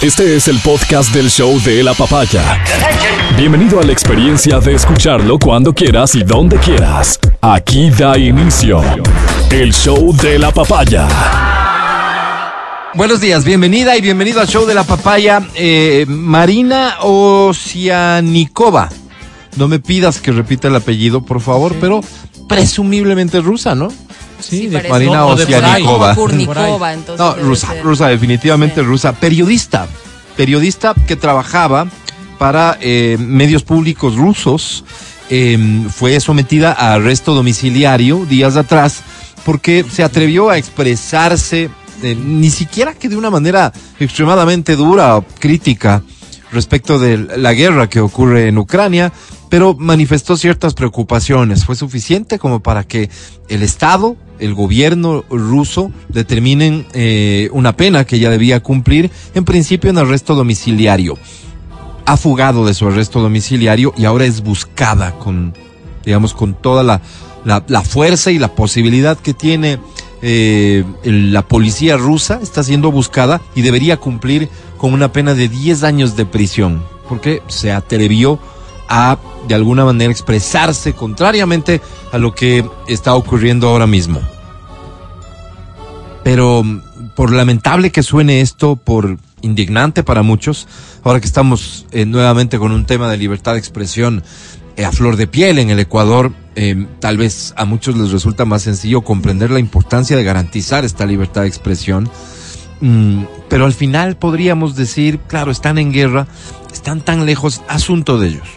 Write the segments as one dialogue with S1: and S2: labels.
S1: Este es el podcast del show de la papaya. Bienvenido a la experiencia de escucharlo cuando quieras y donde quieras. Aquí da inicio el show de la papaya.
S2: Buenos días, bienvenida y bienvenido al show de la papaya. Eh, Marina Osianikova. No me pidas que repita el apellido, por favor, pero presumiblemente rusa, ¿no?
S3: Sí.
S2: Marina
S3: de
S4: entonces.
S2: No,
S4: debe
S2: rusa,
S4: ser.
S2: rusa, definitivamente
S4: Sí.
S2: rusa. Periodista, periodista que trabajaba para eh, medios públicos rusos. eh, fue sometida a arresto domiciliario días atrás porque se atrevió a expresarse, eh, ni siquiera que de una manera extremadamente dura o crítica respecto de la guerra que ocurre en Ucrania, pero manifestó ciertas preocupaciones. Fue suficiente como para que el Estado, el gobierno ruso, determinen eh, una pena que ella debía cumplir, en principio en arresto domiciliario. Ha fugado de su arresto domiciliario y ahora es buscada con, digamos, con toda la, la, la fuerza y la posibilidad que tiene eh, la policía rusa, está siendo buscada y debería cumplir con una pena de 10 años de prisión, porque se atrevió a, de alguna manera, expresarse contrariamente a lo que está ocurriendo ahora mismo. Pero por lamentable que suene esto, por indignante para muchos, ahora que estamos eh, nuevamente con un tema de libertad de expresión eh, a flor de piel en el Ecuador, eh, tal vez a muchos les resulta más sencillo comprender la importancia de garantizar esta libertad de expresión. Mm, pero al final podríamos decir, claro, están en guerra, están tan lejos, asunto de ellos.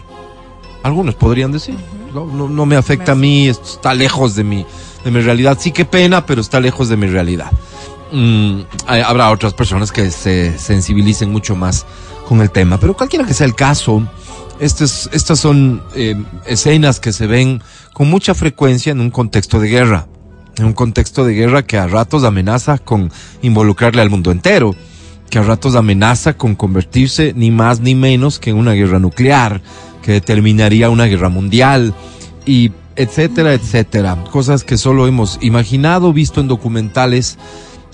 S2: Algunos podrían decir, no, no, no me afecta a mí, esto está lejos de mi, de mi realidad. Sí, qué pena, pero está lejos de mi realidad. Mm, hay- habrá otras personas que se sensibilicen mucho más con el tema, pero cualquiera que sea el caso, estas, estas son eh, escenas que se ven con mucha frecuencia en un contexto de guerra, en un contexto de guerra que a ratos amenaza con involucrarle al mundo entero, que a ratos amenaza con convertirse ni más ni menos que en una guerra nuclear, que determinaría una guerra mundial, y etcétera, etcétera. Cosas que solo hemos imaginado, visto en documentales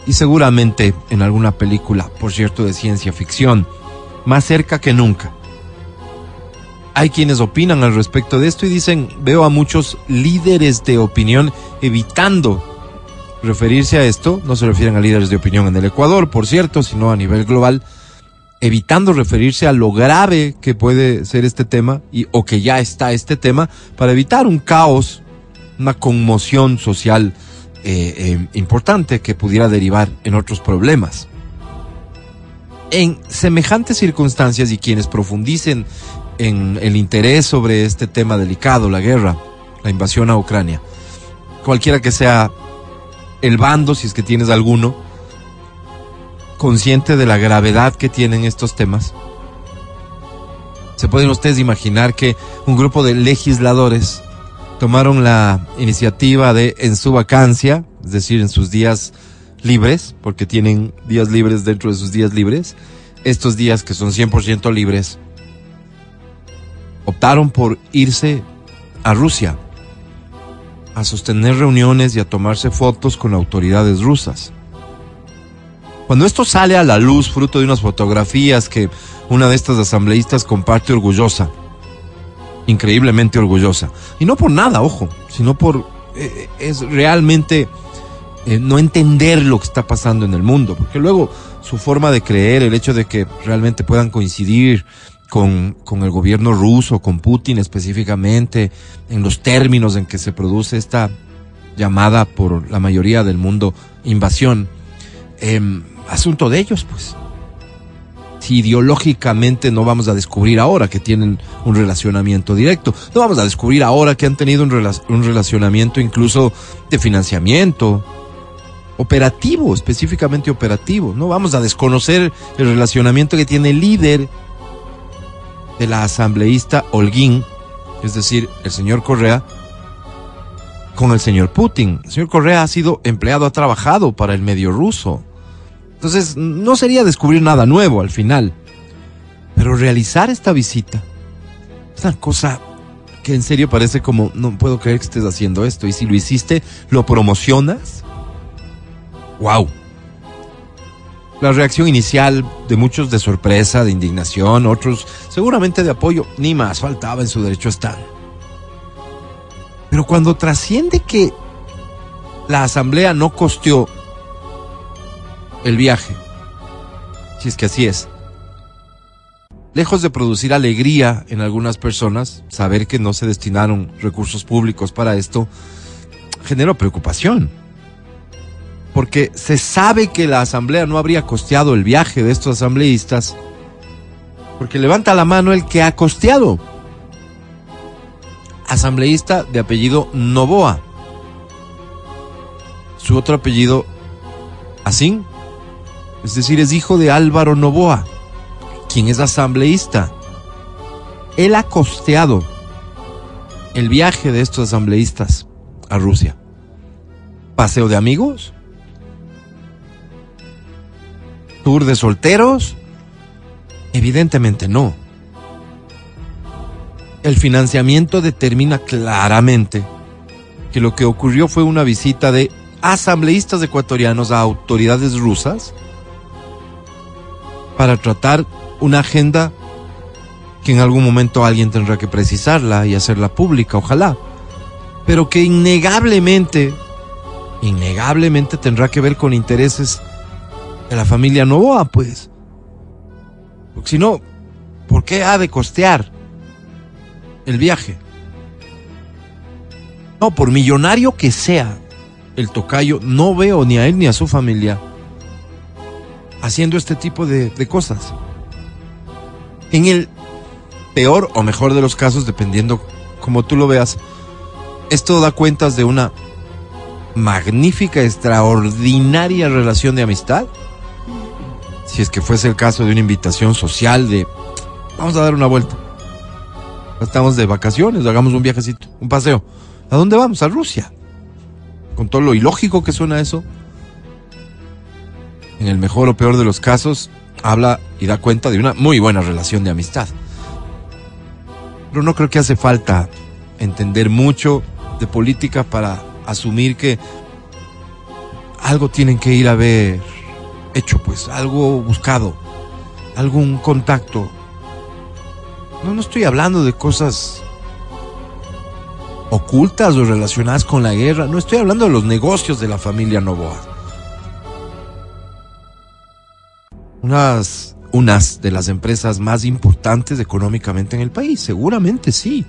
S2: y seguramente en alguna película, por cierto, de ciencia ficción, más cerca que nunca. Hay quienes opinan al respecto de esto y dicen, veo a muchos líderes de opinión evitando referirse a esto, no se refieren a líderes de opinión en el Ecuador, por cierto, sino a nivel global, evitando referirse a lo grave que puede ser este tema y o que ya está este tema para evitar un caos, una conmoción social eh, eh, importante que pudiera derivar en otros problemas. En semejantes circunstancias y quienes profundicen en el interés sobre este tema delicado, la guerra, la invasión a Ucrania, cualquiera que sea el bando, si es que tienes alguno, consciente de la gravedad que tienen estos temas, se pueden ustedes imaginar que un grupo de legisladores tomaron la iniciativa de, en su vacancia, es decir, en sus días libres, porque tienen días libres dentro de sus días libres, estos días que son 100% libres, optaron por irse a Rusia a sostener reuniones y a tomarse fotos con autoridades rusas. Cuando esto sale a la luz fruto de unas fotografías que una de estas asambleístas comparte orgullosa, increíblemente orgullosa, y no por nada, ojo, sino por eh, es realmente eh, no entender lo que está pasando en el mundo, porque luego su forma de creer, el hecho de que realmente puedan coincidir con, con el gobierno ruso, con Putin específicamente, en los términos en que se produce esta llamada por la mayoría del mundo invasión, em, asunto de ellos, pues. Si ideológicamente no vamos a descubrir ahora que tienen un relacionamiento directo, no vamos a descubrir ahora que han tenido un, rela- un relacionamiento incluso de financiamiento, operativo, específicamente operativo. No vamos a desconocer el relacionamiento que tiene el líder de la asambleísta Holguín, es decir, el señor Correa, con el señor Putin. El señor Correa ha sido empleado, ha trabajado para el medio ruso. Entonces, no sería descubrir nada nuevo al final. Pero realizar esta visita es una cosa que en serio parece como, no puedo creer que estés haciendo esto. Y si lo hiciste, ¿lo promocionas? ¡Wow! la reacción inicial de muchos de sorpresa, de indignación, otros seguramente de apoyo, ni más faltaba en su derecho están. Pero cuando trasciende que la asamblea no costeó el viaje, si es que así es, lejos de producir alegría en algunas personas, saber que no se destinaron recursos públicos para esto, generó preocupación porque se sabe que la asamblea no habría costeado el viaje de estos asambleístas, porque levanta la mano el que ha costeado. Asambleísta de apellido Novoa. Su otro apellido, Asín, es decir, es hijo de Álvaro Novoa, quien es asambleísta. Él ha costeado el viaje de estos asambleístas a Rusia. ¿Paseo de amigos? tour de solteros? Evidentemente no. El financiamiento determina claramente que lo que ocurrió fue una visita de asambleístas ecuatorianos a autoridades rusas para tratar una agenda que en algún momento alguien tendrá que precisarla y hacerla pública, ojalá, pero que innegablemente, innegablemente tendrá que ver con intereses de la familia Novoa, pues. Porque si no, ¿por qué ha de costear el viaje? No, por millonario que sea el tocayo, no veo ni a él ni a su familia haciendo este tipo de, de cosas. En el peor o mejor de los casos, dependiendo como tú lo veas, esto da cuentas de una magnífica, extraordinaria relación de amistad si es que fuese el caso de una invitación social de vamos a dar una vuelta. Estamos de vacaciones, hagamos un viajecito, un paseo. ¿A dónde vamos? A Rusia. Con todo lo ilógico que suena eso. En el mejor o peor de los casos, habla y da cuenta de una muy buena relación de amistad. Pero no creo que hace falta entender mucho de política para asumir que algo tienen que ir a ver hecho, pues, algo buscado, algún contacto. No, no estoy hablando de cosas ocultas o relacionadas con la guerra, no estoy hablando de los negocios de la familia Novoa. Unas, unas de las empresas más importantes económicamente en el país, seguramente sí.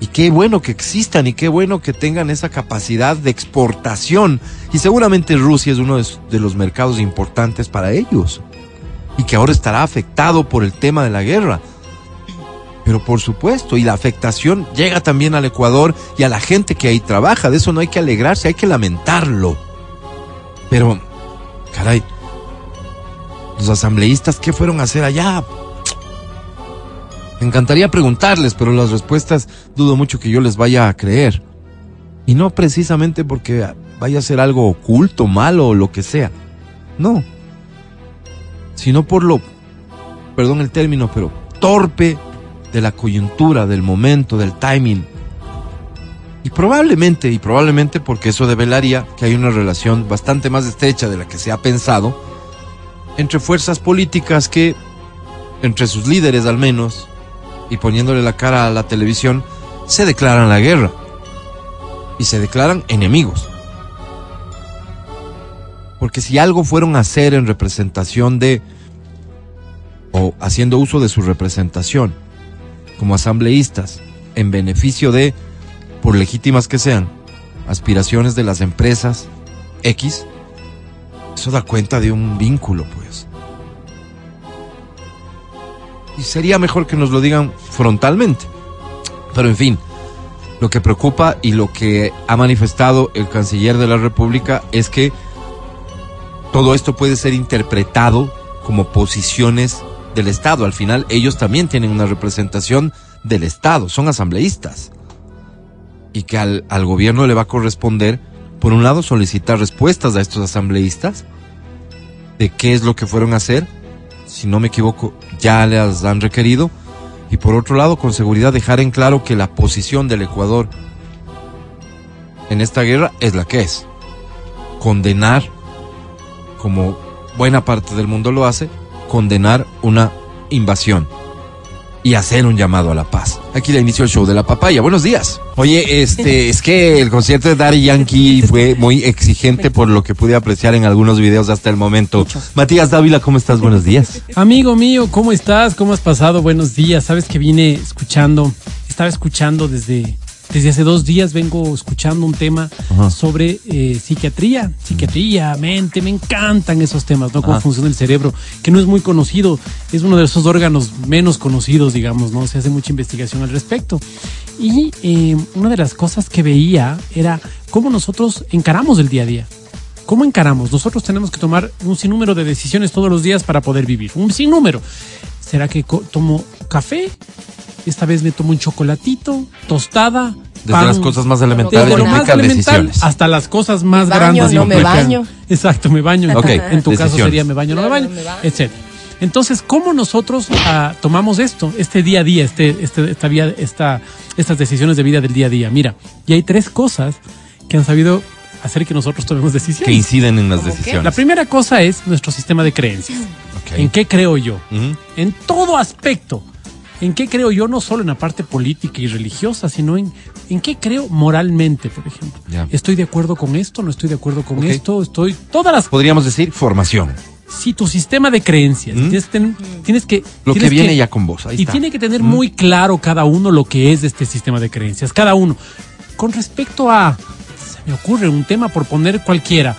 S2: Y qué bueno que existan y qué bueno que tengan esa capacidad de exportación. Y seguramente Rusia es uno de los mercados importantes para ellos. Y que ahora estará afectado por el tema de la guerra. Pero por supuesto, y la afectación llega también al Ecuador y a la gente que ahí trabaja. De eso no hay que alegrarse, hay que lamentarlo. Pero, caray, los asambleístas, ¿qué fueron a hacer allá? Me encantaría preguntarles, pero las respuestas dudo mucho que yo les vaya a creer. Y no precisamente porque vaya a ser algo oculto, malo o lo que sea. No. Sino por lo, perdón el término, pero torpe de la coyuntura, del momento, del timing. Y probablemente, y probablemente porque eso develaría que hay una relación bastante más estrecha de la que se ha pensado entre fuerzas políticas que, entre sus líderes al menos, y poniéndole la cara a la televisión, se declaran la guerra y se declaran enemigos. Porque si algo fueron a hacer en representación de, o haciendo uso de su representación, como asambleístas, en beneficio de, por legítimas que sean, aspiraciones de las empresas X, eso da cuenta de un vínculo, pues. Y sería mejor que nos lo digan frontalmente. Pero en fin, lo que preocupa y lo que ha manifestado el canciller de la República es que todo esto puede ser interpretado como posiciones del Estado. Al final ellos también tienen una representación del Estado, son asambleístas. Y que al, al gobierno le va a corresponder, por un lado, solicitar respuestas a estos asambleístas de qué es lo que fueron a hacer si no me equivoco, ya les han requerido. Y por otro lado, con seguridad dejar en claro que la posición del Ecuador en esta guerra es la que es. Condenar como buena parte del mundo lo hace, condenar una invasión y hacer un llamado a la paz. Aquí le inicio el show de la papaya. Buenos días. Oye, este, es que el concierto de Daddy Yankee fue muy exigente por lo que pude apreciar en algunos videos hasta el momento. Matías Dávila, ¿cómo estás? Buenos días.
S3: Amigo mío, ¿cómo estás? ¿Cómo has pasado? Buenos días. Sabes que vine escuchando, estaba escuchando desde desde hace dos días vengo escuchando un tema
S2: Ajá.
S3: sobre eh, psiquiatría, psiquiatría, mente, me encantan esos temas, ¿no? Cómo
S2: Ajá.
S3: funciona el cerebro, que no es muy conocido, es uno de esos órganos menos conocidos, digamos, ¿no? Se hace mucha investigación al respecto. Y eh, una de las cosas que veía era cómo nosotros encaramos el día a día. ¿Cómo encaramos? Nosotros tenemos que tomar un sinnúmero de decisiones todos los días para poder vivir. Un sinnúmero. ¿Será que tomo café? Esta vez me tomo un chocolatito, tostada.
S2: Desde
S3: pan.
S2: las cosas más elementales
S3: Desde lo más elemental
S2: decisiones.
S3: hasta las cosas más
S4: Me baño,
S3: grandes.
S4: no me baño.
S3: Exacto, me baño.
S2: Ok,
S3: En tu caso sería me baño, no me baño,
S4: me baño.
S3: etc. Entonces, ¿cómo nosotros ah, tomamos esto, este día a día, este, este, esta vía, esta, estas decisiones de vida del día a día? Mira, y hay tres cosas que han sabido hacer que nosotros tomemos
S2: Que
S3: decisiones.
S2: inciden en las
S4: ¿Cómo qué?
S2: decisiones.
S3: La primera cosa es nuestro sistema de creencias.
S2: Ok.
S3: ¿En qué creo yo?
S2: Ujú.
S3: En todo aspecto. ¿En qué creo yo? No solo en la parte política y religiosa, sino en, en qué creo moralmente, por ejemplo.
S2: Ya.
S3: ¿Estoy de acuerdo con esto? ¿No estoy de acuerdo con
S2: Ok.
S3: esto? Estoy. Todas las.
S2: Podríamos decir formación.
S3: Si tu sistema de creencias,
S2: ¿Mm?
S3: tienes, que tener- tienes que.
S2: Lo que
S3: tienes
S2: viene ya con vos. Ahí
S3: y
S2: está.
S3: tiene que tener muy claro cada uno lo que es este sistema de creencias, cada uno. Con respecto a, me ocurre un tema por poner cualquiera,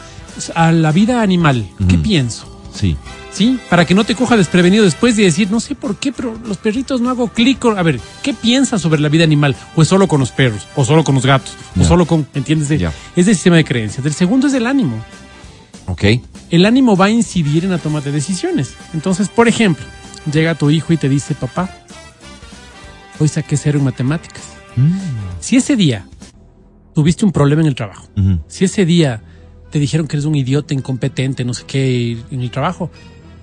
S3: a la vida animal, ¿qué pienso?
S2: Sí.
S3: ¿Sí? Para que no te coja desprevenido después de decir, no sé por qué, pero los perritos no hago clic. con-". A ver, ¿qué piensas sobre la vida animal? ¿O es solo con los perros? ¿O solo con los gatos? ¿O solo con, ¿entiendes? Es el sistema de creencias. El segundo es el ánimo
S2: Ok.
S3: el ánimo va a incidir en la toma de decisiones. Entonces, por ejemplo, llega tu hijo y te dice, papá, hoy saqué cero en matemáticas. Si ese día tuviste un problema en el trabajo, si ese día te dijeron que eres un idiota incompetente, no sé qué, en el trabajo,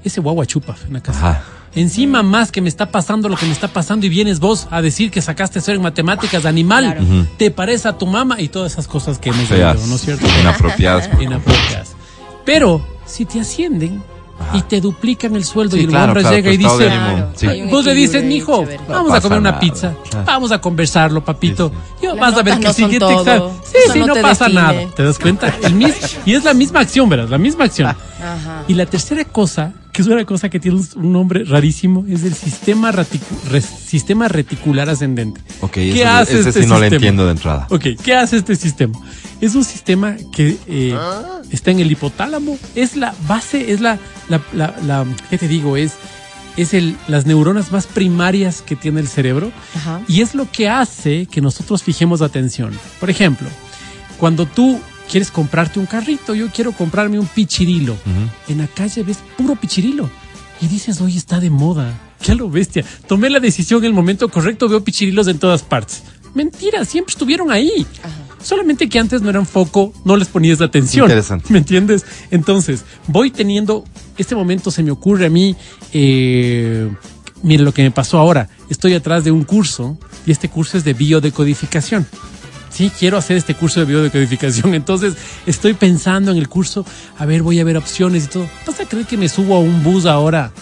S3: ese guagua chupa en la casa.
S2: Ajá.
S3: Encima más que me está pasando lo que me está pasando y vienes vos a decir que sacaste cero en matemáticas, animal,
S4: Claro.
S3: Te parece a tu mamá y todas esas cosas que hemos oído, ¿no es cierto?
S2: Inapropiadas.
S3: inapropiadas. Pero si te ascienden
S2: Ajá.
S3: y te duplican el sueldo
S2: Sí,
S3: y el
S2: claro,
S3: hombre
S2: claro,
S3: llega y
S2: estado
S3: dice.
S4: Claro,
S2: Sí.
S4: un
S3: vos le dices, mijo,
S4: chévere.
S3: vamos
S2: No
S3: a comer una
S2: nada,
S3: pizza,
S2: claro.
S3: vamos a conversarlo, papito.
S2: Sí,
S3: Yo
S4: Las
S3: vas a ver que
S4: no
S3: siguiente
S4: todo.
S3: examen. Sí,
S4: Eso
S3: sí,
S4: no
S3: pasa
S4: define.
S3: nada. ¿Te das cuenta? Y es la misma acción, ¿verdad? La misma acción.
S4: Ajá.
S3: Y la tercera cosa, que es una cosa que tiene un- nombre rarísimo, es el sistema, raticu- re- sistema reticular ascendente.
S2: Ok,
S3: ¿Qué
S2: ese,
S3: hace
S2: ese
S3: este
S2: sí no lo entiendo de entrada.
S3: Ok, ¿qué hace este sistema? Es un sistema que eh, está en el hipotálamo, es la base, es la, la, la, la- ¿qué te digo? Es, es el, las neuronas más primarias que tiene el cerebro
S4: Ajá.
S3: y es lo que hace que nosotros fijemos atención. Por ejemplo, cuando tú quieres comprarte un carrito, yo quiero comprarme un pichirilo, en la calle ves puro pichirilo y dices, oye, está de moda. ¿Qué lo bestia? Tomé la decisión en el momento correcto, veo pichirilos en todas partes. Mentira, siempre estuvieron ahí. Solamente que antes no eran foco, no les ponías atención.
S2: Interesante.
S3: ¿Me entiendes? Entonces, voy teniendo, este momento se me ocurre a mí, eh, mire lo que me pasó ahora. Estoy atrás de un curso y este curso es de biodecodificación. Sí, quiero hacer este curso de biodecodificación. Entonces, estoy pensando en el curso, a ver, voy a ver opciones y todo. ¿Vas a creer que me subo a un bus ahora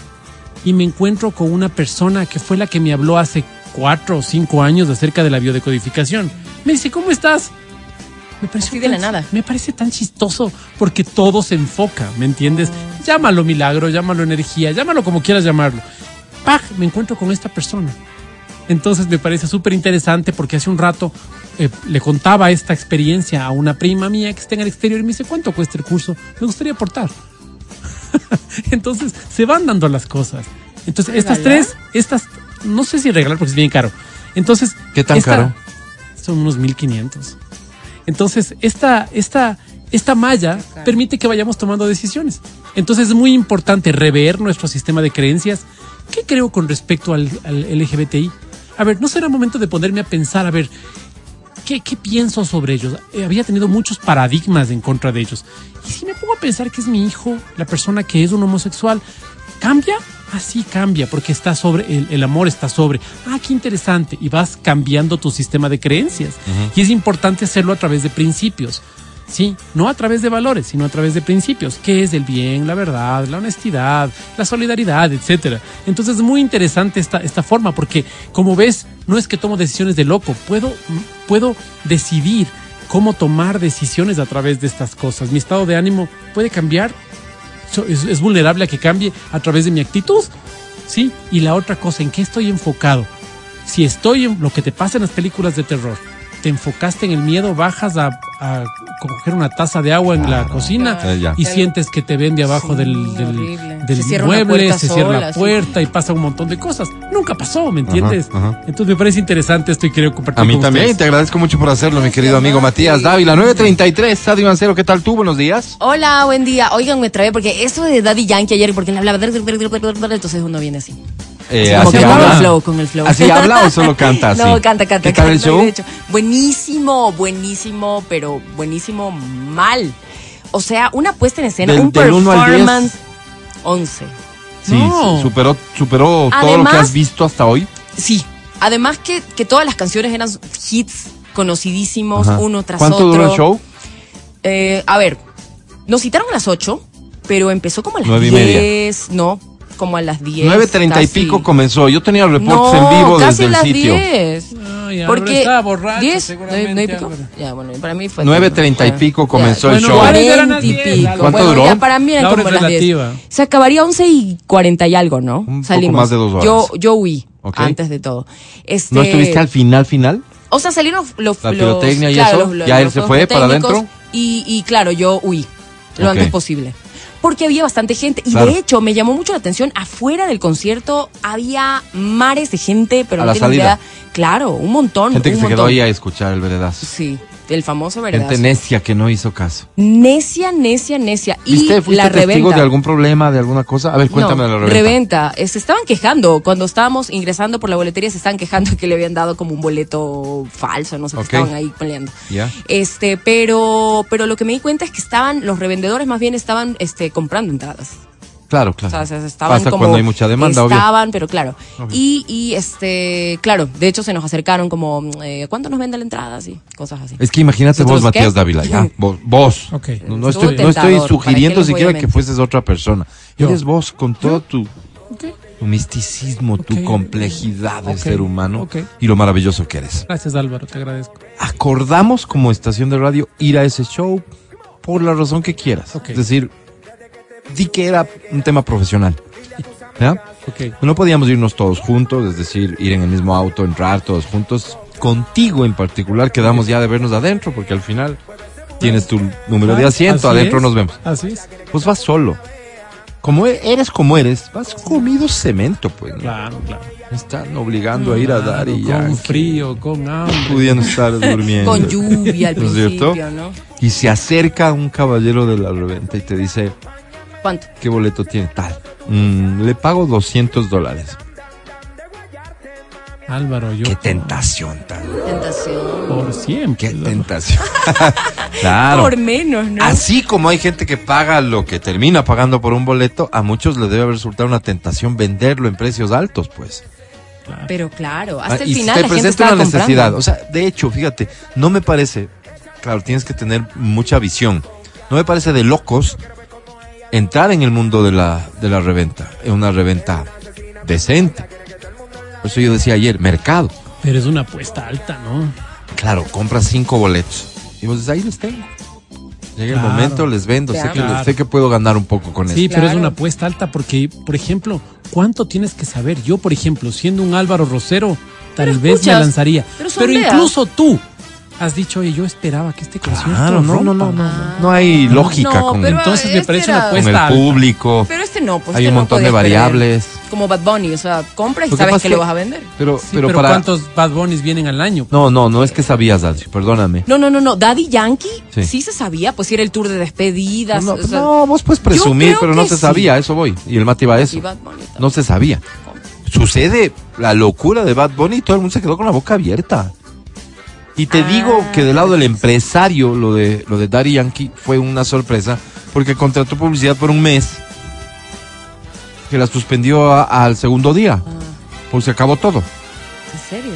S3: y me encuentro con una persona que fue la que me habló hace cuatro o cinco años acerca de la biodecodificación? Me dice, ¿cómo estás? Me pareció
S4: Así de la nada.
S3: Me parece tan chistoso porque todo se enfoca, ¿me entiendes? Llámalo milagro, llámalo energía, llámalo como quieras llamarlo. ¡Paj! Me encuentro con esta persona. Entonces me parece súper interesante porque hace un rato eh, le contaba esta experiencia a una prima mía que está en el exterior y me dice, ¿cuánto cuesta el curso? Me gustaría aportar. Entonces se van dando las cosas. Entonces estas tres, estas, no sé si regalar porque es bien caro. Entonces...
S2: ¿Qué tan
S3: esta-
S2: caro?
S3: Son unos 1500. Entonces, esta, esta, esta malla permite que vayamos tomando decisiones. Entonces, es muy importante rever nuestro sistema de creencias. ¿Qué creo con respecto al, al LGBTI? A ver, ¿no será momento de ponerme a pensar, a ver, ¿qué, qué pienso sobre ellos? Eh, había tenido muchos paradigmas en contra de ellos. Y si me pongo a pensar que es mi hijo, la persona que es un homosexual, ¿cambia? Así cambia, porque está sobre, el, el amor está sobre. Ah, qué interesante. Y vas cambiando tu sistema de creencias. Y es importante hacerlo a través de principios. Sí, no a través de valores, sino a través de principios, que es el bien, la verdad, la honestidad, la solidaridad, etcétera. Entonces es muy interesante esta, esta forma, porque como ves, no es que tomo decisiones de loco, puedo, puedo decidir cómo tomar decisiones a través de estas cosas. Mi estado de ánimo puede cambiar, es, es vulnerable a que cambie a través de mi actitud, ¿sí? Y la otra cosa, ¿en qué estoy enfocado? Si estoy en lo que te pasa en las películas de terror, te enfocaste en el miedo, bajas a, a coger una taza de agua en la cocina
S2: Eh,
S3: y sientes que te ven de abajo
S4: Sí,
S3: del, del,
S4: Se
S3: mueble, se cierra la
S4: sí.
S3: puerta y pasa un montón de cosas. Nunca pasó, ¿me entiendes?
S2: ajá.
S3: Entonces me parece interesante esto y quiero compartir
S2: A mí
S3: con
S2: también,
S3: ustedes.
S2: te agradezco mucho por hacerlo, mi querido amigo Matías Dávila. 933, Sadio Mancero, ¿qué tal tú? Buenos días.
S4: Hola, buen día. Oigan, me trae porque eso de Daddy Yankee ayer, porque él hablaba, entonces uno viene así.
S2: Eh,
S4: Como
S2: ¿así
S4: que con
S2: habla?
S4: el flow, con el flow.
S2: ¿Así habla o solo canta así?
S4: No, canta, canta.
S2: ¿Qué tal el
S4: canta,
S2: show?
S4: de hecho. Buenísimo, buenísimo, pero buenísimo mal. O sea, una puesta en escena,
S2: Del-
S4: un
S2: del
S4: performance 11.
S2: Sí,
S3: No.
S2: superó, superó todo lo que
S4: Además-
S2: has visto hasta hoy.
S4: Sí. Además que, que todas las canciones eran hits conocidísimos,
S2: Ajá.
S4: uno tras
S2: ¿Cuánto
S4: otro.
S2: duró el show?
S4: Eh, a ver, nos citaron a las 8, pero empezó como a las
S2: Nueve y media.
S4: 10. No, como a las 10.
S2: 9.30 y
S4: casi.
S2: pico comenzó. Yo tenía reportes
S4: No,
S2: en vivo
S4: casi
S2: desde
S4: a
S2: el
S4: las
S2: sitio.
S4: 10.
S3: Álvaro
S4: Porque
S3: estaba borracho,
S4: 10,
S3: seguramente,
S4: ¿nueve y pico? Ya, bueno, para mí fue
S2: 9:30 y
S4: Ya.
S2: pico
S4: Ya.
S2: comenzó el
S3: Bueno,
S2: show.
S3: ¿cuáles eran las
S4: 40 y
S3: 10,
S4: pico.
S2: ¿Cuánto
S4: Bueno,
S2: duró?
S4: ya para mí eran
S3: La
S4: como las 10.
S3: relativa.
S4: Se acabaría 11 y 40 y algo, ¿no?
S2: Un poco
S4: Salimos.
S2: más de dos horas.
S4: Yo, yo huí
S2: Ok.
S4: antes de todo. Este,
S2: ¿No estuviste al final, final?
S4: O sea, salieron los...
S2: La
S4: los-
S2: pirotecnia y
S4: claro,
S2: eso,
S4: los- los-
S2: ¿ya él
S4: los
S2: se fue para adentro?
S4: Y, y claro, yo huí lo
S2: Ok.
S4: antes posible. Porque había bastante gente. Y
S2: Claro.
S4: de hecho, me llamó mucho la atención, afuera del concierto había mares de gente, pero
S2: A
S4: no
S2: la
S4: tienen
S2: salida.
S4: idea. Claro, un montón.
S2: Gente que
S4: un
S2: se quedó ahí a escuchar el veredazo.
S4: Sí, el famoso verdad.
S2: Gente necia que no hizo caso.
S4: Necia, necia, necia. Y
S2: ¿Viste? ¿Fuiste
S4: la
S2: testigo
S4: reventa.
S2: de algún problema, de alguna cosa? A ver, cuéntame
S4: no,
S2: de la reventa.
S4: reventa. Eh, Se estaban quejando. Cuando estábamos ingresando por la boletería, se estaban quejando que le habían dado como un boleto falso. No sé, que
S2: Ok.
S4: estaban ahí peleando.
S2: Ya.
S4: Este, pero, pero lo que me di cuenta es que estaban, los revendedores más bien estaban, este, comprando entradas.
S2: Claro,
S4: O
S2: claro.
S4: sea, se estaban
S2: Pasa
S4: como.
S2: cuando hay mucha demanda, obvio.
S4: Estaban, pero claro.
S2: Obvio.
S4: Y, y este, claro, de hecho se nos acercaron como, eh, ¿cuánto nos vende la entrada? Así, cosas así.
S2: Es que imagínate vos. Matías Dávila, ya. Vos. vos.
S3: Ok.
S2: No, estoy, no estoy sugiriendo
S4: ¿para qué les voy a
S2: siquiera que fueses otra persona.
S3: Yo.
S2: Eres vos con todo tu, tu misticismo, tu complejidad de
S3: Ok.
S2: ser humano y lo maravilloso que eres.
S3: Gracias Álvaro, te agradezco.
S2: Acordamos como estación de radio ir a ese show por la razón que quieras.
S3: Ok.
S2: Es decir, di que era un tema profesional. ¿Ya?
S3: Ok.
S2: No podíamos irnos todos juntos, es decir, ir en el mismo auto, entrar todos juntos. Contigo en particular quedamos ya de vernos adentro, porque al final tienes tu número de asiento,
S3: Así
S2: adentro
S3: es,
S2: nos vemos.
S3: Así es.
S2: Pues vas solo. Como e- eres como eres, vas comido cemento, pues. ¿no?
S3: Claro, claro.
S2: Me Están obligando a ir a dar y ya.
S3: Con frío, con hambre.
S2: Pudiendo estar durmiendo.
S4: Con lluvia al
S2: ¿No es cierto?
S4: principio, ¿no?
S2: Y se acerca un caballero de la reventa y te dice,
S4: ¿Cuánto?
S2: ¿qué boleto tiene? Tal. "Mm, le pago 200 dólares.
S3: Álvaro, yo.
S2: Qué tentación, tal.
S4: Tentación.
S3: Por siempre.
S2: Qué tentación. claro.
S4: Por menos, ¿no?
S2: Así como hay gente que paga lo que termina pagando por un boleto, a muchos les debe haber resultado una tentación venderlo en precios altos, pues.
S4: Pero claro, hasta
S2: Ah,
S4: el
S2: y
S4: final
S2: te
S4: la gente
S2: presenta una necesidad.
S4: comprando.
S2: O sea, de hecho, fíjate, no me parece, claro, tienes que tener mucha visión. No me parece de locos entrar en el mundo de la, de la reventa, en una reventa decente. Por eso yo decía ayer, mercado.
S3: Pero es una apuesta alta, ¿no?
S2: Claro, compras cinco boletos. Y vos dices, ahí les tengo. Llega
S3: Claro.
S2: el momento, les vendo, sé que,
S3: Claro.
S2: sé que puedo ganar un poco con
S3: Sí,
S2: eso.
S3: pero es una apuesta alta porque, por ejemplo, ¿cuánto tienes que saber? Yo, por ejemplo, siendo un Álvaro Rosero, tal
S4: Pero
S3: vez me lanzaría.
S4: pero
S3: incluso tú has dicho, oye, yo esperaba que este concierto
S2: Claro, no, no, no,
S3: rompa".
S2: no, no hay lógica
S4: No,
S2: con,
S4: pero-
S3: Entonces me parece una
S4: era-
S2: con
S3: apuesta
S2: el
S3: alta.
S2: público.
S4: Pero este no, pues
S2: hay
S4: este
S2: un
S4: no
S2: montón de variables.
S4: Como Bad Bunny, o sea, compras y sabes que, lo vas a vender.
S2: Pero,
S3: Sí,
S2: pero,
S3: pero,
S2: para...
S3: ¿cuántos Bad Bunnies vienen al año?
S2: No, no, no es que sabías, Adri, perdóname.
S4: No, no, no, no. Daddy Yankee
S2: Sí.
S4: sí, se sabía, pues sí era el tour de despedidas.
S2: No,
S4: o sea,
S2: no, vos puedes presumir, pero no se
S4: sí.
S2: sabía, eso voy. Y el Mati va a eso.
S4: y Bad Bunny también.
S2: No se sabía. Sucede la locura de Bad Bunny y todo el mundo se quedó con la boca abierta. Y te
S4: Ah,
S2: digo que del lado del empresario, lo de, lo de Daddy Yankee fue una sorpresa, porque contrató publicidad por un mes, que la suspendió a- al segundo día,
S4: Ah,
S2: pues se acabó todo.
S4: ¿En serio?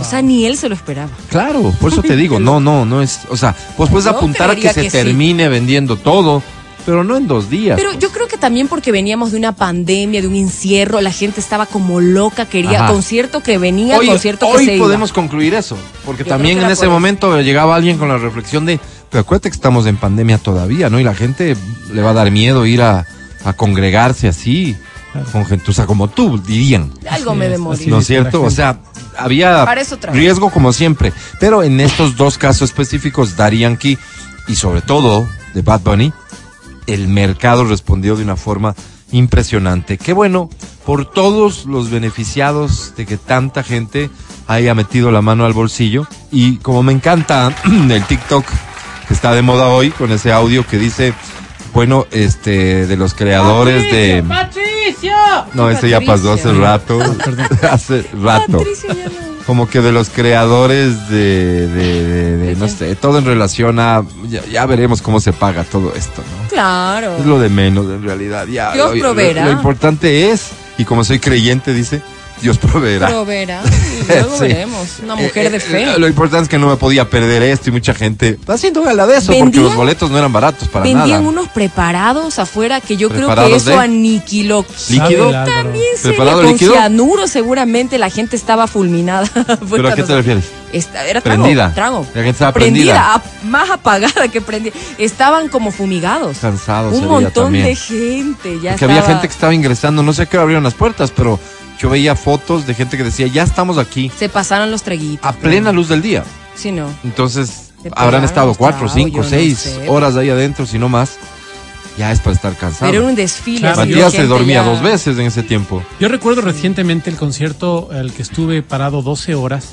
S4: O sea, ni él se lo esperaba.
S2: Claro, por eso te digo, no, no, no es, o sea, pues puedes
S4: Yo
S2: apuntar a que se
S4: que sí.
S2: termine vendiendo todo, pero no en dos días.
S4: Pero yo creo que también porque veníamos de una pandemia, de un encierro, la gente estaba como loca, quería
S2: Ajá.
S4: concierto que venía,
S2: hoy
S4: concierto que
S2: hoy
S4: se
S2: podemos
S4: iba.
S2: concluir eso, porque
S4: Yo
S2: también en ese momento llegaba alguien con la reflexión de, pero acuérdate que estamos en pandemia todavía, ¿no? Y la gente le va a dar miedo ir a, a congregarse así, con gente, o sea, como tú, dirían.
S4: Algo me
S3: así
S2: ¿No es cierto? O sea, había riesgo como siempre. Pero en estos dos casos específicos, Daddy Yankee y sobre todo de Bad Bunny, el mercado respondió de una forma impresionante. Qué bueno por todos los beneficiados de que tanta gente haya metido la mano al bolsillo. Y como me encanta el TikTok que está de moda hoy con ese audio que dice, bueno, este, de los creadores de... No, ese ya pasó hace
S4: Patricio.
S2: rato. hace rato.
S4: Patricio ya no.
S2: Como que de los creadores de, de, de- de, no sé, todo en relación a, ya, ya veremos cómo se paga todo esto, ¿no?
S4: Claro.
S2: Es lo de menos en realidad. Ya,
S4: Dios.
S2: Lo, lo importante es, y como soy creyente, dice, Dios proveerá.
S4: Proveerá. Y luego
S2: Sí.
S4: veremos. Una mujer
S2: Eh,
S4: de
S2: eh,
S4: fe.
S2: Lo importante es que no me podía perder esto y mucha gente está haciendo gala de eso porque
S4: Vendían-
S2: los boletos no eran baratos para
S4: Vendían
S2: nada.
S4: unos preparados afuera que yo creo que
S2: ¿Preparados
S4: eso
S2: de?
S4: aniquiló.
S2: ¿Líquido?
S4: También sería
S2: ¿Preparado
S4: con
S2: líquido?
S4: cianuro, seguramente la gente estaba fulminada.
S2: ¿Pero a qué te refieres?
S4: Esta- era trago,
S2: Prendida.
S4: trago.
S2: La gente estaba
S4: prendida. más apagada que prendida. Estaban como fumigados.
S2: Cansados
S4: Un montón
S2: también.
S4: de gente. Ya
S2: Porque había gente que estaba ingresando, no sé a qué hora abrieron las puertas, pero yo veía fotos de gente que decía, ya estamos aquí,
S4: Se pasaron los traguitos.
S2: a plena luz del día.
S4: Sí, no.
S2: Entonces, habrán estado cuatro, cinco,
S4: yo no
S2: seis
S4: sé.
S2: horas ahí adentro, si no más. Ya es para estar cansado.
S4: Pero era un desfile.
S3: Claro,
S2: Matías se dormía
S4: ya-
S2: dos veces en ese tiempo.
S3: Yo recuerdo recientemente el concierto al que estuve parado 12 horas,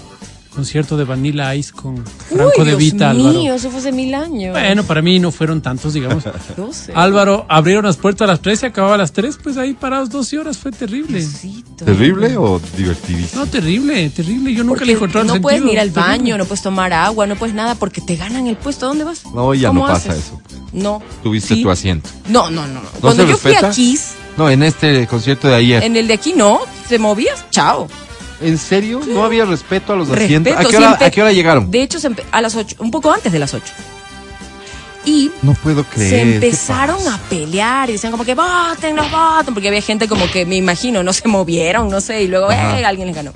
S3: concierto de Vanilla Ice con Franco
S4: Uy,
S3: de
S4: Dios
S3: Vita,
S4: mío,
S3: Álvaro.
S4: eso fue hace mil años.
S3: Bueno, para mí no fueron tantos, digamos.
S4: 12.
S3: Álvaro, abrieron las puertas a las 3 y acababa a las 3, pues ahí parados 12 horas, fue terrible.
S4: Diosito.
S2: ¿Terrible o divertidísimo?
S3: No, terrible, terrible. Yo nunca
S4: Porque
S3: le encontré el
S4: no puedes
S3: sentido,
S4: ir al
S3: terrible.
S4: baño, no puedes tomar agua, no puedes nada porque te ganan el puesto. ¿A dónde vas?
S2: No, ya no
S4: ¿Cómo
S2: pasa
S4: haces?
S2: eso.
S4: No.
S2: Tuviste
S4: Sí.
S2: tu asiento.
S4: No, no, no. no. Cuando
S2: se
S4: yo fui a? Kiss,
S2: No, en este concierto de ayer.
S4: en el de aquí no, te movías, chao.
S2: ¿En serio? ¿No había respeto a los asientos? ¿A qué, hora,
S4: siempre-
S2: ¿A qué hora llegaron?
S4: De hecho, a las 8, un poco antes de las 8. Y
S2: No puedo creer.
S4: se
S2: ¿qué
S4: empezaron a pelear y decían como que voten, los voten, porque había gente como que, me imagino, no se movieron, no sé, y luego eh, alguien les ganó.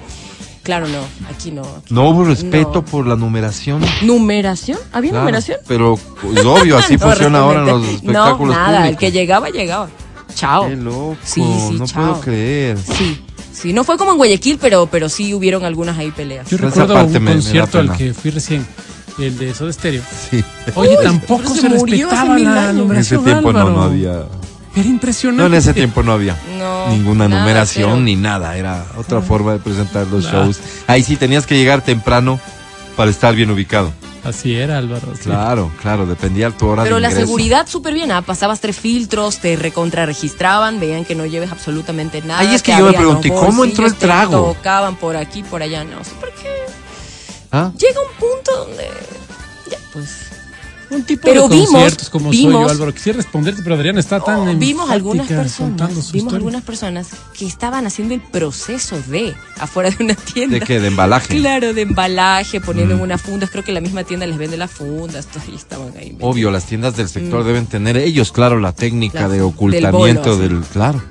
S4: Claro, no, aquí no. aquí
S2: No hubo respeto
S4: No.
S2: por la numeración.
S4: ¿Numeración? ¿Había
S2: Claro,
S4: numeración?
S2: Pero pues, obvio, así
S4: No,
S2: funciona ahora en los espectáculos
S4: No, nada, el
S2: públicos.
S4: que llegaba, llegaba. Chao.
S2: Qué loco.
S4: Sí, sí,
S2: no
S4: chao.
S2: puedo creer.
S4: Sí, sí, no fue como en Guayaquil, pero, pero sí hubieron algunas ahí peleas.
S3: Yo recuerdo un
S2: me- me da
S3: concierto al que fui recién, el de Soda Stereo.
S2: Sí.
S3: Oye,
S4: Uy,
S3: tampoco se,
S4: se
S3: respetaba la
S4: años.
S2: En ese
S3: numeración,
S2: tiempo no, no había.
S3: Era impresionante.
S2: No, en ese tiempo no había
S4: No,
S2: ninguna
S4: nada,
S2: numeración ni nada. Era otra forma de presentar los
S3: Ah.
S2: shows. Ahí sí tenías que llegar temprano para estar bien ubicado.
S3: Así era, Álvaro. sí.
S2: Claro, claro, dependía de tu hora
S4: Pero
S2: de
S4: la
S2: ingreso.
S4: seguridad súper bien, ¿ah? pasabas tres filtros, te recontrarregistraban, veían que no lleves absolutamente nada.
S2: Ahí es que yo me pregunté, ¿cómo entró el
S4: bolsillos, te
S2: trago?
S4: tocaban por aquí, por allá, no sé, porque
S2: ¿Ah?
S4: llega un punto donde, ya, pues...
S3: Un tipo
S4: Pero
S3: de
S4: vimos-
S3: conciertos como soy yo,
S4: vimos-
S3: Álvaro. Quisiera responderte, pero Adriana está tan
S4: Oh, vimos algunas personas, vimos
S3: historia.
S4: algunas personas que estaban haciendo el proceso de afuera de una tienda.
S2: ¿De qué? ¿De embalaje?
S4: Claro, de embalaje, poniendo
S2: Mm.
S4: en unas fundas. Creo que la misma tienda les vende las fundas. ahí estaban ahí.
S2: Obvio, las tiendas del sector deben tener ellos, claro, la técnica de
S4: del
S2: ocultamiento
S4: bolo,
S2: del, claro.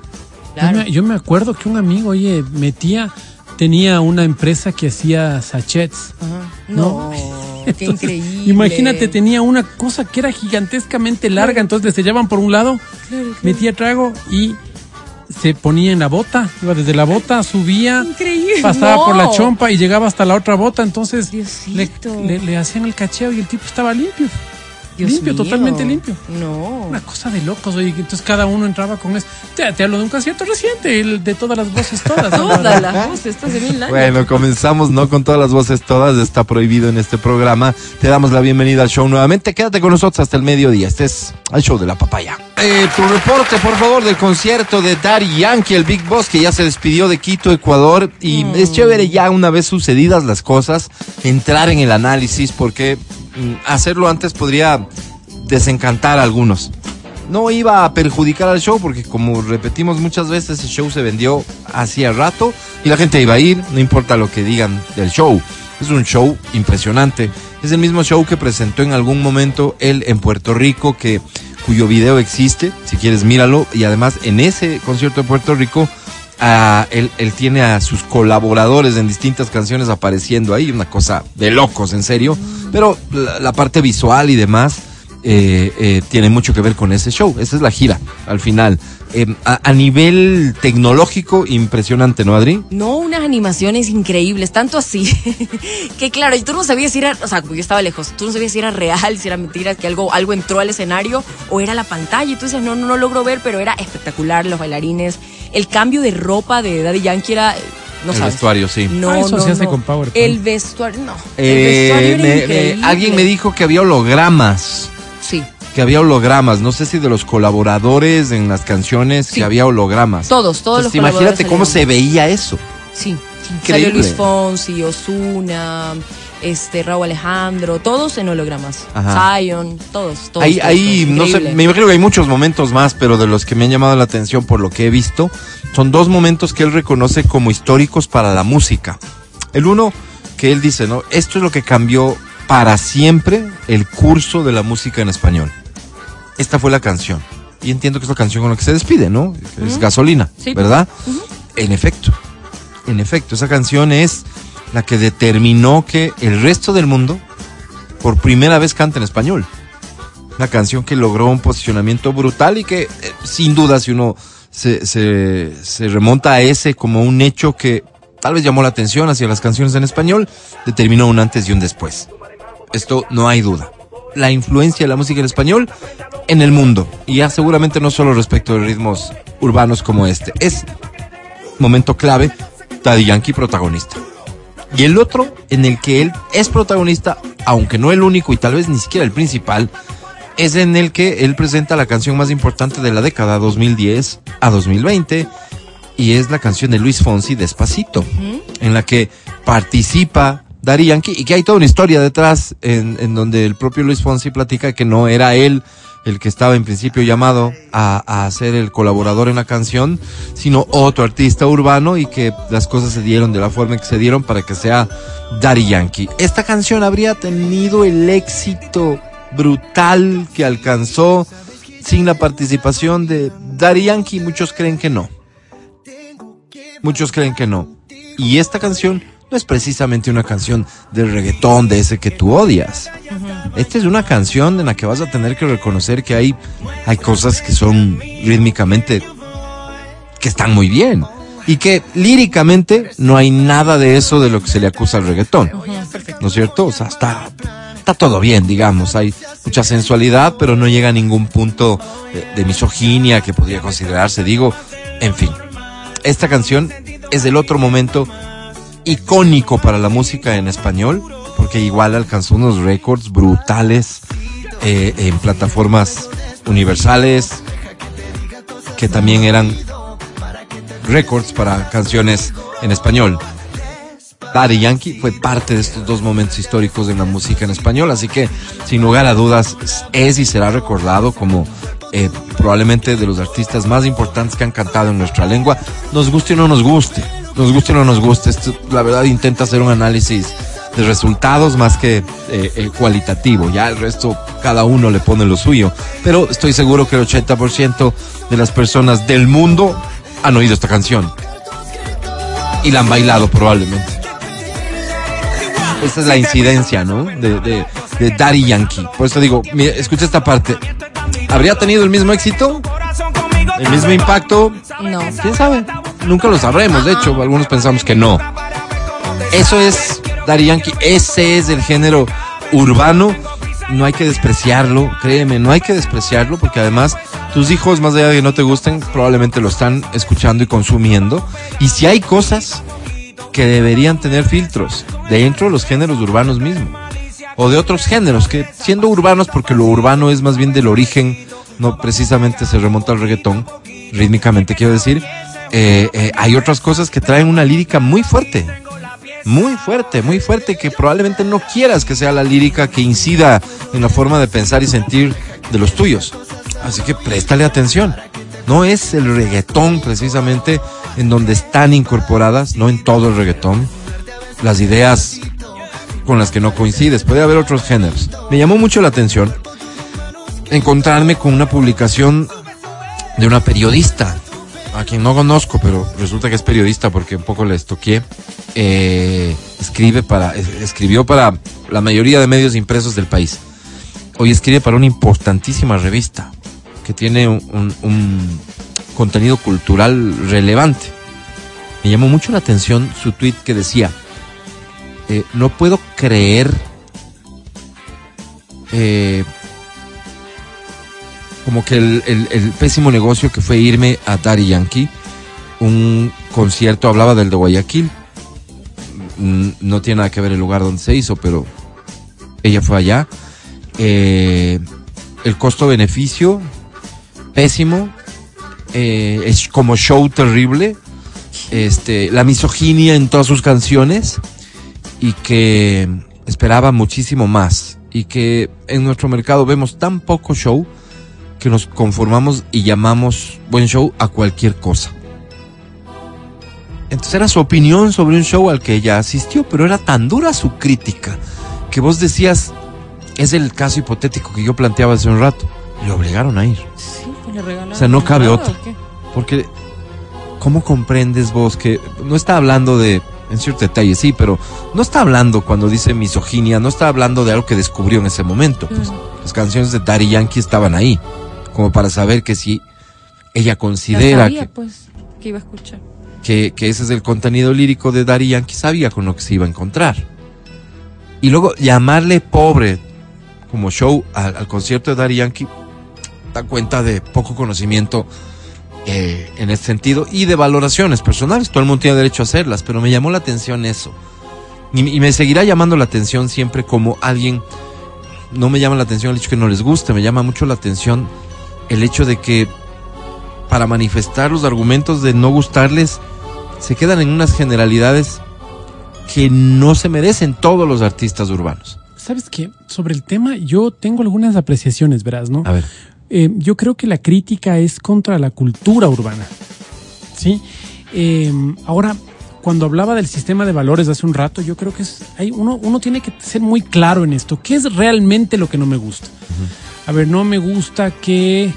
S4: Claro.
S3: Yo, me, yo me acuerdo que un amigo, oye, metía, tenía una empresa que hacía sachets.
S4: Ajá.
S3: ¿no?
S4: No, qué
S3: Entonces,
S4: increíble.
S3: Imagínate, tenía una cosa que era gigantescamente larga, entonces le sellaban por un lado, metía trago y se ponía en la bota, iba desde la bota, subía,
S4: Increíble.
S3: pasaba
S4: No.
S3: por la chompa y llegaba hasta la otra bota, entonces le- le hacían el cacheo y el tipo estaba limpio.
S4: Dios
S3: limpio,
S4: mío.
S3: totalmente limpio.
S4: No.
S3: Una cosa de locos, oye, que entonces cada uno entraba con eso. Te, te hablo de un concierto reciente, el de todas las voces, todas.
S4: Todas las voces, estas de mil años.
S2: Bueno, comenzamos no con todas las voces todas, está prohibido en este programa. Te damos la bienvenida al show nuevamente. Quédate con nosotros hasta el mediodía. Este es el show de la papaya. Eh, tu reporte, por favor, del concierto de Daddy Yankee, el Big Boss, que ya se despidió de Quito, Ecuador. Y es chévere ya una vez sucedidas las cosas, entrar en el análisis, porque hacerlo antes podría desencantar a algunos. No iba a perjudicar al show porque como repetimos muchas veces, el show se vendió hacía rato y la gente iba a ir, no importa lo que digan del show. Es un show impresionante. Es el mismo show que presentó en algún momento él en Puerto Rico, que, cuyo video existe, si quieres míralo, y además en ese concierto de Puerto Rico, ah, él, él tiene a sus colaboradores en distintas canciones apareciendo ahí, una cosa de locos, en serio, pero la, la parte visual y demás eh, eh, tiene mucho que ver con ese show. Esa es la gira, al final. Eh, a, a nivel tecnológico, impresionante, ¿no, Adri?
S4: No, unas animaciones increíbles, tanto así que claro, tú no sabías si era, o sea, yo estaba lejos, tú no sabías si era real, si era mentira, que algo, algo entró al escenario o era la pantalla y tú dices, no, no, no logro ver, pero era espectacular, los bailarines, el cambio de ropa de Daddy Yankee era, no
S2: el
S4: sabes.
S2: vestuario, sí.
S4: No,
S3: Ah, eso
S4: no,
S3: se hace
S4: no.
S3: con PowerPoint.
S4: El vestuario, no. el
S2: Eh,
S4: vestuario
S2: me- me- alguien me dijo que había hologramas.
S4: Sí,
S2: Que había hologramas, no sé si de los colaboradores en las canciones,
S4: Sí.
S2: que había hologramas.
S4: todos, todos los
S2: Entonces, imagínate
S4: colaboradores
S2: cómo se veía eso.
S4: Sí.
S2: Increíble.
S4: Salió Luis Fonsi, Osuna, este, Raúl Alejandro, todos en hologramas.
S2: Ajá.
S4: Zion, todos, todos.
S2: Ahí,
S4: todos,
S2: ahí
S4: todos.
S2: no sé, me imagino que hay muchos momentos más, pero de los que me han llamado la atención por lo que he visto, son dos momentos que él reconoce como históricos para la música. El uno, que él dice, ¿no? Esto es lo que cambió para siempre el curso de la música en español. Esta fue la canción. Y entiendo que es la canción con la que se despide, ¿no? Es gasolina,
S4: Sí.
S2: ¿verdad? En efecto, en efecto, esa canción es la que determinó que el resto del mundo por primera vez canta en español. Una canción que logró un posicionamiento brutal y que, eh, sin duda, si uno se, remonta a ese como un hecho que tal vez llamó la atención hacia las canciones en español, determinó un antes y un después. Esto no hay duda. La influencia de la música en español en el mundo. Y ya seguramente no solo respecto de ritmos urbanos como este. Es momento clave, Daddy Yankee protagonista. Y el otro en el que él es protagonista, aunque no el único y tal vez ni siquiera el principal, es en el que él presenta la canción más importante de la década 2010 a 2020 y es la canción de Luis Fonsi Despacito, en la que participa Yankee y que hay toda una historia detrás en, en donde el propio Luis Fonsi platica que no era él el que estaba en principio llamado a, a ser el colaborador en la canción, sino otro artista urbano y que las cosas se dieron de la forma que se dieron para que sea Daddy Yankee. Esta canción habría tenido el éxito brutal que alcanzó sin la participación de Daddy Yankee. Muchos creen que no. Muchos creen que no. Y esta canción no es precisamente una canción del reggaetón de ese que tú odias. Esta es una canción en la que vas a tener que reconocer que hay, hay cosas que son rítmicamente que están muy bien. Y que líricamente no hay nada de eso de lo que se le acusa al reggaetón. ¿No es cierto? O sea, está, está todo bien, digamos. Hay mucha sensualidad, pero no llega a ningún punto de, de misoginia que podría considerarse, digo. En fin, esta canción es del otro momento icónico para la música en español, porque igual alcanzó unos récords brutales eh, en plataformas universales que también eran récords para canciones en español. Daddy Yankee fue parte de estos dos momentos históricos de la música en español, así que sin lugar a dudas es y será recordado como eh, probablemente de los artistas más importantes que han cantado en nuestra lengua, nos guste o no nos guste, nos guste o no nos guste. Esto, la verdad intenta hacer un análisis de resultados más que eh, eh, cualitativo, ya el resto cada uno le pone lo suyo, pero estoy seguro que el 80% de las personas del mundo han oído esta canción y la han bailado probablemente. Esta es la incidencia, ¿no? De, de, de Daddy Yankee. Por eso digo, mira, escucha esta parte. ¿Habría tenido el mismo éxito? ¿El mismo impacto?
S4: No.
S2: ¿Quién sabe? Nunca lo sabremos, de hecho, algunos pensamos que no. Eso es Daddy Yankee, ese es el género urbano. No hay que despreciarlo, créeme, no hay que despreciarlo porque además tus hijos, más allá de que no te gusten, probablemente lo están escuchando y consumiendo. Y si hay cosas que deberían tener filtros dentro de los géneros urbanos mismos o de otros géneros que siendo urbanos porque lo urbano es más bien del origen no precisamente se remonta al reggaetón rítmicamente quiero decir eh, eh, hay otras cosas que traen una lírica muy fuerte. Muy fuerte muy fuerte que probablemente no quieras que sea la lírica que incida en la forma de pensar y sentir de los tuyos. Así que préstale atención. No es el reggaetón precisamente en donde están incorporadas, no en todo el reggaetón, las ideas con las que no coincides, puede haber otros géneros. Me llamó mucho la atención encontrarme con una publicación de una periodista, a quien no conozco, pero resulta que es periodista porque un poco la estoqué. Eh, escribe para, es- escribió para la mayoría de medios impresos del país. Hoy escribe para una importantísima revista que tiene un contenido cultural relevante. Me llamó mucho la atención su tweet que decía, eh, no puedo creer eh, como que el, pésimo negocio que fue irme a Daddy Yankee, un concierto, hablaba del de Guayaquil, Mm, no tiene nada que ver el lugar donde se hizo, pero ella fue allá. Eh, el costo-beneficio, pésimo, eh, es como show terrible, este, la misoginia en todas sus canciones y que esperaba muchísimo más. Y que en nuestro mercado vemos tan poco show que nos conformamos y llamamos buen show a cualquier cosa. Entonces era su opinión sobre un show al que ella asistió, pero era tan dura su crítica que vos decías, es el caso hipotético que yo planteaba hace un rato. Le obligaron a ir.
S4: Sí, pues le regalaron.
S2: O sea, no cabe
S4: ¿Entrada
S2: otra. Porque, ¿cómo comprendes vos que no está hablando de, en cierto detalle, sí, pero no está hablando cuando dice misoginia, no está hablando de algo que descubrió en ese momento. Pues, las canciones de Daddy Yankee estaban ahí, como para saber que si ella considera
S4: sabía,
S2: que,
S4: pues, que iba a escuchar.
S2: que, que ese es el contenido lírico de Daddy Yankee, sabía con lo que se iba a encontrar. Y luego llamarle pobre como show al, al concierto de Daddy Yankee da cuenta de poco conocimiento eh, en ese sentido y de valoraciones personales. Todo el mundo tiene derecho a hacerlas, pero me llamó la atención eso. Y, y me seguirá llamando la atención siempre como alguien. No me llama la atención el hecho que no les guste, me llama mucho la atención el hecho de que para manifestar los argumentos de no gustarles se quedan en unas generalidades que no se merecen todos los artistas urbanos.
S3: ¿Sabes qué? Sobre el tema, yo tengo algunas apreciaciones, verás, ¿no?
S2: A ver,
S3: Eh, yo creo que la crítica es contra la cultura urbana. ¿Sí? Eh, ahora, cuando hablaba del sistema de valores hace un rato, yo creo que es, hay, uno, uno tiene que ser muy claro en esto. ¿Qué es realmente lo que no me gusta? A ver, no me gusta que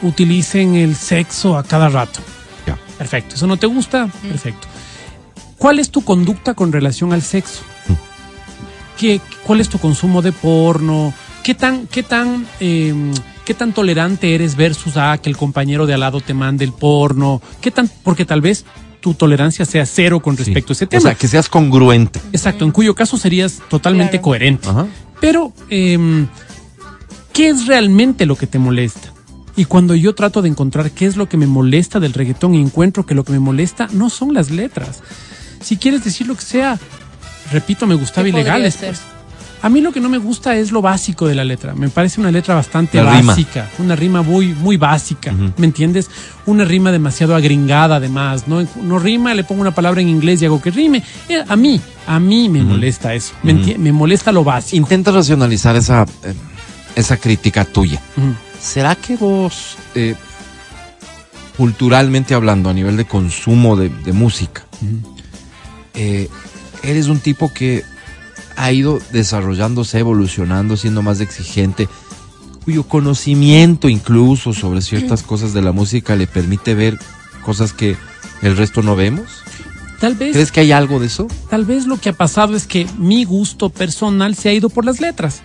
S3: utilicen el sexo a cada rato.
S2: Ya.
S3: Perfecto. ¿Eso no te gusta? Perfecto. ¿Cuál es tu conducta con relación al sexo? ¿Qué, ¿Cuál es tu consumo de porno? ¿Qué tan, qué tan, eh, qué tan tolerante eres versus a que el compañero de al lado te mande el porno? ¿Qué tan, porque tal vez tu tolerancia sea cero con respecto a ese
S2: o
S3: tema.
S2: sea, que seas congruente.
S3: Exacto, en cuyo caso serías totalmente
S4: Claro.
S3: coherente.
S2: Ajá.
S3: Pero, em, ¿qué es realmente lo que te molesta? Y cuando yo trato de encontrar qué es lo que me molesta del reggaetón, encuentro que lo que me molesta no son las letras. Si quieres decir lo que sea, repito, me gustaba
S4: ¿Qué podría
S3: ilegales. Pues. A mí lo que no me gusta es lo básico de la letra. Me parece una letra bastante
S2: La rima.
S3: básica, una rima muy, muy básica. ¿Me entiendes? Una rima demasiado agringada, además. No, no rima, le pongo una palabra en inglés y hago que rime. Eh, A mí, a mí me molesta eso. ¿Me,
S2: Ujú.
S3: enti- me molesta lo básico.
S2: Intenta racionalizar esa, eh, esa crítica tuya. ¿Será que vos, eh, culturalmente hablando, a nivel de consumo de, de música, eh, eres un tipo que ha ido desarrollándose, evolucionando, siendo más exigente, cuyo conocimiento incluso sobre ciertas cosas de la música le permite ver cosas que el resto no vemos?
S3: Tal vez,
S2: ¿Crees que hay algo de eso?
S3: tal vez lo que ha pasado es que mi gusto personal se ha ido por las letras,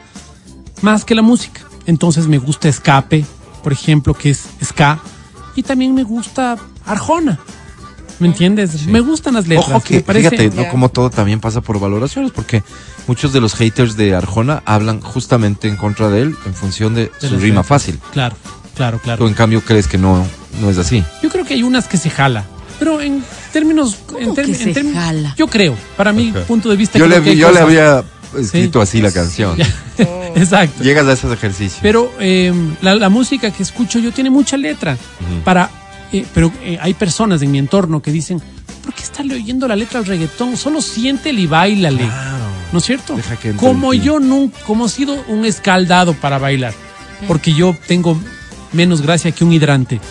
S3: más que la música. Entonces me gusta Escape, por ejemplo, que es ska, y también me gusta Arjona. ¿Me entiendes? Me gustan las letras.
S2: Ojo que,
S3: parece-
S2: fíjate, ¿no? Como todo también pasa por valoraciones, porque muchos de los haters de Arjona hablan justamente en contra de él en función de,
S3: De
S2: su rima
S3: letras.
S2: fácil.
S3: Claro, claro, claro.
S2: Tú en cambio crees que no, no es así.
S3: Yo creo que hay unas que se jala, pero en términos, yo creo, para mi punto de vista,
S2: Yo le, yo le había escrito así la canción.
S3: Exacto.
S2: Llegas a esos ejercicios.
S3: Pero eh, la, la música que escucho yo tiene mucha letra. Para, eh, pero eh, hay personas en mi entorno que dicen, ¿por qué estarle oyendo la letra al reggaetón? Solo siéntele y bailale.
S2: Claro.
S3: ¿No es cierto?
S2: Deja que
S3: como yo nunca, como he sido un escaldado para bailar, porque yo tengo menos gracia que un hidrante.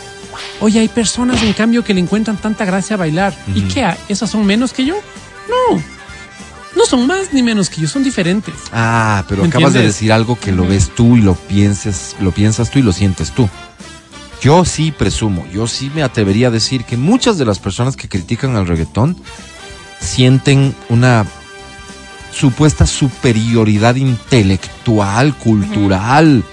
S3: Oye, hay personas en cambio que le encuentran tanta gracia a bailar. ¿Y qué? ¿Esas son menos que yo? No. No son más ni menos que yo, son diferentes.
S2: Ah, pero
S3: ¿Me
S2: acabas de decir algo que lo ves tú y lo piensas, lo piensas tú y lo sientes tú. Yo sí presumo, yo sí me atrevería a decir que muchas de las personas que critican al reggaetón sienten una supuesta superioridad intelectual, cultural,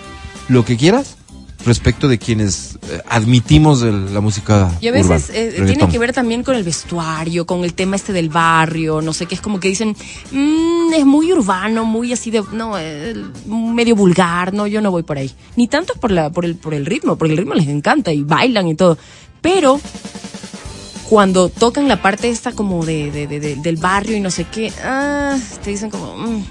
S2: lo que quieras, respecto de quienes eh, admitimos el- la música
S4: Y a veces
S2: urbana,
S4: eh, tiene que ver también con el vestuario, con el tema este del barrio, no sé qué, es como que dicen, "Mm, es muy urbano, muy así de, no, eh, medio vulgar, no, yo no voy por ahí. Ni tanto por, la, por, el, por el ritmo, porque el ritmo les encanta y bailan y todo. Pero cuando tocan la parte esta como de, de- de- de- del barrio y no sé qué, ah, te dicen como... mm,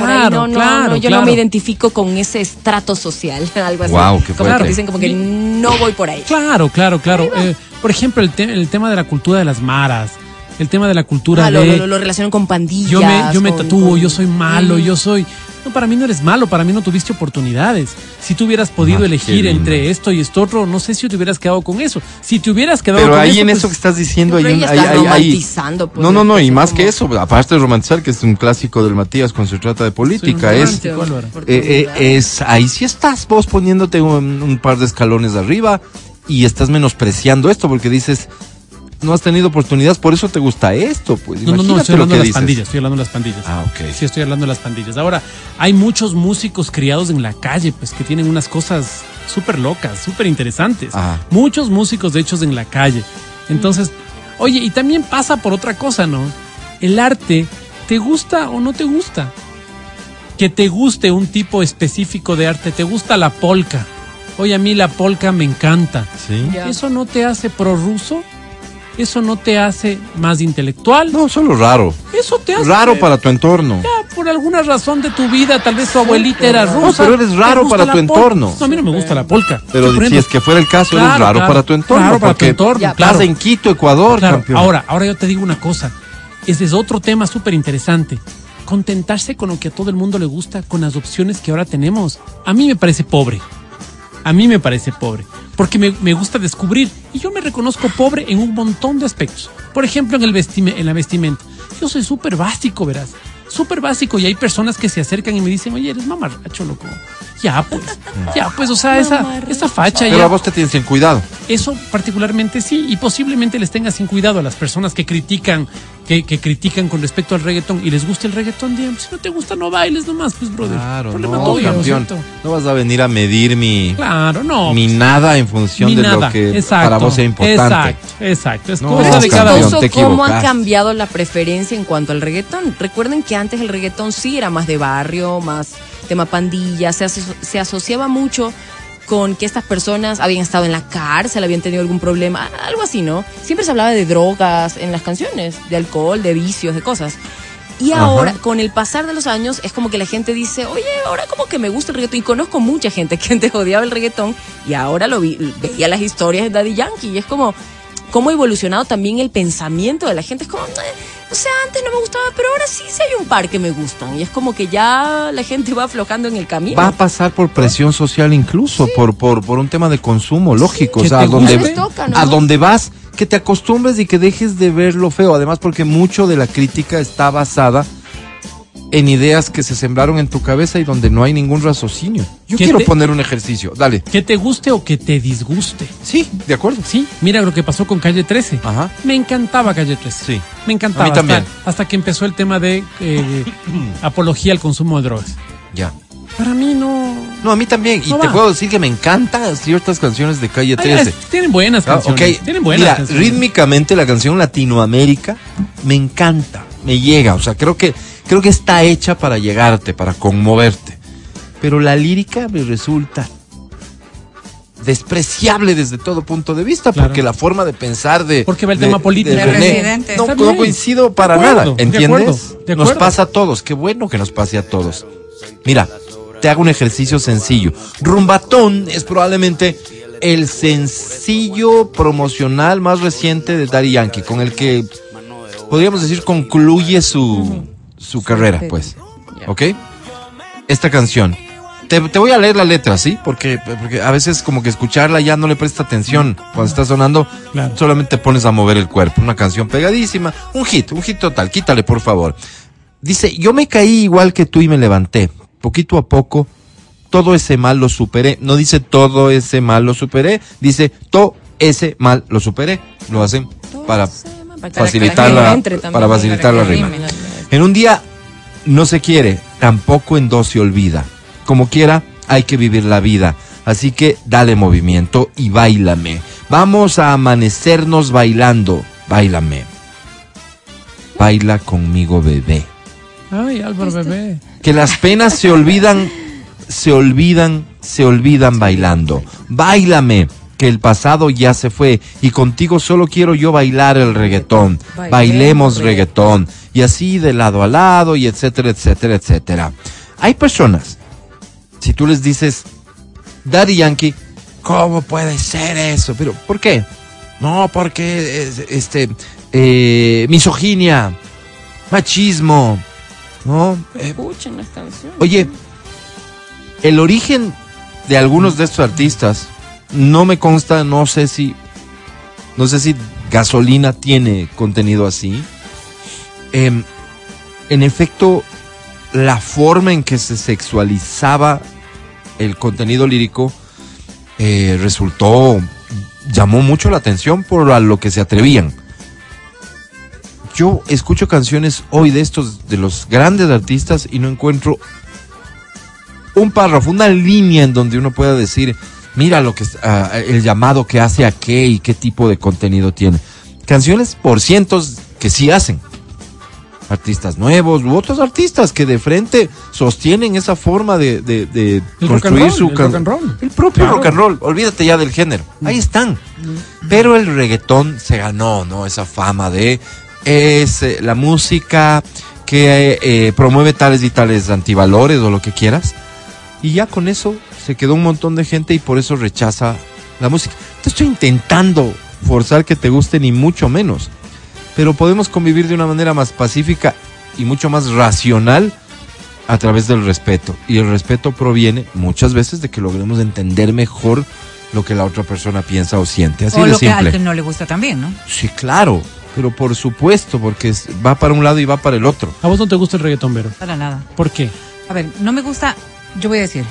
S4: por ahí
S3: Claro,
S4: no, no,
S3: claro,
S4: no, yo
S3: claro.
S4: no me identifico con ese estrato social, algo así.
S2: Guau, qué
S4: como que dicen como que no voy por ahí.
S3: Claro, claro, claro. Eh, por ejemplo, el, te- el tema de la cultura de las maras, el tema de la cultura
S4: Ah, lo,
S3: de...
S4: lo, lo relacionan con pandillas.
S3: yo me, yo me
S4: con-
S3: tatúo,
S4: con-
S3: yo soy malo,
S4: Mm.
S3: yo soy... No, para mí no eres malo, para mí no tuviste oportunidades. Si tú hubieras podido
S2: Ah,
S3: elegir entre esto y esto otro, no sé si te hubieras quedado con eso. Si te hubieras quedado
S2: Pero
S3: con
S2: ahí
S3: eso,
S2: en
S3: pues,
S2: eso que estás diciendo hay un...
S4: estás
S2: hay-
S4: romantizando, pues,
S2: no, no, no, y más
S4: como-
S2: que eso, aparte de romantizar, que es un clásico del Matías cuando se trata de política, es... Eh, eh, es ahí sí estás vos poniéndote un, un par de escalones arriba y estás menospreciando esto porque dices no has tenido oportunidades por eso te gusta esto pues
S3: No, no, no, estoy
S2: lo
S3: hablando
S2: que
S3: de las
S2: dices.
S3: pandillas, estoy hablando de las pandillas.
S2: ah ok
S3: Sí, estoy hablando de las pandillas. Ahora, hay muchos músicos criados en la calle, pues que tienen unas cosas súper locas, súper interesantes.
S2: Ajá.
S3: Muchos músicos, de hecho, en la calle. Entonces, oye, y también pasa por otra cosa, ¿no? El arte, ¿te gusta o no te gusta? Que te guste un tipo específico de arte, ¿te gusta la polka? Oye, a mí la polka me encanta.
S2: sí.
S3: ¿Eso no te hace prorruso? ¿Eso no te hace más intelectual?
S2: no solo raro
S3: Eso te hace...
S2: raro para tu entorno
S3: Ya, por alguna razón de tu vida, tal vez tu abuelita era
S2: No,
S3: rusa.
S2: pero eres
S3: ¿te
S2: raro para tu entorno.
S3: No, a mí no me gusta la polka.
S2: pero si es que fuera el caso eres
S3: Claro,
S2: raro
S3: claro.
S2: para tu entorno
S3: Raro para tu entorno,
S4: Ya,
S2: estás
S3: claro.
S2: en Quito Ecuador
S3: Claro,
S2: campeón
S3: ahora, ahora yo te digo una cosa. Ese es otro tema súper interesante. Contentarse con lo que a todo el mundo le gusta, con las opciones que ahora tenemos. A mí me parece pobre. A mí me parece pobre. Porque me, me gusta descubrir. Y yo me reconozco pobre en un montón de aspectos. Por ejemplo, en, el vestime- en la vestimenta. Yo soy súper básico, verás. Súper básico. Y hay personas que se acercan y me dicen, oye, eres mamarracho, loco. Ya, pues. Ya, pues, o sea, esa, esa facha
S2: pero
S3: ya.
S2: a vos te tienes en cuidado
S3: Eso particularmente sí, y posiblemente les tenga sin cuidado a las personas que critican, que, que critican con respecto al reggaetón y les gusta el reggaetón, digamos, si no te gusta no bailes nomás, pues brother.
S2: claro
S3: Problema
S2: no
S3: tuyo, ¿no es
S2: campeón no vas a venir a medir mi
S3: Claro, no.
S2: mi nada en función
S3: ni
S2: de
S3: nada.
S2: lo que
S3: exacto,
S2: para vos sea importante
S3: Exacto, exacto. Es
S2: No,
S3: cosa de
S4: es
S3: cada uno.
S4: cómo ha
S2: equivocaste.
S4: cambiado la preferencia en cuanto al reggaetón. Recuerden que antes el reggaetón sí era más de barrio, más tema pandilla, se, aso- se asociaba mucho con que estas personas habían estado en la cárcel, habían tenido algún problema, algo así, ¿no? Siempre se hablaba de drogas en las canciones, de alcohol, de vicios, de cosas. Y
S2: Ajá.
S4: ahora, con el pasar de los años, es como que la gente dice, oye, ahora como que me gusta el reggaetón. Y conozco mucha gente que antes odiaba el reggaetón y ahora lo vi, veía las historias de Daddy Yankee. Y es como, cómo ha evolucionado también el pensamiento de la gente. Es como, "Eh, o sea, antes no me gustaba, pero ahora sí, sí hay un par que me gustan. Y es como que ya la gente va aflojando en el camino.
S2: va a pasar por presión social incluso, por, por, por un tema de consumo lógico, o
S3: Que
S2: sea, a donde,
S4: toca, ¿no?
S2: a donde vas, que te acostumbres y que dejes de ver lo feo, además porque mucho de la crítica está basada en ideas que se sembraron en tu cabeza y donde no hay ningún raciocinio. Yo
S3: ¿Qué
S2: quiero
S3: te-
S2: poner un ejercicio, dale.
S3: Que te guste o que te disguste.
S2: Sí, de acuerdo.
S3: Sí, mira lo que pasó con Calle 13.
S2: Ajá.
S3: Me encantaba Calle 13.
S2: Sí.
S3: Me encantaba.
S2: A mí también.
S3: Hasta, hasta que empezó el tema de eh, apología al consumo de drogas.
S2: Ya.
S3: Para mí no.
S2: No, a mí también. Y te puedo decir que me encantan ciertas canciones de Calle
S3: Ay,
S2: 13.
S3: ay, tienen buenas
S2: Ah,
S3: canciones. Tienen buenas
S2: Mira,
S3: canciones.
S2: rítmicamente la canción Latinoamérica me encanta, me llega, o sea, creo que creo que está hecha para llegarte, para conmoverte. Pero la lírica me resulta despreciable desde todo punto de vista,
S3: Claro.
S2: porque la forma de pensar de
S3: Porque va el
S2: de-
S3: tema político.
S2: de
S3: De
S2: René,
S5: Residente.
S2: no, coincido para
S3: De acuerdo,
S2: nada,
S3: de
S2: ¿entiendes?
S3: acuerdo, de
S2: Nos pasa a todos, qué bueno que nos pase a todos. Mira, te hago un ejercicio sencillo. Rumbatón es probablemente el sencillo promocional más reciente de Daddy Yankee, con el que podríamos decir concluye su, su carrera, pues. ¿Ok? Esta canción. Te, te voy a leer la letra, ¿sí? Porque, porque a veces como que escucharla ya no le presta atención. Cuando está sonando,
S3: Claro.
S2: solamente te pones a mover el cuerpo. Una canción pegadísima. Un hit, un hit total. Quítale, por favor. dice, yo me caí igual que tú y me levanté. Poquito a poco, todo ese mal lo superé. No dice todo ese mal lo superé, dice todo ese mal lo superé. Lo hacen para facilitar la, para facilitar la rima. En un día no se quiere, tampoco en dos se olvida. Como quiera, hay que vivir la vida. Así que dale movimiento y bailame. Vamos a amanecernos bailando. Bailame. Baila conmigo, bebé.
S3: Ay, Álvaro bebé.
S2: Que las penas se olvidan, se olvidan, se olvidan bailando. Bailame, que el pasado ya se fue y contigo solo quiero yo bailar el reggaetón.
S4: Bailemos reggaetón.
S2: Y así de lado a lado y etcétera, etcétera, etcétera. Hay personas, si tú les dices, Daddy Yankee, ¿cómo puede ser eso? Pero, ¿por qué? No, porque, es- este, eh, misoginia, machismo, ¿no? Eh,
S4: Escuchen las canciones.
S2: Oye, el origen de algunos de estos artistas no me consta, no sé si, no sé si gasolina tiene contenido así. Em, en efecto, la forma en que se sexualizaba el contenido lírico eh, resultó, llamó mucho la atención por a lo que se atrevían. Yo escucho canciones hoy de estos, de los grandes artistas y no encuentro un párrafo, una línea en donde uno pueda decir, mira lo que ah, el llamado que hace a qué y qué tipo de contenido tiene. Canciones por cientos que sí hacen. Artistas nuevos u otros artistas que de frente sostienen esa forma de, construir
S3: roll,
S2: su
S3: el rock and roll.
S2: El propio
S3: Claro.
S2: rock and roll. Olvídate ya del género. Ahí están. Pero el reggaetón se ganó, ¿no? Esa fama de es eh, la música que eh, promueve tales y tales antivalores o lo que quieras. Y ya con eso se quedó un montón de gente y por eso rechaza la música. Te estoy intentando forzar que te guste ni mucho menos. Pero podemos convivir de una manera más pacífica y mucho más racional a través del respeto. Y el respeto proviene muchas veces de que logremos entender mejor lo que la otra persona piensa o siente. Así
S5: o
S2: de
S5: lo que al
S2: simple.
S5: que no le gusta también, ¿no?
S2: Sí, claro. Pero por supuesto, porque va para un lado y va para el otro.
S3: ¿A vos no te gusta el reggaetón, Vero?
S5: Para nada.
S3: ¿Por qué?
S5: A ver, no me gusta, yo voy a decir,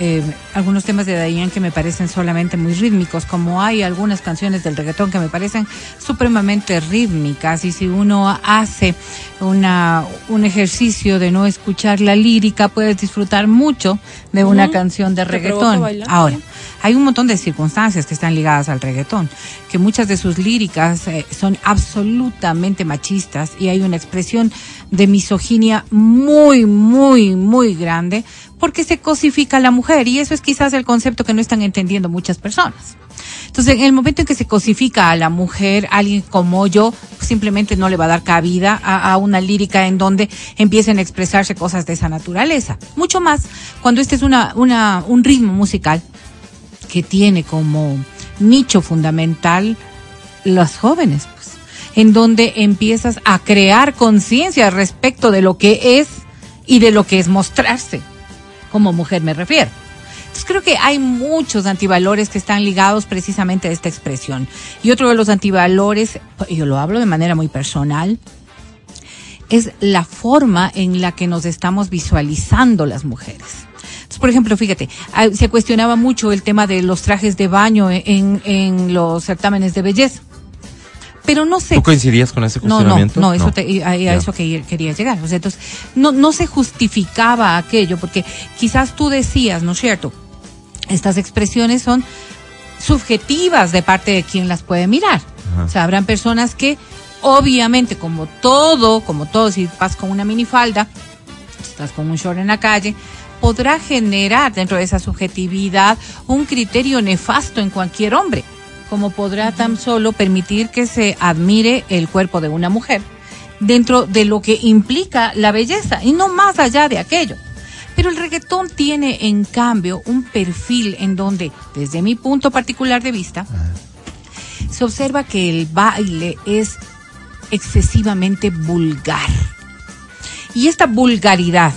S5: eh, algunos temas de Dayan que me parecen solamente muy rítmicos, como hay algunas canciones del reggaetón que me parecen supremamente rítmicas y si uno hace una, un ejercicio de no escuchar la lírica, puedes disfrutar mucho de una canción de reggaetón. Ahora, hay un montón de circunstancias que están ligadas al reggaetón, que muchas de sus líricas eh, son absolutamente machistas y hay una expresión de misoginia muy, muy, muy grande porque se cosifica a la mujer y eso es quizás el concepto que no están entendiendo muchas personas. Entonces, en el momento en que se cosifica a la mujer, alguien como yo simplemente no le va a dar cabida a, una lírica en donde empiecen a expresarse cosas de esa naturaleza. Mucho más cuando este es una, un ritmo musical que tiene como nicho fundamental los jóvenes, pues, en donde empiezas a crear conciencia respecto de lo que es y de lo que es mostrarse. Como mujer me refiero. Entonces creo que hay muchos antivalores que están ligados precisamente a esta expresión. Y otro de los antivalores, yo lo hablo de manera muy personal, es la forma en la que nos estamos visualizando las mujeres. Entonces, por ejemplo, fíjate, ah, se cuestionaba mucho el tema de los trajes de baño en, en los certámenes de belleza. Pero no sé.
S2: ¿Tú coincidías con ese
S5: No, no,
S2: cuestionamiento?
S5: no, eso te- a, a eso que quería llegar. O sea, entonces, no, no se justificaba aquello, porque quizás tú decías, ¿no es cierto? Estas expresiones son subjetivas de parte de quien las puede mirar.
S2: Ajá.
S5: O sea, habrán personas que, obviamente, como todo, como todo, si vas con una minifalda, si estás con un short en la calle, podrá generar dentro de esa subjetividad un criterio nefasto en cualquier hombre, como podrá tan solo permitir que se admire el cuerpo de una mujer dentro de lo que implica la belleza y no más allá de aquello. Pero el reggaetón tiene, en cambio, un perfil en donde, desde mi punto particular de vista, se observa que el baile es excesivamente vulgar. Y esta vulgaridad,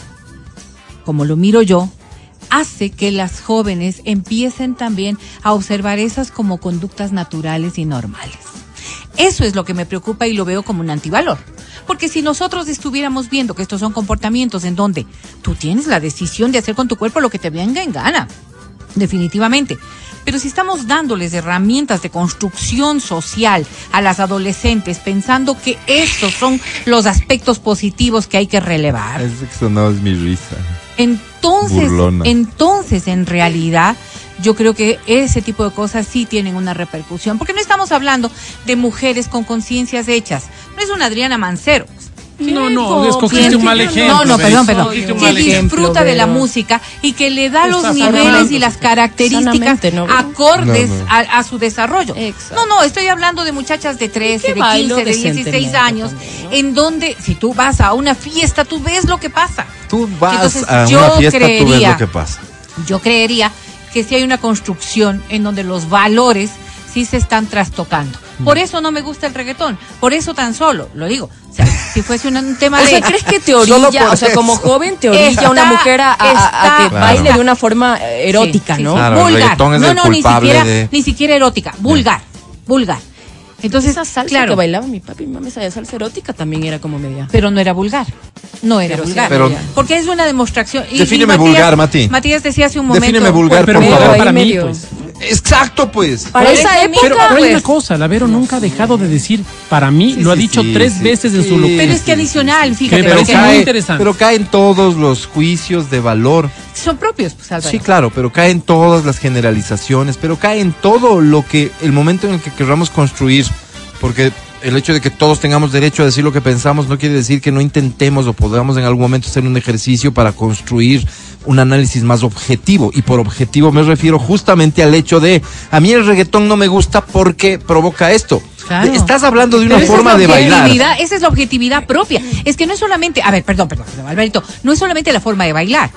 S5: como lo miro yo, hace que las jóvenes empiecen también a observar esas como conductas naturales y normales. Eso es lo que me preocupa y lo veo como un antivalor. Porque si nosotros estuviéramos viendo que estos son comportamientos en donde tú tienes la decisión de hacer con tu cuerpo lo que te venga en gana, definitivamente. Pero si estamos dándoles herramientas de construcción social a las adolescentes pensando que estos son los aspectos positivos que hay que relevar,
S2: mi risa.
S5: Entonces,
S2: Burlona.
S5: entonces en realidad yo creo que ese tipo de cosas sí tienen una repercusión, porque no estamos hablando de mujeres con conciencias hechas, no es una Adriana Mancero.
S3: No, no, escogiste un mal
S4: no,
S3: ejemplo.
S5: No, no, perdón, perdón. Que disfruta de la música y que le da los niveles y las características acordes. A, a su desarrollo.
S4: Exacto.
S5: No, no, estoy hablando de muchachas de 13,
S4: Que
S5: de
S4: bailo
S5: 15, de
S4: decentemente
S5: 16 años,
S4: también, ¿no?
S5: en donde si tú vas a una fiesta, tú ves lo que pasa.
S2: Tú vas
S5: Entonces,
S2: a
S5: yo
S2: una fiesta, tú ves
S5: creería-
S2: lo que pasa.
S5: Yo creería que sí hay una construcción en donde los valores sí se están trastocando. Por eso no me gusta el reggaetón. Por eso tan solo, lo digo. O sea, si fuese un, un tema
S4: O
S5: de...
S4: sea, ¿crees que te orilla, o sea, como joven te orilla a una
S5: Está-
S4: mujer a, a- a
S5: está-
S4: que
S2: Claro.
S4: baile de una forma eh, erótica,
S5: Sí, sí,
S4: ¿no?
S2: Claro,
S5: vulgar. no, no, ni siquiera,
S2: de-
S5: ni siquiera erótica. Vulgar. Vulgar. Entonces,
S4: Esa salsa
S5: claro,
S4: que bailaba mi papi y mami, esa salsa erótica también era como media.
S5: pero no era vulgar. No era
S4: Pero sí
S5: vulgar.
S2: Pero-
S5: porque es una demostración. Y- y
S2: Defíneme vulgar, Mati.
S5: Matías decía hace un momento.
S2: Defíneme vulgar,
S3: Pero
S2: por favor.
S3: para mí, pues.
S2: Exacto, pues.
S4: Para
S5: Por
S4: esa época,
S3: Pero, pero hay
S5: pues.
S3: una cosa, la Vero nunca ha dejado de decir, para mí,
S2: Sí,
S3: lo ha
S2: sí,
S3: dicho
S2: sí,
S3: tres
S2: sí,
S3: veces en
S2: sí,
S3: su look.
S5: Pero es que adicional, fíjate,
S3: me
S2: pero
S3: parece
S5: porque
S3: muy
S2: cae,
S3: interesante.
S2: pero caen todos los juicios de valor.
S5: son propios, pues, Álvaro.
S2: Sí, claro, pero caen todas las generalizaciones, pero cae en todo lo que el momento en el que querramos construir, porque el hecho de que todos tengamos derecho a decir lo que pensamos no quiere decir que no intentemos o podamos en algún momento hacer un ejercicio para construir un análisis más objetivo. Y por objetivo me refiero justamente al hecho de, a mí el reggaetón no me gusta porque provoca esto.
S5: Claro.
S2: Estás hablando de una
S5: Pero
S2: forma de
S5: la
S2: bailar.
S5: Esa es la objetividad propia. Es que no es solamente, a ver, perdón, perdón, perdón, Alvarito, no es solamente la forma de bailar.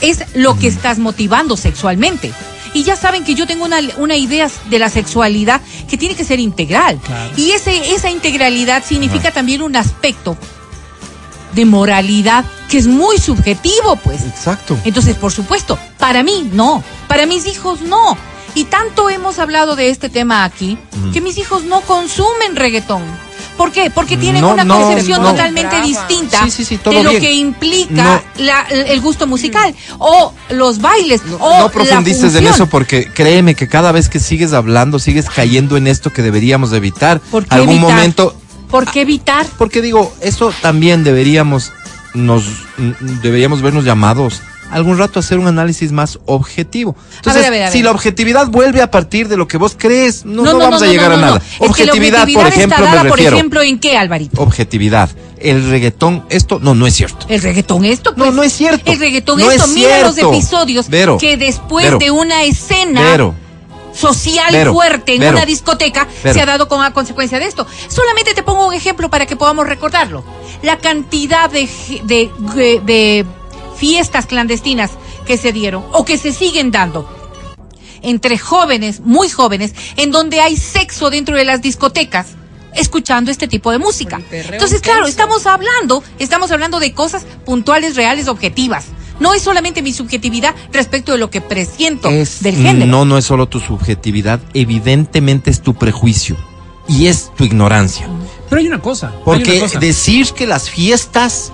S5: Es lo que estás motivando sexualmente. Y ya saben que yo tengo una, una idea de la sexualidad que tiene que ser integral.
S3: Claro.
S5: Y ese, esa integralidad significa también un aspecto de moralidad que es muy subjetivo, pues.
S2: Exacto.
S5: Entonces, por supuesto, para mí no, para mis hijos no. Y tanto hemos hablado de este tema aquí que mis hijos no consumen reggaetón. ¿Por qué? Porque tienen
S2: No,
S5: una
S2: no,
S5: concepción
S2: no.
S5: totalmente
S4: Brava.
S5: distinta
S2: Sí, sí, sí, todo
S5: de lo
S2: bien.
S5: que implica
S2: No.
S5: la- el gusto musical o los bailes
S2: No,
S5: o
S2: no
S5: la
S2: profundices en eso porque créeme que cada vez que sigues hablando sigues cayendo en esto que deberíamos evitar.
S5: ¿Por qué
S2: Algún
S5: evitar?
S2: momento,
S5: ¿Por qué evitar?
S2: porque digo, eso también deberíamos nos deberíamos vernos llamados algún rato hacer un análisis más objetivo. Entonces,
S5: ver, a ver, a
S2: si
S5: ver.
S2: la objetividad vuelve a partir de lo que vos crees, no, no, vamos a llegar a nada.
S5: Es que la
S2: Objetividad, por
S5: objetividad
S2: ejemplo,
S5: está dada,
S2: me
S5: por ejemplo, ¿en qué, Alvarito?
S2: Objetividad. El reggaetón, esto no, no es cierto.
S5: El reggaetón esto,
S2: No,
S5: pues.
S2: no es cierto.
S5: El reggaetón esto,
S2: es
S5: mira los episodios
S2: Vero,
S5: que después
S2: Vero.
S5: de una escena social fuerte en una discoteca se ha dado con a consecuencia de esto. Solamente te pongo un ejemplo para que podamos recordarlo. La cantidad de, ge- de, de- de fiestas clandestinas que se dieron o que se siguen dando entre jóvenes, muy jóvenes, en donde hay sexo dentro de las discotecas escuchando este tipo de música. Entonces, claro, estamos hablando, estamos hablando de cosas puntuales, reales, objetivas. No es solamente mi subjetividad respecto de lo que presiento
S2: es,
S5: del género.
S2: no, no es solo tu subjetividad, evidentemente es tu prejuicio y es tu ignorancia.
S3: Pero hay una cosa.
S2: Porque
S3: una cosa.
S2: decir que las fiestas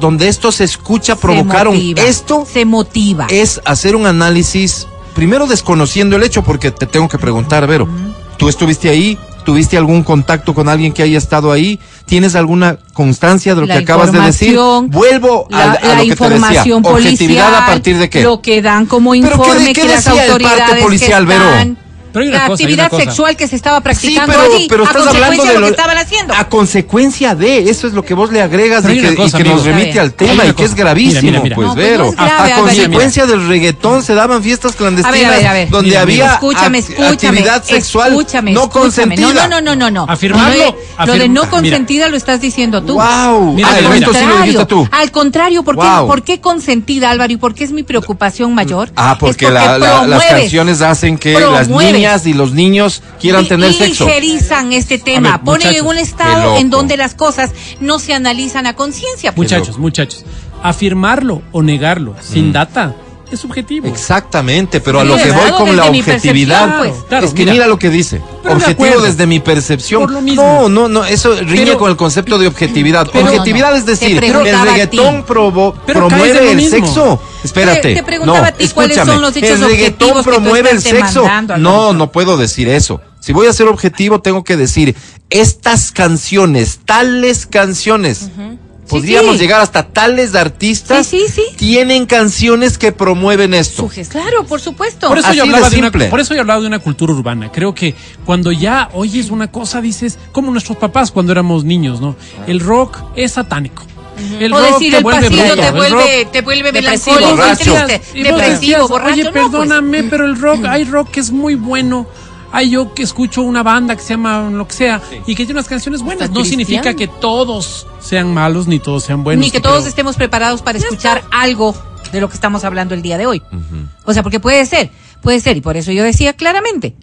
S2: donde esto se escucha
S5: Se
S2: provocaron
S5: motiva,
S2: esto
S5: se motiva.
S2: es hacer un análisis, primero desconociendo el hecho, porque te tengo que preguntar, Vero, ¿tú estuviste ahí? ¿Tuviste algún contacto con alguien que haya estado ahí? ¿Tienes alguna constancia de lo
S5: La
S2: que acabas de decir?
S5: información,
S2: Vuelvo a,
S5: la,
S2: a
S5: la
S2: lo que te decía.
S5: información
S2: Objetividad
S5: policial,
S2: a partir de qué?
S5: Lo que dan como
S2: ¿Pero qué-
S5: informe
S2: qué
S5: que las
S2: el parte
S5: autoridades
S2: policial,
S5: que
S2: Vero?
S3: Pero hay una
S5: la
S3: cosa, hay
S5: actividad
S3: una cosa.
S5: sexual que se estaba practicando
S2: sí, pero,
S5: allí,
S2: pero
S5: a
S2: estás hablando
S5: consecuencia
S2: de
S5: de lo
S2: lo-
S5: que estaban haciendo.
S2: A consecuencia de, eso es lo que vos le agregas y
S3: hay
S2: que,
S3: cosa,
S2: y que nos remite al
S3: Hay
S2: tema y que es gravísimo,
S3: Mira, mira, mira.
S2: pues,
S5: No, no
S2: Vero.
S5: es grave,
S2: a
S5: Álvaro.
S2: consecuencia del reggaetón se daban fiestas clandestinas
S5: A ver, a ver, a ver.
S2: donde había
S5: Escúchame, escúchame.
S2: actividad sexual
S5: escúchame,
S2: no consentida.
S5: No, no, no, no, no.
S3: Afirmarlo,
S5: No, Lo de, no consentida lo estás diciendo tú.
S2: Wow. No.
S5: Al contrario, ¿por qué,
S2: Wow.
S5: ¿por qué consentida, Álvaro? ¿Y por qué es mi preocupación mayor?
S2: Ah, porque, la- la- las canciones hacen que las
S5: promueves,
S2: niñas y los niños quieran
S5: li-
S2: tener sexo.
S5: ligerizan este tema,
S3: ver,
S5: ponen en un estado en donde las cosas no se analizan a conciencia.
S3: Muchachos, muchachos. Afirmarlo o negarlo sin data es subjetivo.
S2: Exactamente, pero a lo que voy con la objetividad,
S5: pues.
S3: Claro,
S2: es que
S3: mira.
S2: mira, lo que dice.
S3: Pero
S2: objetivo desde mi percepción.
S3: Por lo mismo.
S2: No, no, no, eso riñe
S3: Pero-
S2: con el concepto de objetividad.
S3: Pero-
S2: objetividad
S5: No,
S2: es decir, el reggaetón provo- promueve el sexo. Espérate.
S5: Te- te preguntaba
S2: no,
S5: a ti cuáles
S2: escúchame.
S5: son los hechos
S2: El reggaetón promueve el sexo. No, no puedo decir eso. Si voy a ser objetivo, tengo que decir estas canciones, tales canciones. Podríamos
S5: sí.
S2: llegar hasta tales artistas.
S5: Sí, sí, sí.
S2: Tienen canciones que promueven esto.
S5: Claro, por supuesto.
S3: Por eso,
S2: Así
S3: yo
S2: de
S3: hablaba de una,
S2: simple.
S3: por eso yo hablaba de una cultura urbana. Creo que cuando ya oyes una cosa, dices, como nuestros papás cuando éramos niños, ¿no? El rock es satánico. El
S5: o
S3: rock
S5: decir
S3: te
S5: el
S3: vuelve bruto,
S5: te
S3: el
S5: vuelve, te vuelve
S4: Depresivo,
S5: melancólico, depresivo, borracho.
S3: Oye,
S5: no, pues.
S3: perdóname, pero el rock, hay rock que es muy bueno. Hay yo que escucho una banda que se llama lo que sea y que tiene unas canciones buenas.
S4: Hasta
S3: No significa que todos sean malos ni todos sean buenos.
S5: Ni que todos
S3: pero-
S5: estemos preparados para escuchar algo de lo que estamos hablando el día de hoy. O sea, porque puede ser, puede ser, y por eso yo decía claramente,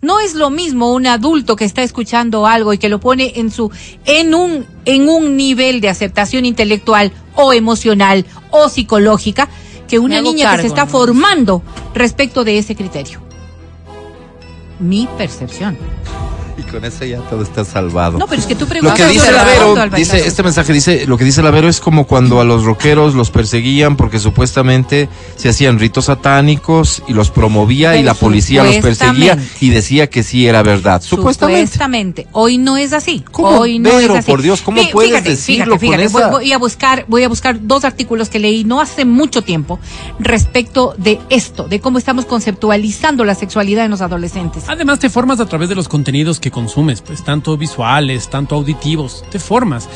S5: no es lo mismo un adulto que está escuchando algo y que lo pone en su, en un, en un nivel de aceptación intelectual o emocional o psicológica que una niña que se está
S4: ¿no?
S5: formando respecto de ese criterio. Mi percepción.
S2: Y con eso ya todo está salvado.
S5: No, pero es que tú
S2: Lo
S5: preguntas.
S2: que dice
S5: sobre
S2: la
S5: el
S2: Vero,
S5: voto, Alberto.
S2: dice, este mensaje dice, lo que dice la Vero es como cuando a los rockeros los perseguían porque supuestamente se hacían ritos satánicos y los promovía y la policía los perseguía y decía que sí era verdad. Supuestamente.
S5: Supuestamente. Hoy no es así.
S2: ¿Cómo,
S5: Hoy no
S2: Vero,
S5: es así.
S2: por Dios, cómo
S5: Fí-
S2: puedes
S5: fíjate,
S2: decirlo
S5: fíjate,
S2: con
S5: fíjate,
S2: esa-
S5: Voy, voy a buscar, voy a buscar dos artículos que leí no hace mucho tiempo respecto de esto, de cómo estamos conceptualizando la sexualidad en los adolescentes.
S3: Además te formas a través de los contenidos que consumes, pues tanto visuales, tanto auditivos, te formas.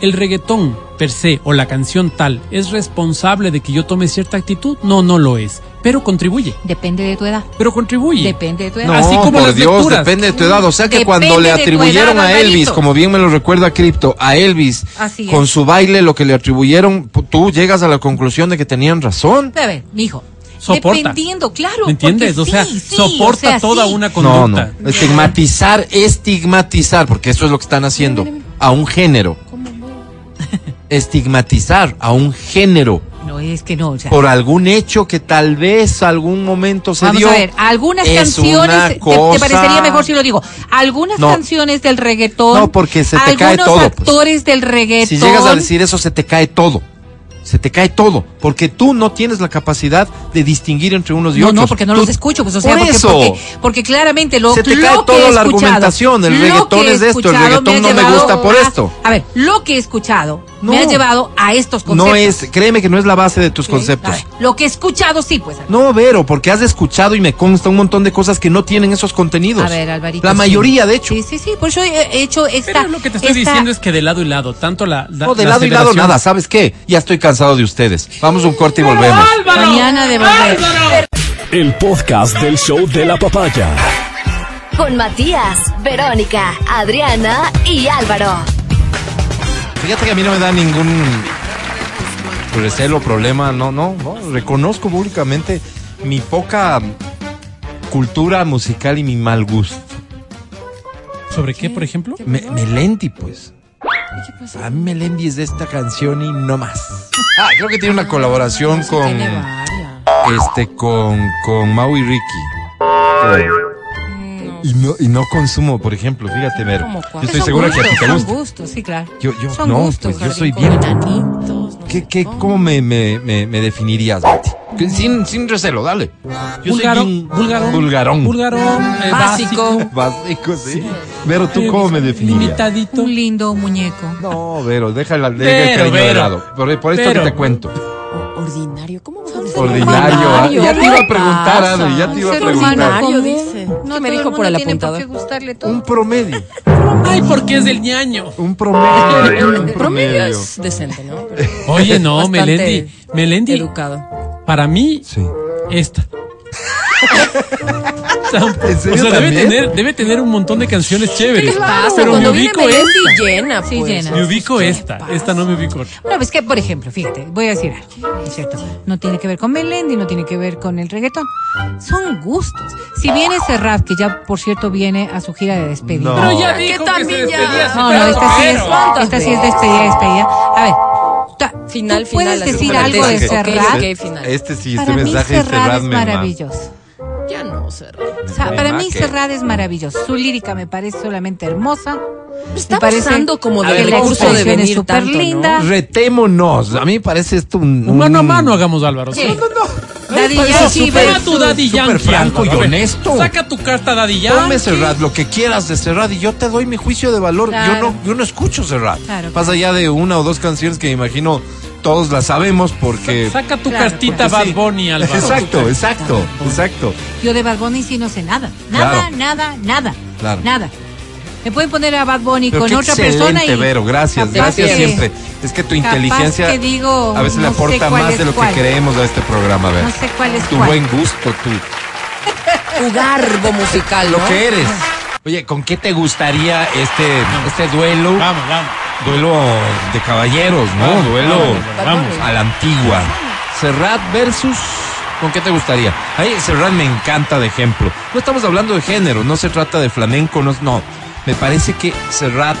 S3: El reggaetón per se o la canción tal es responsable de que yo tome cierta actitud? No, no lo es, pero contribuye,
S5: Depende de tu edad.
S3: pero contribuye.
S5: Depende de tu edad.
S2: No,
S3: Así como
S2: por
S3: las
S2: Dios,
S3: lecturas.
S2: depende de tu edad. O sea que
S5: Depende
S2: cuando le atribuyeron
S5: edad,
S2: a Elvis,
S5: Alvarito.
S2: como bien me lo recuerda Crypto, a Elvis,
S5: Así
S2: con su baile, lo que le atribuyeron, tú llegas a la conclusión de que tenían razón.
S5: Bebé, mijo.
S3: Soporta.
S5: Dependiendo, claro.
S3: ¿Me entiendes?
S5: porque
S3: O sea,
S5: sí, sí,
S3: soporta
S5: o sea,
S3: toda
S5: sí.
S3: una
S2: No,
S3: conducta.
S2: no. Estigmatizar, estigmatizar, porque eso es lo que están haciendo, a un género. Estigmatizar a un género
S5: No, es que no. O sea,
S2: por algún hecho que tal vez algún momento se
S5: Vamos
S2: dio.
S5: a ver, algunas
S2: Es
S5: canciones, te- te, parecería mejor si lo digo, algunas
S2: No.
S5: canciones del reggaetón,
S2: No, porque se te cae
S5: algunos
S2: todo, pues.
S5: actores del reggaetón,
S2: Si llegas a decir eso, se te cae todo. Se te cae todo. Porque tú no tienes la capacidad de distinguir entre unos y
S5: no,
S2: otros.
S5: no, porque no
S2: Tú-
S5: los escucho, pues o sea,
S2: Por
S5: porque,
S2: eso.
S5: porque, porque claramente lo,
S2: Se te
S5: lo
S2: cae
S5: que
S2: toda la argumentación, el reggaetón es de esto, el reggaetón no me gusta por
S5: a-
S2: esto.
S5: A ver, lo que he escuchado
S2: No.
S5: me ha llevado a estos conceptos.
S2: No es, créeme que no es la base de tus
S5: A
S2: conceptos.
S5: ver, lo que he escuchado sí, pues.
S2: No, Vero, porque has escuchado y me consta un montón de cosas que no tienen esos contenidos.
S5: A ver, Alvarito.
S2: La
S5: sí.
S2: mayoría, de hecho.
S5: Sí, sí, sí, por eso he he hecho esta...
S3: Pero lo que te estoy
S5: esta-
S3: diciendo es que de lado y lado, tanto la, la-
S2: No, de
S3: la
S2: lado y lado nada, ¿sabes qué? Ya estoy cansado de ustedes. Vamos a un corte y volvemos.
S5: Mañana de volver.
S1: El podcast del show de la papaya.
S6: Con Matías, Verónica, Adriana y Álvaro.
S2: Fíjate que a mí no me da ningún recelo, problema, no, no, no. Reconozco públicamente mi poca cultura musical y mi mal gusto.
S3: ¿Sobre qué, por ejemplo?
S2: Me, Melendi, pues. A mí Melendi es de esta canción y no más. Ah, creo que tiene una colaboración con
S4: Tiene varias.
S2: este con con Mau y Ricky. Y no, y no consumo, por ejemplo, fíjate, Vero.
S4: ¿Cómo
S2: Yo
S4: cuál?
S2: estoy
S5: Son
S2: segura que a ti
S5: gustos,
S2: te
S5: son
S2: gusta.
S5: gustos, sí, claro.
S2: Yo, yo,
S5: Son
S2: no,
S5: gustos,
S2: pues yo soy bien.
S5: con
S4: Enanitos, no
S2: ¿Qué,
S4: sé
S2: qué,
S4: cómo.
S2: ¿Cómo me, me, me, me definirías, Betty? Que Sin, sin recelo, dale. Yo
S3: Vulgarón,
S2: soy bien
S3: vulgarón,
S2: Vulgarón.
S3: vulgarón, eh,
S4: Básico.
S2: Básico, sí. Vero, ¿tú cómo me definirías?
S3: Limitadito.
S5: Un lindo muñeco.
S2: No, Vero, déjala, deja el cariño de lado. Por, por esto que te cuento.
S4: O- Ordinario, ¿cómo vas a decir
S2: Ordinario. ah, Ya te iba a preguntar? Adri, ya te iba a
S5: Ser
S2: preguntar.
S4: dice.
S5: No
S4: ¿Qué me dijo por el apuntador?
S5: qué gustarle todo.
S2: Un promedio.
S3: Ay, porque es del ñaño.
S2: Un promedio. Un
S4: promedio es decente, ¿no? Pero
S3: Oye, no, Melendi. Melendi,
S4: Educado.
S3: Para mí,
S2: Sí.
S3: esta. O sea, un po-
S2: ¿En serio
S3: o sea, debe tener, debe tener un montón de canciones chéveres.
S4: Pasa,
S3: pero me
S4: cuando viene
S3: ubico esta.
S4: llena,
S5: Sí,
S4: pues.
S5: llena.
S3: Me ubico esta. Esta no me ubico.
S5: No, es que, por ejemplo, fíjate, voy a decir algo, ¿es cierto? No tiene que ver con Melendi, no tiene que ver con el reggaetón. Son gustos. Si viene Serrat, que ya, por cierto, viene a su gira de despedida.
S2: No.
S3: Pero ya dijo que se despedía
S5: No, no, esta sí es,
S3: pero-
S4: ¿Cuántas
S5: esta sí es despedida, despedida. A ver,
S4: Final,
S5: ¿tú puedes
S4: final, así
S5: decir algo de Serrat?
S4: ok, final.
S2: Este sí, este
S5: para mí
S2: mensaje
S5: Serrat
S2: Serrat
S5: es maravilloso.
S4: Ya no, Serrat.
S5: O sea, para mí
S2: que-
S5: Serrat es maravilloso. Su lírica me parece solamente hermosa.
S4: Está
S5: Me parece
S4: abusando como
S5: la
S4: recurso de venir
S5: súper
S4: tanto, ¿no?
S5: linda.
S2: Retémonos. A mí me parece esto un.
S3: Un mano a mano hagamos, Álvaro.
S4: ¿Qué?
S5: Daddy
S2: parece
S5: Yankee
S2: súper-
S3: Saca tu Daddy
S2: súper
S3: Yankee.
S2: franco y honesto.
S3: Saca tu carta Daddy Yankee.
S2: Ponme Serrat, lo que quieras de Serrat y yo te doy mi juicio de valor. Yo no, yo no escucho Serrat.
S5: Claro,
S2: Más
S5: claro.
S2: allá de una o dos canciones que me imagino todos las sabemos porque.
S3: Saca tu
S5: Claro,
S3: cartita
S2: porque
S3: Bad
S2: sí.
S3: Bunny, Álvaro.
S2: Exacto, exacto, exacto.
S5: Yo de Bad Bunny sí no sé nada. Nada,
S2: Claro.
S5: nada, nada.
S2: Claro.
S5: Nada. Me pueden poner a Bad Bunny
S2: Pero
S5: con otra persona y.
S2: Vero, gracias,
S5: capaz
S2: gracias
S5: que-
S2: siempre. Es que tu inteligencia
S5: que digo,
S2: a veces le
S5: no
S2: aporta más de lo
S5: cuál.
S2: que creemos a este programa, Vero.
S5: No sé cuál es
S2: Tu
S5: cuál.
S2: buen gusto, tu,
S4: Tu garbo musical,
S2: lo
S4: ¿no?
S2: que eres. Oye, ¿con qué te gustaría este, este duelo?
S3: Vamos, vamos.
S2: Duelo de caballeros, ¿no?
S3: Vamos,
S2: duelo
S3: vamos, vamos.
S2: a la antigua. Serrat versus. ¿Con qué te gustaría? Ahí Serrat me encanta de ejemplo. No estamos hablando de género, no se trata de flamenco, no. no. Me parece que Serrat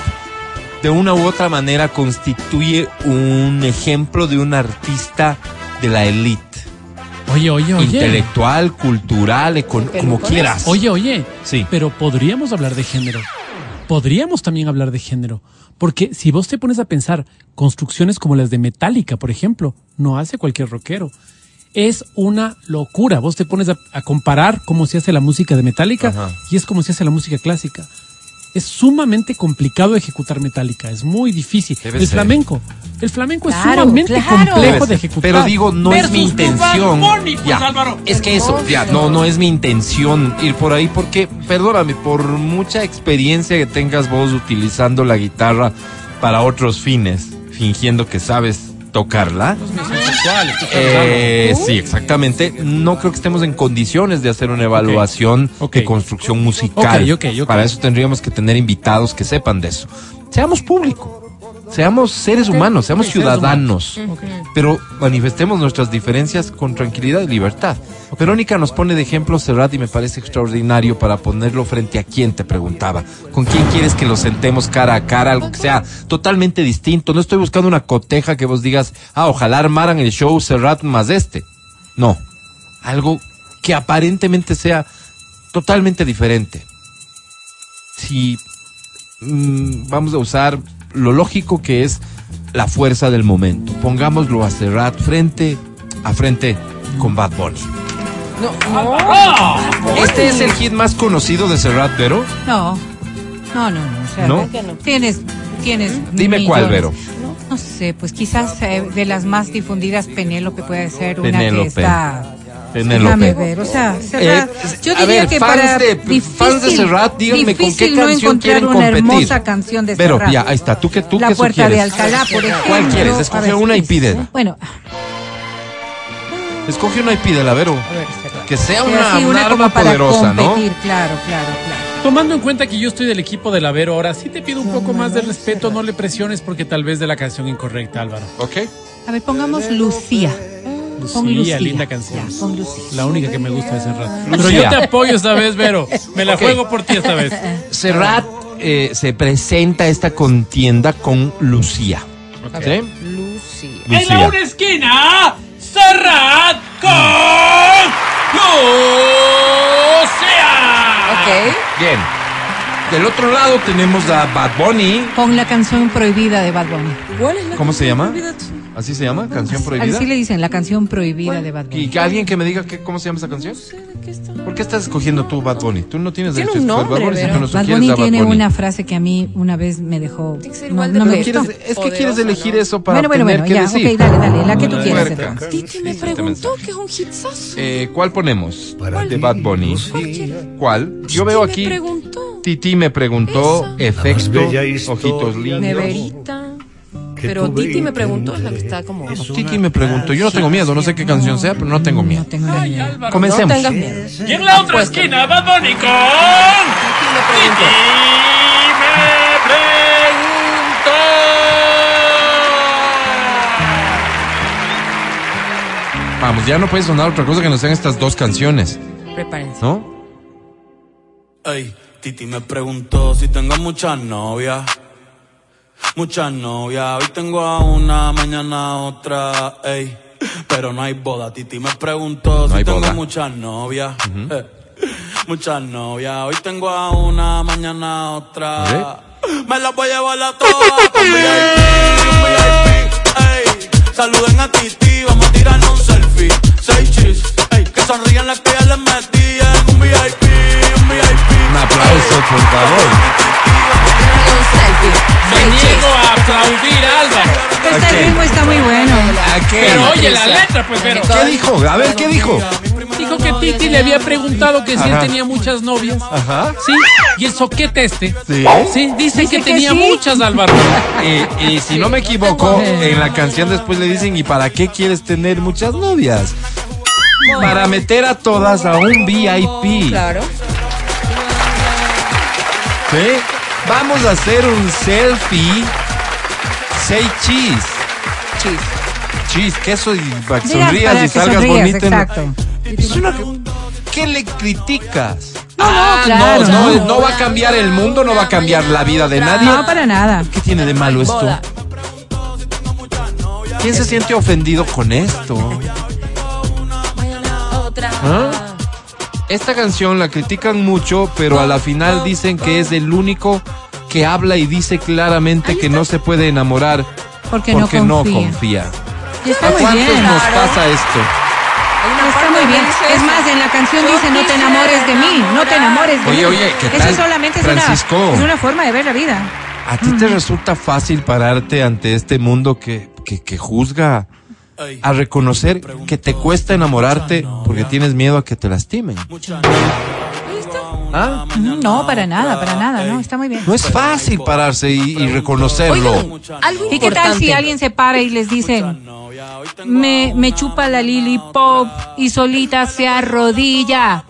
S2: de una u otra manera constituye un ejemplo de un artista de la élite.
S3: Oye, oye, oye.
S2: Intelectual, cultural, econ- como quieras.
S3: Oye, oye.
S2: Sí.
S3: Pero podríamos hablar de género. Podríamos también hablar de género. Porque si vos te pones a pensar construcciones como las de Metallica, por ejemplo, no hace cualquier rockero. Es una locura. Vos te pones a, a comparar cómo se hace la música de Metallica
S2: Ajá.
S3: y es como se hace la música clásica. Es sumamente complicado ejecutar Metallica, es muy difícil.
S2: Debe
S3: el
S2: ser.
S3: flamenco, el flamenco
S5: Claro,
S3: es sumamente
S5: claro.
S3: complejo de ejecutar.
S2: Pero digo, no es mi intención.
S3: Pues,
S2: Ya,
S3: Álvaro.
S2: Es que eso, ya, no, no es mi intención ir por ahí porque, perdóname, por mucha experiencia que tengas vos utilizando la guitarra para otros fines, fingiendo que sabes tocarla.
S3: Estoy
S2: Eh, sí, exactamente. No creo que estemos en condiciones de hacer una evaluación de construcción musical.
S3: Ok, ok, ok.
S2: Para eso tendríamos que tener invitados que sepan de eso. Seamos público, seamos seres humanos, seamos
S3: seres
S2: ciudadanos, pero manifestemos nuestras diferencias con tranquilidad y libertad. Verónica nos pone de ejemplo Serrat y me parece extraordinario para ponerlo frente a quién te preguntaba. ¿Con quién quieres que lo sentemos cara a cara? Algo que sea totalmente distinto. No estoy buscando una coteja que vos digas, ah, ojalá armaran el show Serrat más este. No. Algo que aparentemente sea totalmente diferente. Si mm, vamos a usar lo lógico que es la fuerza del momento. Pongámoslo a Serrat frente a frente con Bad Bunny.
S4: No, no.
S2: Este es el hit más conocido de Serrat, Vero.
S5: No, no, no, no. o sea,
S2: ¿No?
S5: Tienes, tienes.
S2: Dime cuál. Vero.
S5: No sé, pues quizás eh, de las más difundidas, Penélope puede ser una
S2: Penélope.
S5: que está.
S2: Penélope.
S5: Déjame ver, o sea, Serrat,
S2: Eh,
S5: yo diría
S2: ver,
S5: que
S2: fans
S5: para
S2: de-
S5: difícil,
S2: fans de Serrat, díganme con qué
S5: difícil no
S2: canción
S5: encontrar
S2: quieren
S5: una
S2: competir.
S5: hermosa canción de Serrat.
S2: ya, ahí está. ¿Tú qué, tú
S5: La
S2: qué
S5: puerta
S2: sugieres?
S5: de Alcalá, por ejemplo.
S2: ¿Cuál quieres? Escoge
S5: ver,
S2: una y pide.
S5: Bueno,
S2: Escoge una y pídela, Vero.
S5: a ver, Serrat.
S2: Que sea
S5: Sí,
S2: una,
S5: una
S2: arma
S5: como para
S2: poderosa, ¿no?
S5: claro, claro, claro.
S3: Tomando en cuenta que yo estoy del equipo de la Vero ahora, sí te pido un poco más de respeto, no le presiones porque tal vez de la canción incorrecta, Álvaro.
S2: Ok.
S5: A ver, pongamos Lucía. Pon
S3: Lucía,
S5: Lucía.
S3: linda canción.
S5: Ya, Lucía.
S3: La única que me gusta de Serrat. Pero
S2: Lucía.
S3: yo te apoyo esta vez, Vero. Me la juego por ti esta vez.
S2: Serrat eh, se presenta esta contienda con Lucía. ¿Sí?
S4: Lucy.
S3: En la una esquina, Serrat con Lucía.
S4: Ok.
S2: Bien. Del otro lado tenemos a Bad Bunny.
S5: Pon la canción prohibida de Bad Bunny.
S4: ¿Cuál es la
S2: ¿Cómo se llama?
S4: prohibida?
S2: ¿Así se llama? ¿Canción prohibida?
S5: Así le dicen, la canción prohibida de Bad Bunny.
S2: ¿Y que alguien que me diga que, cómo se llama esa canción? ¿Por qué estás escogiendo tú Bad Bunny? Tú no tienes
S4: Tiene
S2: derecho a
S4: un
S2: escoger Bad Bunny si
S4: pero-
S2: tú no
S5: Bad Bunny
S2: a Bad
S5: tiene
S2: Bunny.
S5: una frase que a mí una vez me dejó.
S4: Tiene que ser
S5: No,
S4: de
S5: no me
S2: quieres- es que quieres elegir
S4: ¿no?
S2: eso para
S5: Bueno, bueno,
S2: tener
S5: bueno,
S2: que
S5: ya,
S2: decir.
S5: ok, dale, dale, la que tú quieras. Entonces.
S4: Titi me preguntó que es un hitsazo.
S2: Eh, ¿Cuál ponemos? De Bad Bunny. ¿Cuál? Yo veo
S4: Titi
S2: aquí.
S4: me preguntó.
S2: Titi me preguntó efecto, ojitos lindos.
S4: Neverita. Pero Titi me preguntó, es la que está como.
S2: Titi me preguntó. Yo no tengo miedo, no sé qué canción sea, pero no tengo miedo.
S5: No tengo ni idea.
S3: Álvaro.
S2: Comencemos.
S4: No tengas miedo.
S3: Y en la otra esquina, Bad Bunny con
S4: Titi me preguntó.
S2: Vamos, ya no puede sonar otra cosa que no sean estas dos canciones,
S4: Prepárense.
S2: ¿no?
S7: Ey, Titi me preguntó si tengo muchas novias. Muchas novias. Hoy tengo a una, mañana a otra, ey. Pero no hay boda. Titi me preguntó
S2: No
S7: si
S2: hay
S7: tengo
S2: boda.
S7: muchas novias. Eh, Muchas novias. Hoy tengo a una, mañana a otra. Me las voy a llevar a todas con VIP, un VIP, ey. Saluden a Titi, vamos a tirarnos un selfie. Seis chis, ey. Que sonrían las que ya les metí en un VIP, un
S2: aplauso, por favor.
S3: Me niego a aplaudir a Álvaro.
S5: Este ritmo está muy bueno.
S2: ¿A qué?
S3: Pero oye la letra, pues, pero.
S2: ¿Qué dijo? A ver, ¿qué dijo?
S3: Dijo que Titi le había preguntado que si él
S2: Ajá.
S3: tenía muchas novias.
S2: Ajá.
S3: Sí, y el soquete este.
S2: Sí.
S3: Sí, dice,
S5: Dice
S3: que,
S5: que
S3: tenía
S5: sí.
S3: muchas, Álvaro.
S2: Y, y si no me equivoco, en la canción después le dicen, ¿y para qué quieres tener muchas novias? Para meter a todas a un VIP.
S4: Claro.
S2: ¿Sí? Vamos a hacer un selfie. Say cheese.
S4: Chis.
S2: Cheese, queso y para que sonrías
S5: para
S2: y
S5: que
S2: salgas la-
S5: Exacto.
S2: Es una- ¿Qué le criticas?
S5: No, no,
S2: Ah,
S5: claro,
S2: no,
S5: no.
S2: no va a cambiar el mundo, no va a cambiar la vida de nadie.
S5: No, para nada.
S2: ¿Qué tiene de malo esto? ¿Quién se siente ofendido con esto?
S4: Otra.
S2: ¿Ah? Esta canción la critican mucho, pero a la final dicen que es el único que habla y dice claramente que no se puede enamorar
S5: Porque no
S2: porque no
S5: confía.
S2: confía.
S5: Y está
S2: ¿A
S5: muy
S2: cuántos
S5: bien.
S2: nos pasa esto?
S5: Está muy bien. Es más, en la canción dice no te enamores de mí, no te enamores de
S2: Oye,
S5: mí.
S2: oye, ¿qué
S5: Eso
S2: tal,
S5: solamente es
S2: Francisco?
S5: una, es una forma de ver la vida.
S2: ¿A ti te resulta fácil pararte ante este mundo que, que, que juzga. A reconocer que te cuesta enamorarte porque tienes miedo a que te lastimen? ¿Ah?
S5: Mm, No, para nada, para nada, no, está muy bien.
S2: No es fácil pararse y, y reconocerlo.
S4: Oigan, algo
S5: ¿Y qué tal si alguien se para y les dice, me, me chupa la Lily Pop y solita se arrodilla?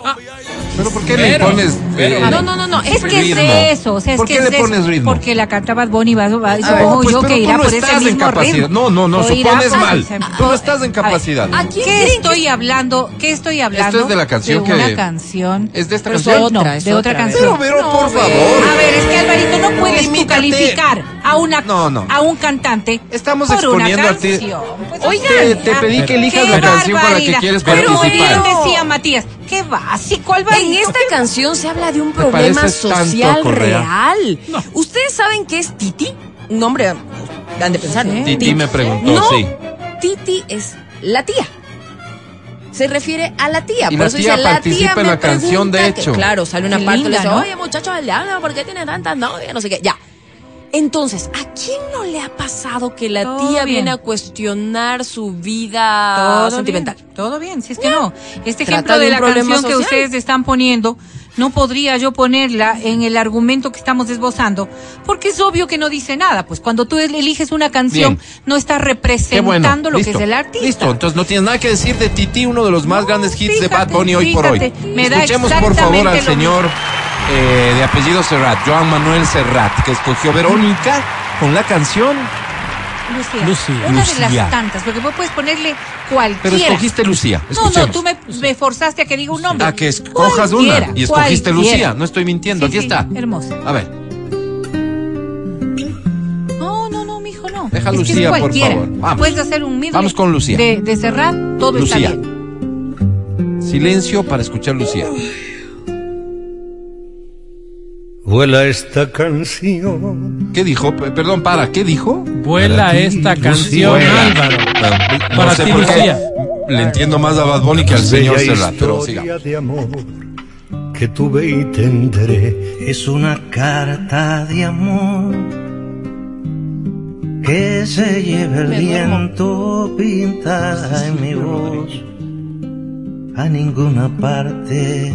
S2: ¿Pero por qué le
S3: Pero,
S2: pones eh,
S5: No, no, no, no, es que
S2: ritmo?
S5: es eso, o sea, es
S2: ¿Por
S5: que
S2: qué
S5: es
S2: le pones ritmo?
S5: Porque la canta Bad Bunny, va, va,
S4: ver,
S5: supongo
S2: pues,
S5: yo
S2: pero
S5: que
S2: tú
S5: irá
S2: no
S5: por
S2: estás
S5: ese
S2: en
S5: mismo
S2: capacidad.
S5: ritmo.
S2: No, no, no,
S5: O irá
S2: supones
S5: por
S2: mal. Tú no estás en
S5: A ver,
S2: capacidad.
S4: ¿a quién
S5: ¿Qué
S4: creen
S5: estoy hablando? ¿Qué estoy hablando?
S2: Esto es de la canción
S5: de
S2: que-
S5: una canción.
S2: ¿Es de esta
S5: Pero
S2: canción?
S5: No,
S4: Otra, es
S5: de otra
S4: otra,
S5: canción.
S2: Pero, pero, por favor.
S5: A ver, es que Alvarito no puedes tú
S2: Limítate.
S5: calificar a una
S2: No, no.
S5: a un cantante
S2: Estamos
S5: por una
S2: exponiendo a ti.
S5: canción. Pues,
S2: Oigan,
S5: oigan,
S2: te pedí que elijas la canción con la que quieres
S5: Pero
S2: participar.
S5: bien decía Matías, qué básico.
S4: En esta canción se habla de un
S2: ¿Te
S4: problema social real. ¿Ustedes saben qué es Titi? Un nombre, han de pensar.
S2: Titi me preguntó,
S4: No,
S2: sí.
S4: Titi es la tía. Se refiere a la tía.
S2: Y
S4: por
S2: la
S4: eso
S2: tía
S4: dice, la
S2: participa
S4: tía
S2: en la canción, de
S4: que-
S2: hecho.
S4: claro, sale una
S5: Qué
S4: parte y le
S5: linda,
S4: dice,
S5: ¿no?
S4: oye muchachos ¿por qué tiene tantas novias? No sé qué. Ya. Entonces, ¿a quién no le ha pasado que la
S5: Todo
S4: tía
S5: bien.
S4: viene a cuestionar su vida
S5: todo
S4: sentimental?
S5: Bien, todo bien, si es que no. Este
S4: Trata
S5: ejemplo
S4: de
S5: la canción que ustedes están poniendo, no podría yo ponerla en el argumento que estamos esbozando, porque es obvio que no dice nada. Pues cuando tú eliges una canción,
S2: Bien.
S5: no estás representando
S2: bueno.
S5: lo
S2: Listo.
S5: que es el artista.
S2: Listo, entonces no tienes nada que decir de Titi, uno de los más
S5: No,
S2: grandes hits de Bad Bunny hoy por hoy.
S5: me
S2: Escuchemos por favor al señor eh, de apellido Serrat, Joan Manuel Serrat, que escogió Verónica con la canción,
S5: Lucía.
S3: Lucía.
S5: Una de
S2: Lucía.
S5: las tantas, porque vos puedes ponerle cualquiera.
S2: pero escogiste Lucía.
S5: No,
S2: Escuchemos.
S5: no, tú me, me forzaste a que diga un nombre.
S2: A que escojas
S5: Cualquiera,
S2: una y escogiste
S5: cualquiera.
S2: Lucía, no estoy mintiendo,
S5: Sí,
S2: aquí
S5: sí,
S2: está.
S5: Hermosa.
S2: A ver,
S5: No, no, no, mijo, no.
S2: Deja
S5: Es que es
S2: Lucía, por favor. Vamos.
S5: Puedes hacer un
S2: Vamos con Lucía.
S5: De, de Serrat, todo
S2: Lucía.
S5: está bien.
S2: silencio para escuchar Lucía.
S8: Vuela esta canción.
S2: ¿Qué dijo? P- Perdón, para, ¿qué dijo?
S3: Vuela
S8: ti,
S3: esta canción,
S2: Vuela.
S3: Álvaro.
S2: No
S3: Para
S2: sé
S3: ti,
S2: por qué.
S3: Lucía.
S2: Le entiendo más a Bad Bunny que al señor Serrat, pero sigamos.
S8: de amor que tuve y tendré es una carta de amor que se lleva el viento pintada en mi voz a ninguna parte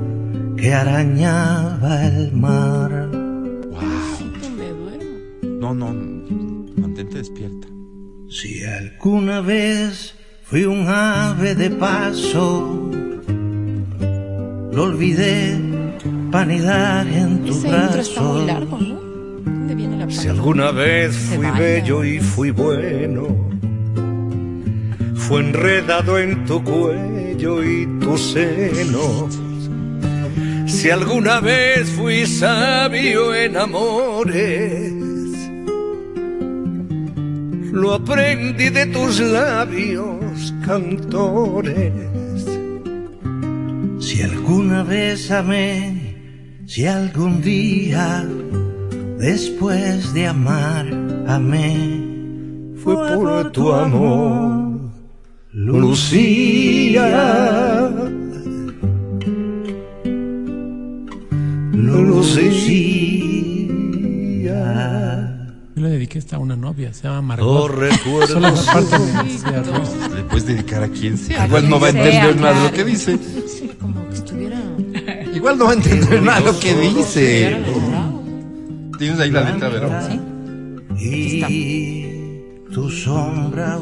S8: que arañaba el mar.
S2: No, no, mantente despierta.
S8: Si alguna vez fui un ave de paso, lo olvidé para anidar en tu
S4: Ese intro está muy
S8: brazo.
S4: largo, ¿no? ¿Dónde viene la
S8: Si alguna vez fui bello y fui bueno, fue enredado en tu cuello y tus senos. Si alguna vez fui sabio en amores, lo aprendí de tus labios cantores. Si alguna vez amé, si algún día después de amar amé, fue por tu amor, Lucía. Lucía.
S3: Yo le dediqué esta a una novia, se llama
S8: No
S3: Margot.
S8: recuerdo
S3: Solo me.
S2: Le puedes dedicar a quien sea. Igual no va a
S5: sea,
S2: entender nada de lo que dice.
S4: Sí, como que estuviera.
S2: Igual no va a entender nada de lo que dice. Tienes ahí la letra, ¿verdad?
S5: ¿Sí?
S8: y tu sombra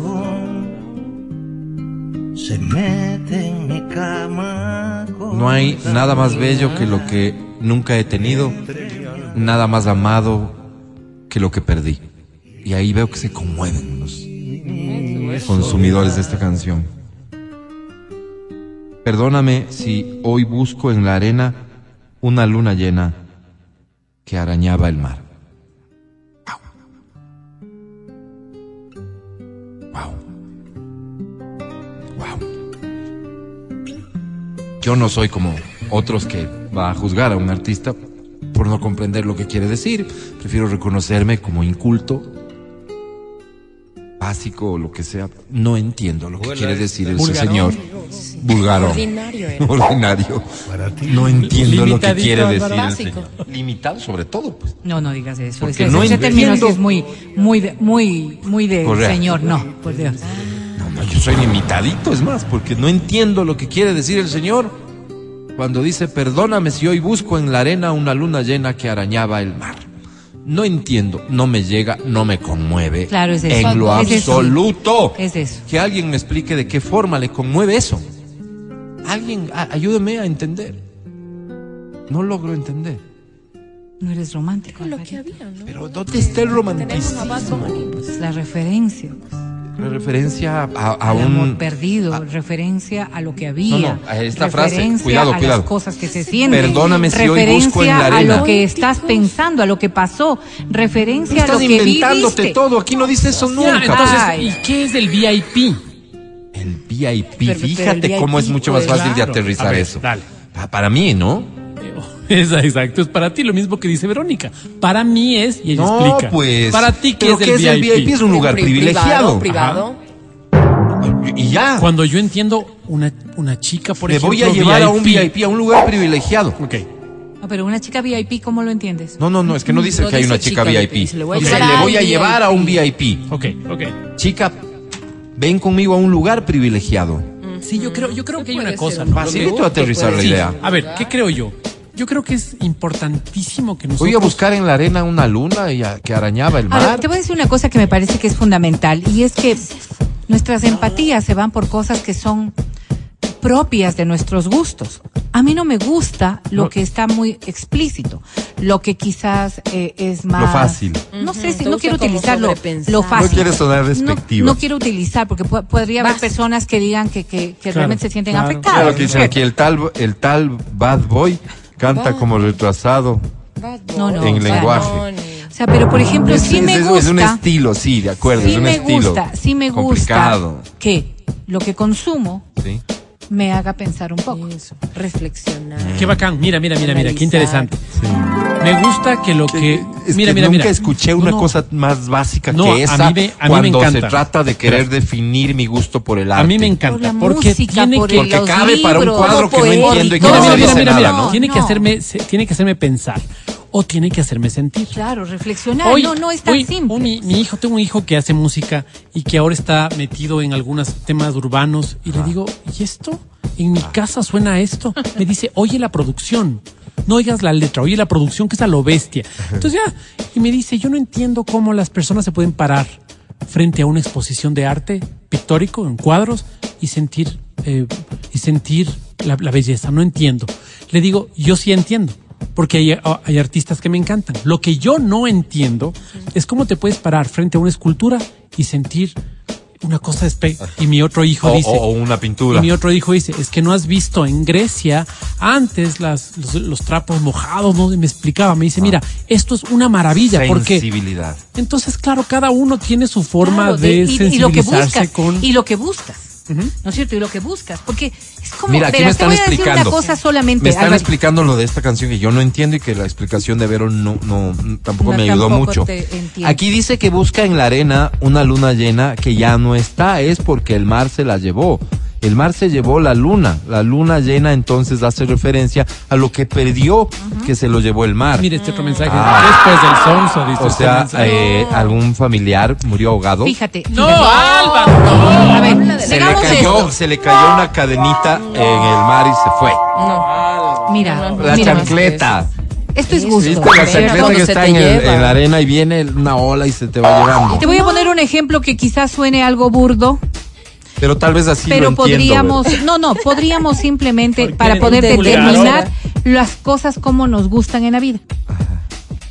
S8: se mete en mi cama.
S2: No hay nada más bello que lo que nunca he tenido, nada más amado que lo que perdí. Y ahí veo que se conmueven los consumidores de esta canción. Perdóname si hoy busco en la arena una luna llena que arañaba el mar. Yo no soy como otros que va a juzgar a un artista por no comprender lo que quiere decir. Prefiero reconocerme como inculto, básico o lo que sea. No entiendo lo que quiere decir ese señor. Vulgaro.
S4: Ordinario era.
S2: Ordinario. No entiendo lo que quiere decir el señor. Limitado sobre todo, pues.
S5: No, no digas eso.
S2: Porque
S5: Ese,
S2: no
S5: ese término es muy, muy, de, muy, muy de señor. No, por Dios.
S2: No, no, yo soy limitadito, es más, porque no entiendo lo que quiere decir el Señor cuando dice, perdóname si hoy busco en la arena una luna llena que arañaba el mar. No entiendo, no me llega, no me conmueve.
S5: Claro, es eso.
S2: En lo
S5: Es eso.
S2: absoluto.
S5: Es eso.
S2: Que alguien me explique de qué forma le conmueve eso. Alguien, a- ayúdeme a entender. No logro entender.
S5: No eres romántico.
S4: Lo que había, ¿no?
S2: Pero ¿dónde está el romanticismo?
S5: Pues la referencia.
S2: Referencia a, a
S5: al amor
S2: un...
S5: perdido, referencia a lo que había.
S2: No, no, a esta frase, cuidado,
S5: a
S2: cuidado.
S5: las cosas que se sienten.
S2: Perdóname si hoy busco en la
S5: Referencia a
S2: arena.
S5: lo que estás pensando, a lo que pasó. Referencia a lo
S2: Estás
S5: que
S2: inventándote
S5: viviste.
S2: todo, aquí no dice eso nunca.
S3: entonces. ¿y qué es el VIP?
S2: El VIP,
S4: Pero- pero
S2: fíjate
S4: el
S2: cómo es
S4: VIP,
S2: mucho más
S4: pues,
S2: fácil de
S3: claro.
S2: aterrizar
S3: A ver,
S2: eso.
S3: dale.
S2: Pa- Para mí, ¿no?
S3: Es exacto, es para ti lo mismo que dice Verónica. Para mí es, y ella
S2: No,
S3: explica.
S2: pues.
S3: Para ti, ¿qué
S2: ¿Pero
S3: es el VIP?
S2: Es un lugar
S4: Pri-
S2: privilegiado.
S4: Privado.
S2: Y ya.
S3: Cuando yo entiendo una, una chica, por
S2: Me
S3: ejemplo.
S2: voy a llevar a un VIP, a un lugar privilegiado.
S3: Ok.
S5: No, pero una chica VIP, ¿cómo lo entiendes?
S2: No, no, no, es que no dice
S4: No
S2: que hay
S4: dice
S2: una chica,
S4: chica
S2: VIP.
S4: VIP, se le voy a
S2: Dice,
S4: llevar
S2: le
S4: al
S2: voy a llevar a un
S4: VIP.
S3: Ok, ok.
S2: Chica, ven conmigo a un lugar privilegiado.
S3: Sí, yo creo, yo creo que hay una cosa.
S2: Facilito aterrizar la
S3: Sí.
S2: idea.
S3: A ver, ¿qué creo yo? Yo creo que es importantísimo que nosotros.
S2: Voy a buscar en la arena una luna y a- que arañaba el
S5: A ver,
S2: mar.
S5: te voy a decir una cosa que me parece que es fundamental y es que nuestras empatías se van por cosas que son propias de nuestros gustos. A mí no me gusta lo
S2: No.
S5: que está muy explícito, lo que quizás eh, es más...
S2: Lo fácil.
S5: No sé si no quiero
S4: como
S5: utilizar lo, lo
S4: No
S5: fácil.
S2: quieres sonar
S5: No-
S2: despectiva.
S5: No, quiero utilizar porque podría haber personas que digan que, que, que
S3: Claro,
S5: realmente se sienten
S3: claro.
S5: afectadas.
S2: Claro que dicen aquí, el tal, el tal Bad Boy canta
S4: Bad.
S2: como retrasado.
S4: Bad
S5: No, no,
S2: En
S5: o sea,
S2: lenguaje.
S5: O sea, pero por ejemplo,
S2: Es,
S5: sí
S2: es-
S5: me
S2: es-
S5: gusta...
S2: es un estilo, sí, de acuerdo,
S5: sí
S2: es un
S5: me
S2: estilo.
S5: gusta, sí me gusta
S2: complicado,
S5: que lo que consumo
S2: ¿sí?
S5: Me haga pensar un poco.
S4: Eso, reflexionar.
S3: Qué bacán. Mira, mira, mira, mira, qué interesante. Me gusta que lo que.
S2: Es
S3: mira,
S2: que
S3: mira,
S2: nunca
S3: mira.
S2: escuché
S3: No,
S2: una
S3: no.
S2: cosa más básica
S3: No,
S2: que
S3: a
S2: esa
S3: mí me- a mí me
S2: cuando se
S3: encanta.
S2: trata de querer definir mi gusto por el arte.
S3: A mí me
S5: Por
S3: encanta.
S5: la
S3: porque
S5: música,
S3: tiene
S5: por
S3: que.
S2: Porque
S5: los
S2: cabe para un
S5: libros,
S2: cuadro que no entiendo y que
S3: Mira,
S2: no
S3: mira,
S2: me
S3: mira,
S2: dice
S3: mira,
S2: nada. ¿no?
S3: Tiene que
S5: No.
S3: hacerme, se- tiene que hacerme pensar. O tiene que hacerme sentir.
S5: Claro, reflexionar.
S3: Hoy-
S5: no, no es tan
S3: hoy,
S5: simple.
S3: un- mi, mi hijo, tengo un hijo que hace música y que ahora está metido en algunos temas urbanos y le digo, ¿y esto? En mi casa suena esto. Me dice, oye la producción. No oigas la letra, oye la producción que es a lo bestia. Entonces ya, y me dice, yo no entiendo cómo las personas se pueden parar frente a una exposición de arte pictórico en cuadros y sentir eh, y sentir la, la belleza. No entiendo. Le digo, yo sí entiendo. Porque hay, hay artistas que me encantan. Lo que yo no entiendo es cómo te puedes parar frente a una escultura y sentir una cosa y mi otro hijo
S2: O,
S3: dice
S2: o una pintura.
S3: y mi otro hijo dice, es que no has visto en Grecia antes las, los, los trapos mojados, ¿no? Y me explicaba, me dice, mira, esto es una maravilla, porque
S2: Sensibilidad.
S3: entonces, claro, cada uno tiene su forma
S5: Claro,
S3: de,
S5: y, y lo que
S3: sensibilizarse
S5: buscas
S3: con...
S5: y lo que buscas ¿no es cierto? y lo que buscas porque es como
S2: Mira, aquí me
S5: te
S2: están
S5: voy a decir
S2: explicando.
S5: una cosa solamente
S2: Me están
S5: Álvaro.
S2: explicando lo de esta canción que yo no entiendo y que la explicación de Vero no, no tampoco
S5: No,
S2: me ayudó
S5: tampoco
S2: mucho. Aquí dice que busca en la arena una luna llena que ya no está, es porque el mar se la llevó. El mar se llevó la luna. La luna llena entonces hace referencia a lo que perdió que se lo llevó el mar.
S3: Mire este otro mensaje.
S2: Ah.
S3: Después del sonso, dice
S2: o
S3: este
S2: sea, eh, algún familiar murió ahogado.
S5: fíjate
S3: No. Álvaro, no.
S5: a ver
S2: Se le, cayó,
S5: esto.
S2: se le cayó una cadenita en el mar y se fue.
S5: mira
S2: La
S5: mira,
S2: chancleta.
S5: esto es
S2: ¿Viste
S5: gusto
S2: la chancleta que está en, el- en la arena y viene una ola y se te va llevando?
S5: te voy a poner un ejemplo que quizás suene algo burdo
S2: Pero tal vez así
S5: pero
S2: lo
S5: podríamos, no, no, podríamos simplemente para poder
S4: de
S5: determinar las cosas como nos gustan en la vida.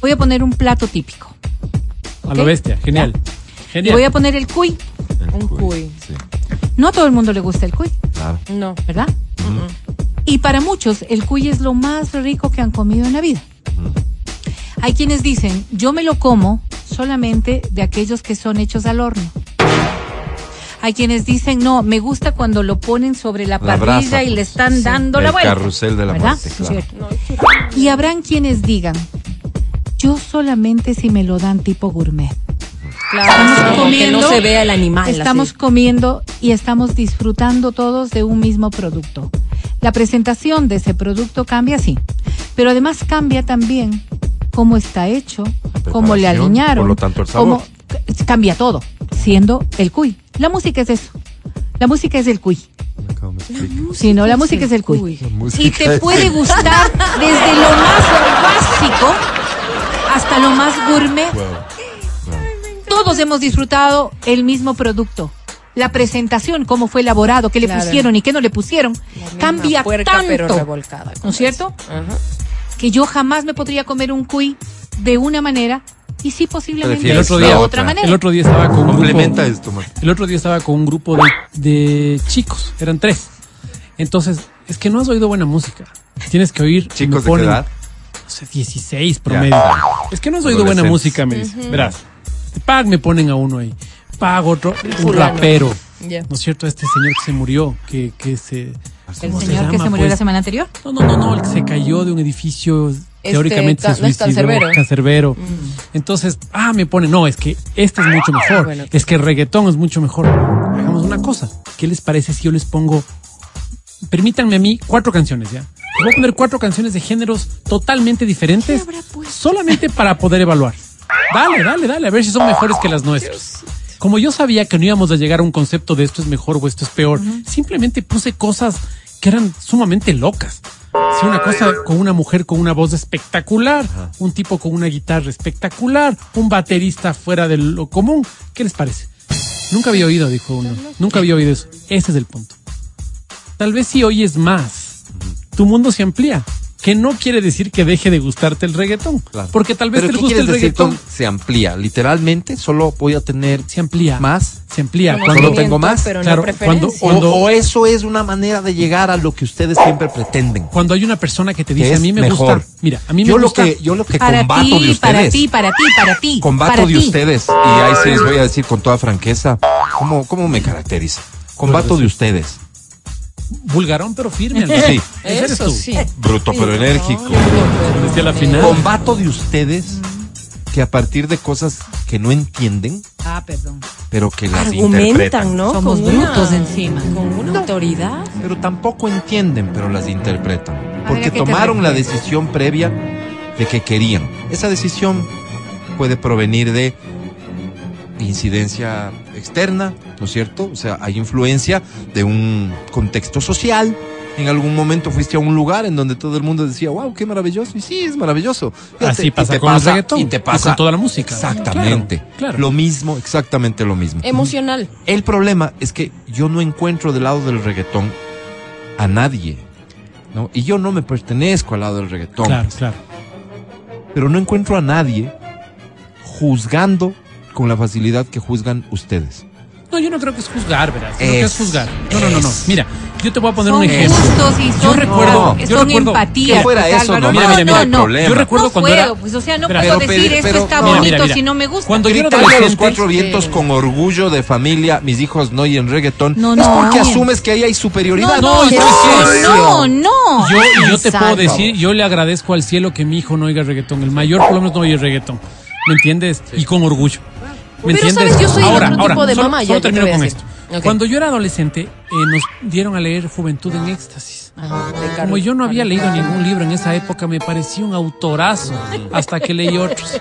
S5: Voy a poner un plato típico.
S3: A lo bestia, genial.
S5: Y
S3: Genial.
S5: voy a poner el cuy.
S4: Un cuy.
S2: Sí,
S5: No a todo el mundo le gusta el cuy,
S2: claro.
S4: No.
S5: ¿verdad? Y para muchos el cuy es lo más rico que han comido en la vida. Hay quienes dicen, yo me lo como solamente de aquellos que son hechos al horno. Hay quienes dicen, no, me gusta cuando lo ponen sobre la,
S2: La
S5: parrilla
S2: brasa,
S5: y le
S2: pues.
S5: están dando la
S2: El
S5: vuelta.
S2: carrusel de la
S5: ¿verdad?
S2: muerte, claro.
S5: Y habrán quienes digan, yo solamente si me lo dan tipo gourmet.
S4: Claro,
S5: Estamos
S4: como que no
S5: comiendo,
S4: se vea el animal.
S5: Estamos
S4: así.
S5: comiendo y estamos disfrutando todos de un mismo producto. La presentación de ese producto cambia, sí, pero además cambia también cómo está hecho, cómo le alinearon,
S2: por lo tanto, el sabor.
S5: cómo- cambia todo, siendo el cuy. La música es eso. La música es el cuy. Sí, no, la música es el cuy. Y te puede gustar desde lo más básico hasta lo más gourmet. Todos hemos disfrutado el mismo producto. La presentación, cómo fue elaborado, qué le
S4: Claro.
S5: pusieron y qué no le pusieron, cambia
S4: puerca, pero
S5: tanto,
S4: revolcada,
S5: ¿no es cierto?
S4: Ajá.
S5: Que yo jamás me podría comer un cuy de una manera y sí posiblemente
S3: El otro
S5: de
S3: día-
S5: otra manera.
S3: El otro día estaba con un
S2: Complementa
S3: grupo,
S2: esto, man.
S3: el otro día estaba con un grupo de, de chicos, eran tres. Entonces, es que no has oído buena música. Tienes que oír.
S2: Chicos
S3: me
S2: de qué edad.
S3: no sé, 16 promedio.
S2: Ya.
S3: Es que no has oído buena música, me dice. Verás. Pag me ponen a uno ahí. Pag otro, un rapero. ¿No es cierto? Este señor que se murió, que, que se.
S5: El
S3: ¿cómo
S5: señor que se murió
S3: pues?
S5: la semana anterior.
S3: No, no, no, no, el que se cayó de un edificio, teóricamente
S4: ca-
S3: se
S4: no
S3: suicidó,
S4: Cancerbero.
S3: cancerbero. Entonces, ah, me pone, no, es que este es mucho mejor,
S4: Bueno.
S3: es que el reggaetón es mucho mejor. Hagamos una cosa, ¿qué les parece si yo les pongo, permítanme a mí, cuatro canciones, ¿ya? Les voy a poner cuatro canciones de géneros totalmente diferentes, solamente para poder evaluar. Dale, dale, dale, a ver si son mejores que las nuestras. Como yo sabía que no íbamos a llegar a un concepto de esto es mejor o esto es peor, simplemente puse cosas que eran sumamente locas. Si una cosa con una mujer con una voz espectacular, un tipo con una guitarra espectacular, un baterista fuera de lo común, ¿qué les parece? Nunca había oído, dijo uno. Nunca había oído eso. Ese es el punto. Tal vez si oyes más, tu mundo se amplía. Que no quiere decir que deje de gustarte el reggaetón.
S2: Claro.
S3: Porque tal vez
S2: Pero
S3: te
S2: ¿qué
S3: guste el
S2: decir
S3: reggaetón.
S2: con se amplía? Literalmente, solo voy a tener
S3: Se amplía.
S2: más.
S3: Se amplía.
S4: Como
S3: Cuando,
S2: tengo más.
S4: Pero
S3: Claro,
S4: no preferencia.
S3: cuando-
S2: O, o eso es una manera de llegar a lo que ustedes siempre pretenden.
S3: cuando hay una persona que te
S2: Que
S3: dice, a mí me
S2: mejor.
S3: gusta. Mira, a mí me
S2: yo
S3: gusta.
S2: Lo que, yo lo que
S5: Para
S2: combato de
S5: ti,
S2: ustedes.
S5: para ti, para ti, para ti.
S2: Combato
S5: para
S2: de ustedes. Y ahí sí les voy a decir con toda franqueza. ¿Cómo, cómo me caracteriza? Combato de ustedes.
S3: Vulgarón, pero firme.
S2: Sí.
S3: Ese eres tú.
S4: sí.
S2: Bruto pero enérgico.
S3: Decía la final.
S2: Combato de ustedes que a partir de cosas que no entienden,
S5: Ah, perdón.
S2: pero que las
S4: Argumentan,
S2: interpretan.
S4: ¿no?
S5: Somos
S4: Con una-
S5: brutos encima.
S4: Con una autoridad.
S2: Pero tampoco entienden, pero las interpretan.
S5: ¿a
S2: Porque tomaron la decisión previa de que querían. Esa decisión puede provenir de incidencia externa, ¿no es cierto? O sea, hay influencia de un contexto social. En algún momento fuiste a un lugar en donde todo el mundo decía, wow, qué maravilloso. Y sí, es maravilloso. Fíjate,
S3: Así
S2: y
S3: pasa
S2: te
S3: con el reggaetón
S2: Y te
S3: y
S2: pasa
S3: con toda la música.
S2: Exactamente.
S3: Claro, claro.
S2: Lo mismo, exactamente lo mismo.
S4: Emocional.
S2: El problema es que yo no encuentro del lado del reggaetón a nadie. ¿no? Y yo no me pertenezco al lado del reggaetón.
S3: Claro, claro.
S2: Pero no encuentro a nadie juzgando con la facilidad que juzgan ustedes.
S3: No, yo no creo que es juzgar, verás. Yo creo que es
S2: Es-
S3: juzgar. No, no, no, no. Mira, yo te voy a poner
S5: son
S3: un ejemplo.
S5: gustos y
S3: Yo
S5: son,
S3: recuerdo-
S5: no,
S3: yo
S5: son
S3: recuerdo-
S5: empatía.
S2: Que fuera eso,
S5: Álvaro.
S2: no,
S3: mira, mira, mira,
S5: no, no.
S3: Yo recuerdo
S5: no
S3: cuando
S5: puedo,
S3: era.
S5: pues, o sea, no
S3: Espera,
S5: puedo
S2: pero-
S5: decir
S2: pero-
S5: esto
S2: pero-
S5: está bonito
S3: mira, mira.
S5: si no me gusta.
S3: Cuando yo
S2: a los cuatro vientos con orgullo de familia, mis hijos no oyen reggaetón,
S5: No,
S2: es
S5: no
S2: porque asumes que ahí hay superioridad.
S3: No,
S5: no,
S3: ¿y
S5: no, no.
S3: Yo, y yo te puedo decir, yo le agradezco al cielo que mi hijo no oiga reggaetón. El mayor por lo menos no oye reggaetón. ¿Me entiendes? Y con orgullo. ¿Me
S4: Pero,
S3: entiendes?
S4: ¿sabes? Yo soy
S3: ahora,
S4: otro
S3: ahora,
S4: tipo de
S3: solo,
S4: mamá,
S3: solo
S4: te
S3: termino con esto. Cuando yo era adolescente, eh, nos dieron a leer Juventud en Éxtasis.
S4: Ajá, de
S3: Como yo no había leído ningún libro en esa época, me pareció un autorazo hasta que leí otros.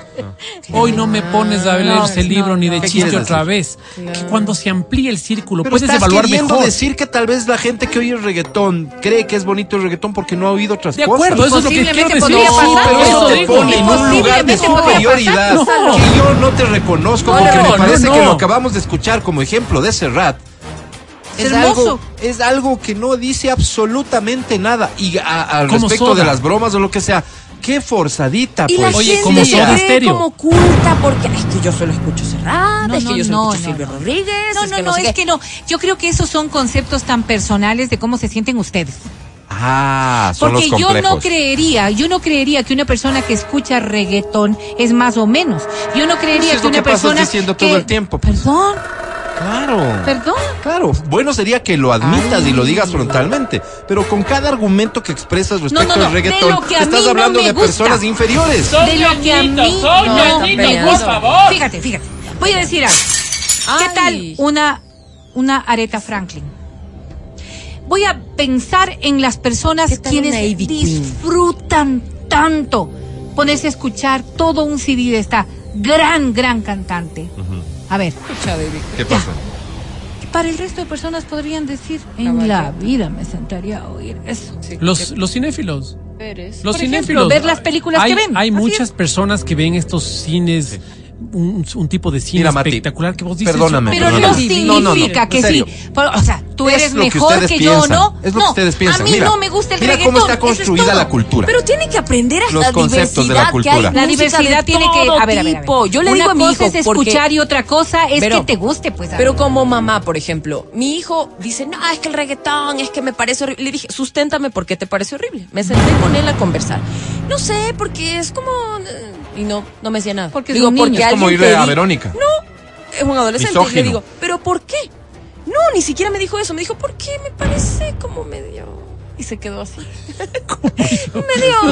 S3: Hoy no me pones a leer
S5: No,
S3: ese
S5: no,
S3: libro ni de
S2: ¿Qué
S3: chiste otra vez. Que cuando se amplía el círculo,
S2: Pero
S3: puedes
S2: estás
S3: evaluar
S2: queriendo
S3: mejor.
S2: decir que tal vez la gente que oye el reggaetón cree que es bonito el reggaetón porque no ha oído otras
S3: De
S2: cosas.
S3: acuerdo, eso es lo que quiero decir.
S5: pasar.
S2: pero
S3: eso
S2: te pone en un lugar de superioridad.
S3: No.
S2: que yo no te reconozco
S4: No,
S2: porque
S4: no,
S2: me
S4: no,
S2: parece
S3: no.
S2: que lo acabamos de escuchar como ejemplo de Serrat. Es
S5: Hermoso.
S2: algo, es algo que no dice absolutamente nada. Y a- al respecto
S3: Soda.
S2: de las bromas o lo que sea, qué forzadita,
S4: Y la
S2: pues.
S3: Oye,
S4: gente
S3: como Soda Stereo.
S4: como culta porque es que yo solo escucho Serrat,
S5: No,
S4: es que
S5: no,
S4: yo solo
S5: no,
S4: escucho
S5: no,
S4: Silvio
S5: no.
S4: Rodríguez,
S5: No,
S4: es
S5: no,
S4: que
S5: no, es que no. Yo creo que esos son conceptos tan personales de cómo se sienten ustedes.
S2: Ah, son
S5: Porque
S2: los
S5: yo no creería, yo no creería que una persona que escucha reggaetón es más o menos. Yo no creería
S2: Eso es
S5: que
S2: lo
S5: una persona
S2: diciendo
S5: que-
S2: todo el tiempo, pues.
S5: Perdón,
S2: Claro.
S5: perdón.
S2: Claro, bueno sería que lo admitas y lo digas frontalmente, pero con cada argumento que expresas respecto
S5: no, no,
S2: al reggaetón, estás hablando de
S5: gusta.
S2: personas inferiores.
S5: de lo que a mí
S3: soy
S5: no
S4: por
S5: gusta.
S3: favor.
S5: Fíjate, fíjate. Voy a decir algo. ¿Qué tal una, una Aretha Franklin? Voy a pensar en las personas
S4: ¿Qué tal
S5: quienes disfrutan tanto ponerse a escuchar todo un CD de esta gran, gran cantante. A ver,
S2: ¿Qué pasa?
S5: para el resto de personas podrían decir, en la vida me sentaría a oír eso.
S3: Los, los cinéfilos. Los
S5: Por ejemplo,
S3: cinéfilos.
S5: ver las películas
S3: hay,
S5: que ven.
S3: Hay muchas
S5: es.
S3: personas que ven estos cines, un, un tipo de cine
S2: Mira, Mati,
S3: espectacular que vos dices.
S2: perdóname,
S5: Pero
S2: perdóname.
S5: no
S2: Perdóname. No, no, no,
S5: significa que sí. o sea, tú
S2: Es
S5: eres
S2: lo que
S5: mejor
S2: ustedes
S5: que yo,
S2: piensan.
S5: ¿no?
S2: Es lo
S5: no,
S2: que ustedes piensan.
S5: A mí
S2: Mira,
S5: no me gusta el
S2: mira
S5: reggaetón.
S2: cómo está
S5: eso es
S2: construida
S5: todo.
S2: la cultura.
S4: Pero tiene que aprender a
S2: Los
S4: la
S2: conceptos de la
S4: diversidad que hay.
S5: La diversidad tiene que. A ver, a ver, a ver.
S4: tipo. Yo le
S5: Una
S4: digo a mi
S5: cosa
S4: hijo
S5: es
S4: porque-
S5: escuchar y otra cosa es
S4: Pero-
S5: que te guste, pues.
S4: Pero como mamá, por ejemplo, mi hijo dice, no, es que el reggaetón, es que me parece horrible. Le dije, susténtame por qué te parece horrible. Me senté con él a conversar. No sé, porque es como... Y no, no me decía nada.
S5: Porque es
S4: digo,
S5: un niño.
S4: porque
S5: Es
S2: Es como
S4: alguien
S2: irle a Verónica.
S4: Es un adolescente.
S2: Misógino.
S4: Le digo, ¿pero por qué? No, ni siquiera me dijo eso. Me dijo, ¿por qué? Me parece como medio... Y se quedó así. medio...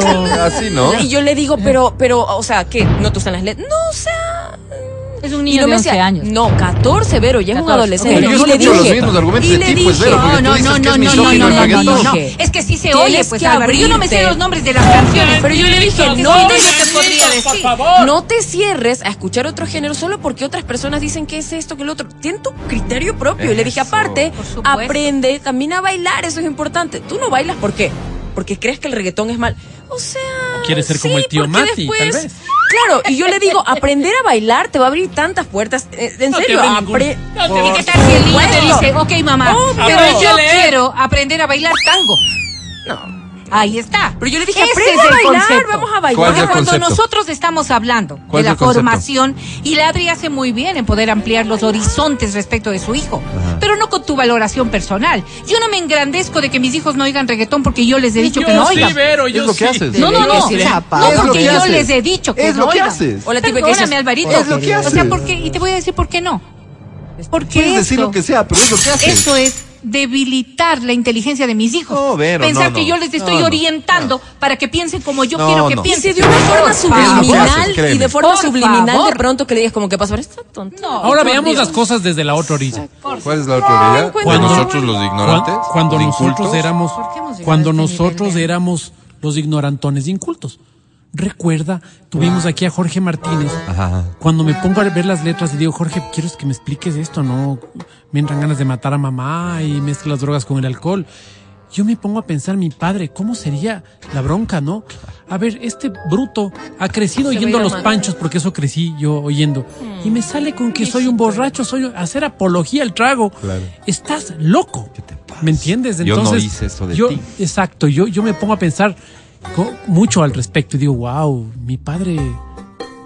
S3: medio-
S2: Así, ¿no?
S4: Y yo le digo, pero, pero, o sea, ¿qué? ¿No te gustan las letras? No, o sea...
S5: Es un
S4: Y
S5: niño
S4: no
S5: de
S4: me
S5: 11
S4: decía,
S5: años.
S4: No, 14, Vero, ya es un
S5: 14.
S4: adolescente.
S2: Pero yo
S4: Y le
S2: escucho los
S4: dije-
S2: mismos argumentos
S4: y le
S2: pues,
S4: dije,
S5: No, no, no, no, no, no, no, no, no, no.
S4: Dije,
S5: Es que sí se oye, pues
S4: que
S5: Álvaro. Yo no me sé los nombres de las canciones.
S4: Pero yo le dije,
S5: ¿Qué
S4: no,
S5: te podría decir?
S4: no te cierres a escuchar otro género solo porque otras personas dicen que es esto, que el otro. Ten tu criterio propio. Y le dije, aparte, aprende también a bailar, eso es importante. Tú no bailas, ¿por qué? Porque crees que el reggaetón es mal. O sea.
S3: O quieres ser como
S4: sí,
S3: el tío Mati, tal vez.
S4: Claro, y yo le digo, aprender a bailar te va a abrir tantas puertas. Eh, En
S3: No
S4: serio,
S3: abre ningún-
S4: apre-
S3: no te
S5: ¿Y qué tal si el niño te dice, ok, mamá,
S4: Obvio.
S5: pero yo
S3: Aprende
S5: quiero aprender a bailar tango?
S4: No.
S5: Ahí está.
S4: Pero yo le dije,
S5: Ese es
S4: a
S5: el
S4: bailar,
S5: concepto.
S4: vamos a bailar.
S2: ¿Cuál es el
S5: Porque cuando
S2: concepto?
S5: nosotros estamos hablando
S2: ¿Cuál
S5: de
S2: es
S5: la formación, y la Adri hace muy bien en poder ampliar los horizontes respecto de su hijo, pero no con tu valoración personal. Yo no me engrandezco de que mis hijos no oigan reggaetón porque yo les he dicho
S3: Yo
S5: que no
S3: sí,
S5: oigan.
S3: Vero,
S2: Es
S3: yo
S2: lo que
S3: sí.
S2: haces.
S5: No, no, no.
S4: Sí,
S5: no
S2: Es
S5: porque
S2: que
S5: yo
S2: haces.
S5: les he dicho que
S2: Es
S5: no
S2: lo que
S5: oigan.
S2: haces.
S4: O la típica que
S5: Alvarito.
S2: es lo que
S5: O sea,
S2: haces.
S5: porque, y te voy a decir por qué no. Porque
S2: Puedes decir
S5: eso-
S2: lo que sea, pero es lo que haces.
S5: Eso es debilitar la inteligencia de mis hijos.
S2: No, Vero,
S5: Pensar
S2: no,
S5: que
S2: no.
S5: yo les estoy
S2: No, no,
S5: orientando para que piensen como yo
S2: No,
S5: quiero que
S2: no.
S4: Y
S5: piensen.
S4: se de una forma
S5: Por
S4: subliminal
S2: favor.
S4: y de forma
S5: Por
S4: subliminal de pronto que le digas como que pasa, está tonto.
S5: No,
S3: Ahora veamos
S5: Dios.
S3: las cosas desde la otra orilla.
S2: ¿Cuál es la otra orilla?
S4: Cuando-
S2: nosotros los ignorantes.
S3: Cuando, cuando
S2: los
S3: nosotros
S2: incultos.
S3: éramos,
S5: ¿Por qué hemos llegado
S3: cuando
S5: este
S3: nosotros éramos los ignorantones incultos. Recuerda, tuvimos aquí a Jorge Martínez.
S2: Ajá.
S3: Cuando me pongo a ver las letras y digo, Jorge, quiero que me expliques esto, ¿no? Me entran ganas de matar a mamá y mezclo las drogas con el alcohol. Yo me pongo a pensar, mi padre, ¿cómo sería la bronca, no? A ver, este bruto ha crecido
S4: Se
S3: oyendo
S4: a
S3: los panchos, porque eso crecí yo oyendo. Y me sale con que soy un borracho, soy hacer apología al trago.
S2: Claro.
S3: Estás loco.
S2: ¿Qué te pasa?
S3: ¿Me entiendes?
S2: Yo no
S3: Entonces,
S2: hice eso de
S3: yo,
S2: ti.
S3: Exacto, yo, yo me pongo a pensar mucho al respecto y digo, wow, mi padre,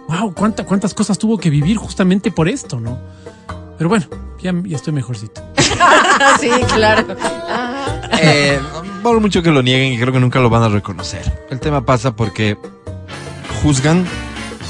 S3: wow, cuánta, cuántas cosas tuvo que vivir justamente por esto, ¿no? Pero bueno, ya, ya estoy mejorcito.
S4: sí, claro.
S2: Eh, por mucho que lo nieguen, y creo que nunca lo van a reconocer. El tema pasa porque juzgan,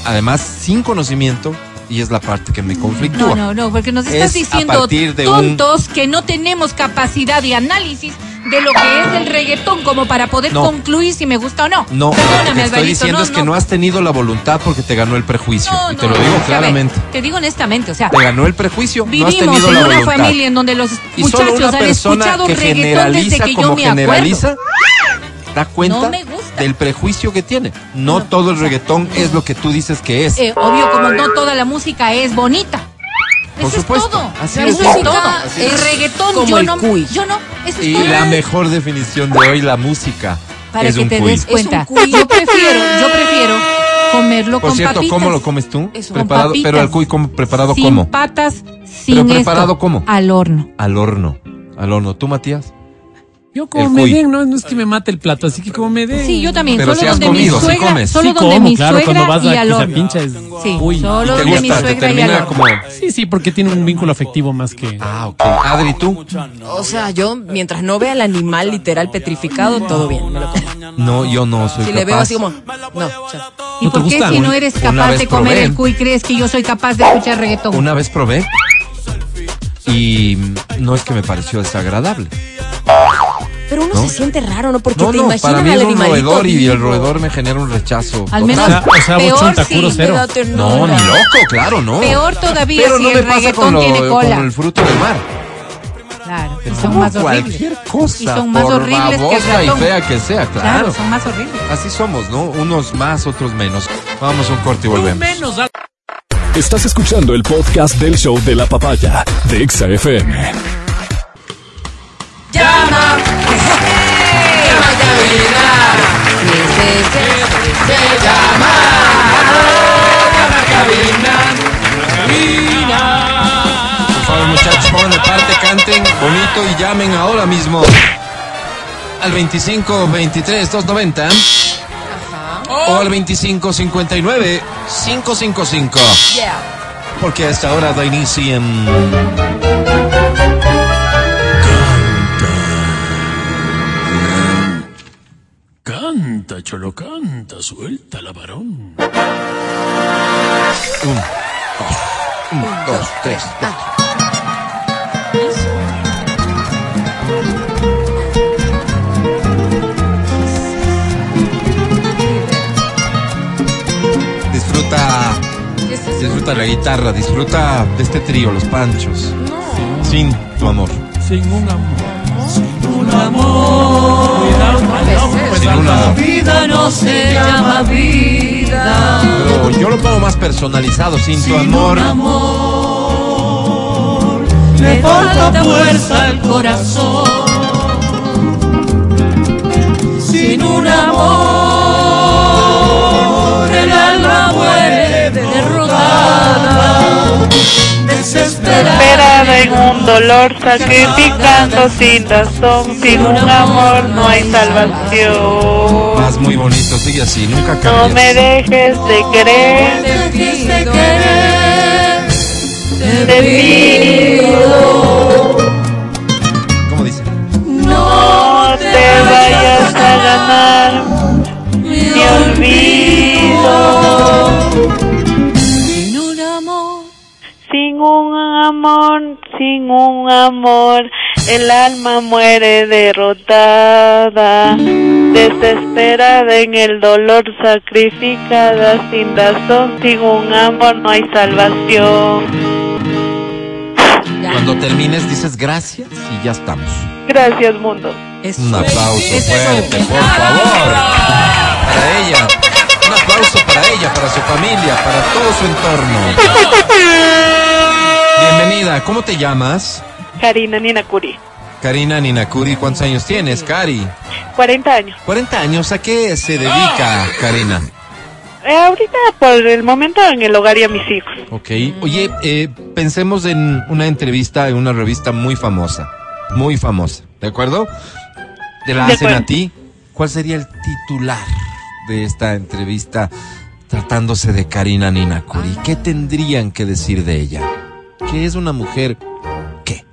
S2: además, sin conocimiento, y es la parte que me conflictúa.
S5: No, no, no, porque nos
S2: Es
S5: estás
S2: a
S5: diciendo
S2: de un-
S5: tontos que no tenemos capacidad de análisis de lo que es el reggaetón como para poder
S2: No.
S5: concluir si me gusta o no.
S2: No, lo que
S5: Perdóname,
S2: estoy
S5: Alvarito,
S2: diciendo es que no has tenido la voluntad porque te ganó el prejuicio.
S5: No,
S2: y te
S5: no,
S2: lo digo
S5: es a ver,
S2: claramente.
S5: Te digo honestamente, o sea,
S2: Te ganó el prejuicio, no has
S5: vivimos
S2: tenido
S5: en
S2: la
S5: una
S2: voluntad.
S5: familia en donde los
S2: y solo
S5: muchachos
S2: una
S5: han escuchado
S2: que
S5: reggaetón desde que yo me
S2: generaliza da cuenta
S5: No me gusta.
S2: Del prejuicio que tiene. No todo el reggaetón es lo que tú dices que es.
S5: Eh, obvio, como no toda la música es bonita.
S2: Por
S5: Eso
S2: supuesto,
S5: es todo.
S2: así
S5: Eso
S2: es,
S5: es todo.
S2: Así
S5: el
S2: es.
S5: reggaetón,
S4: Como
S5: yo
S4: el
S5: no,
S4: cuy.
S5: yo no, eso es
S2: y
S5: todo.
S2: la mejor definición de hoy, la música,
S5: Para
S2: es
S5: que
S2: un
S5: te
S2: cuy.
S5: des cuenta.
S4: Es un cuy.
S5: Yo prefiero, yo prefiero comerlo
S2: Por
S5: con
S2: cierto,
S5: papitas.
S2: ¿cómo lo comes tú?
S4: Eso.
S2: Preparado,
S5: Con
S2: pero el cuy ¿cómo- preparado
S5: sin
S2: cómo?
S5: patas, sin
S2: preparado
S5: esto,
S2: cómo?
S5: Al horno.
S2: Al horno. Al horno. ¿Tú, Matías?
S3: Yo como me den, no, no es que me mate el plato, así que como me den.
S5: Sí, yo también.
S2: Pero
S5: solo
S2: si has
S5: donde
S2: comido,
S5: mi
S2: si
S5: suegra,
S2: comes.
S5: solo
S3: Sí
S5: donde
S3: como,
S5: mi
S3: claro,
S5: suegra
S3: cuando vas
S5: y
S3: a
S5: al horno.
S3: pincha es...
S5: Sí,
S3: Uy.
S5: solo
S2: ¿Te
S5: donde mi
S2: gusta? ¿Te
S5: suegra y al
S2: como...?
S3: Sí, sí, porque tiene un vínculo afectivo más que...
S2: Ah, ok. Adri, ¿tú?
S4: O sea, yo, mientras no vea el animal literal petrificado, todo bien. me lo como.
S2: No, yo no soy
S4: Si
S2: capaz.
S4: le veo así como, no.
S5: ¿Y
S3: ¿No
S5: por qué
S3: gusta?
S5: si no eres capaz de comer
S2: probé.
S5: el cuy crees que yo soy capaz de escuchar reggaetón?
S2: Una vez probé y no es que me pareció desagradable.
S4: Pero uno
S2: ¿No?
S4: se siente raro, ¿no? Porque
S2: No,
S4: te
S2: no,
S4: imaginas
S2: para mí
S4: al
S2: es un roedor y el roedor me genera un rechazo.
S5: Al menos
S3: O sea, o sea,
S5: peor sí.
S3: cero.
S2: No, ni loco, claro, no.
S5: Peor todavía
S2: Pero
S5: si
S2: no
S5: el
S2: me pasa
S5: reggaetón
S2: con, lo,
S5: tiene cola.
S2: con el fruto del mar.
S5: Claro, y son más horribles.
S2: cualquier cosa,
S5: Y son más
S2: por
S5: horribles que el
S2: babosa y
S5: ratón.
S2: fea que sea, claro.
S5: Claro, son más horribles.
S2: Así somos, ¿no? Unos más, otros menos. Vamos a un corte y volvemos.
S3: Menos al-
S1: Estás escuchando el podcast del show de la papaya de Exa FM.
S4: Llama. Llama cabina. Sí, sí, sí, sí, sí, llama.
S2: Por favor, muchachos, pongan de parte, canten bonito y llamen ahora mismo al 25 23 290 o al 25 59 555.
S4: Yeah.
S2: Porque a esta hora da inicio en.
S3: Canta, cholo, canta, suelta la varón.
S2: Un, dos, un, dos, tres. Disfruta, disfruta la guitarra, disfruta de este trío, los panchos. Sin tu amor.
S3: Sin un amor. Sin un amor.
S2: Amor.
S5: vida no se llama vida.
S2: Pero yo lo pongo más personalizado, sin tu amor.
S5: Le falta fuerza al corazón. Sin un amor, el alma muere derrotada.
S9: Desesperada en un dolor, sacrificando sin razón, sin un amor no hay salvación.
S2: Vas muy bonito, sigue así, nunca
S9: No
S2: cambies.
S9: me dejes de querer,
S5: Dejes de querer,
S9: te pido,
S2: ¿Cómo dice?
S9: no te vayas a ganar mi olvido.
S5: Amor,
S9: sin un amor, el alma muere derrotada, desesperada en el dolor, sacrificada sin razón, sin un amor no hay salvación.
S2: Cuando termines dices gracias y ya estamos.
S9: Gracias mundo.
S2: Un aplauso fuerte, por favor. Para ella. Un aplauso aplauso para ella, para su familia, para todo su entorno. Bienvenida, ¿cómo te llamas?
S9: Karina Nina Curi.
S2: Karina Ninakuri, ¿cuántos años tienes, Cari?
S9: 40 años.
S2: 40 años, ¿a qué se dedica, Karina?
S9: Eh, ahorita, por el momento, en el hogar y a mis hijos.
S2: Ok. Oye, eh, pensemos en una entrevista en una revista muy famosa. Muy famosa. ¿De acuerdo? Te la
S9: De
S2: hacen a ti. ¿Cuál sería el titular de esta entrevista tratándose de Karina Ninakuri? ¿Qué tendrían que decir de ella? Que es una mujer. ¿Qué?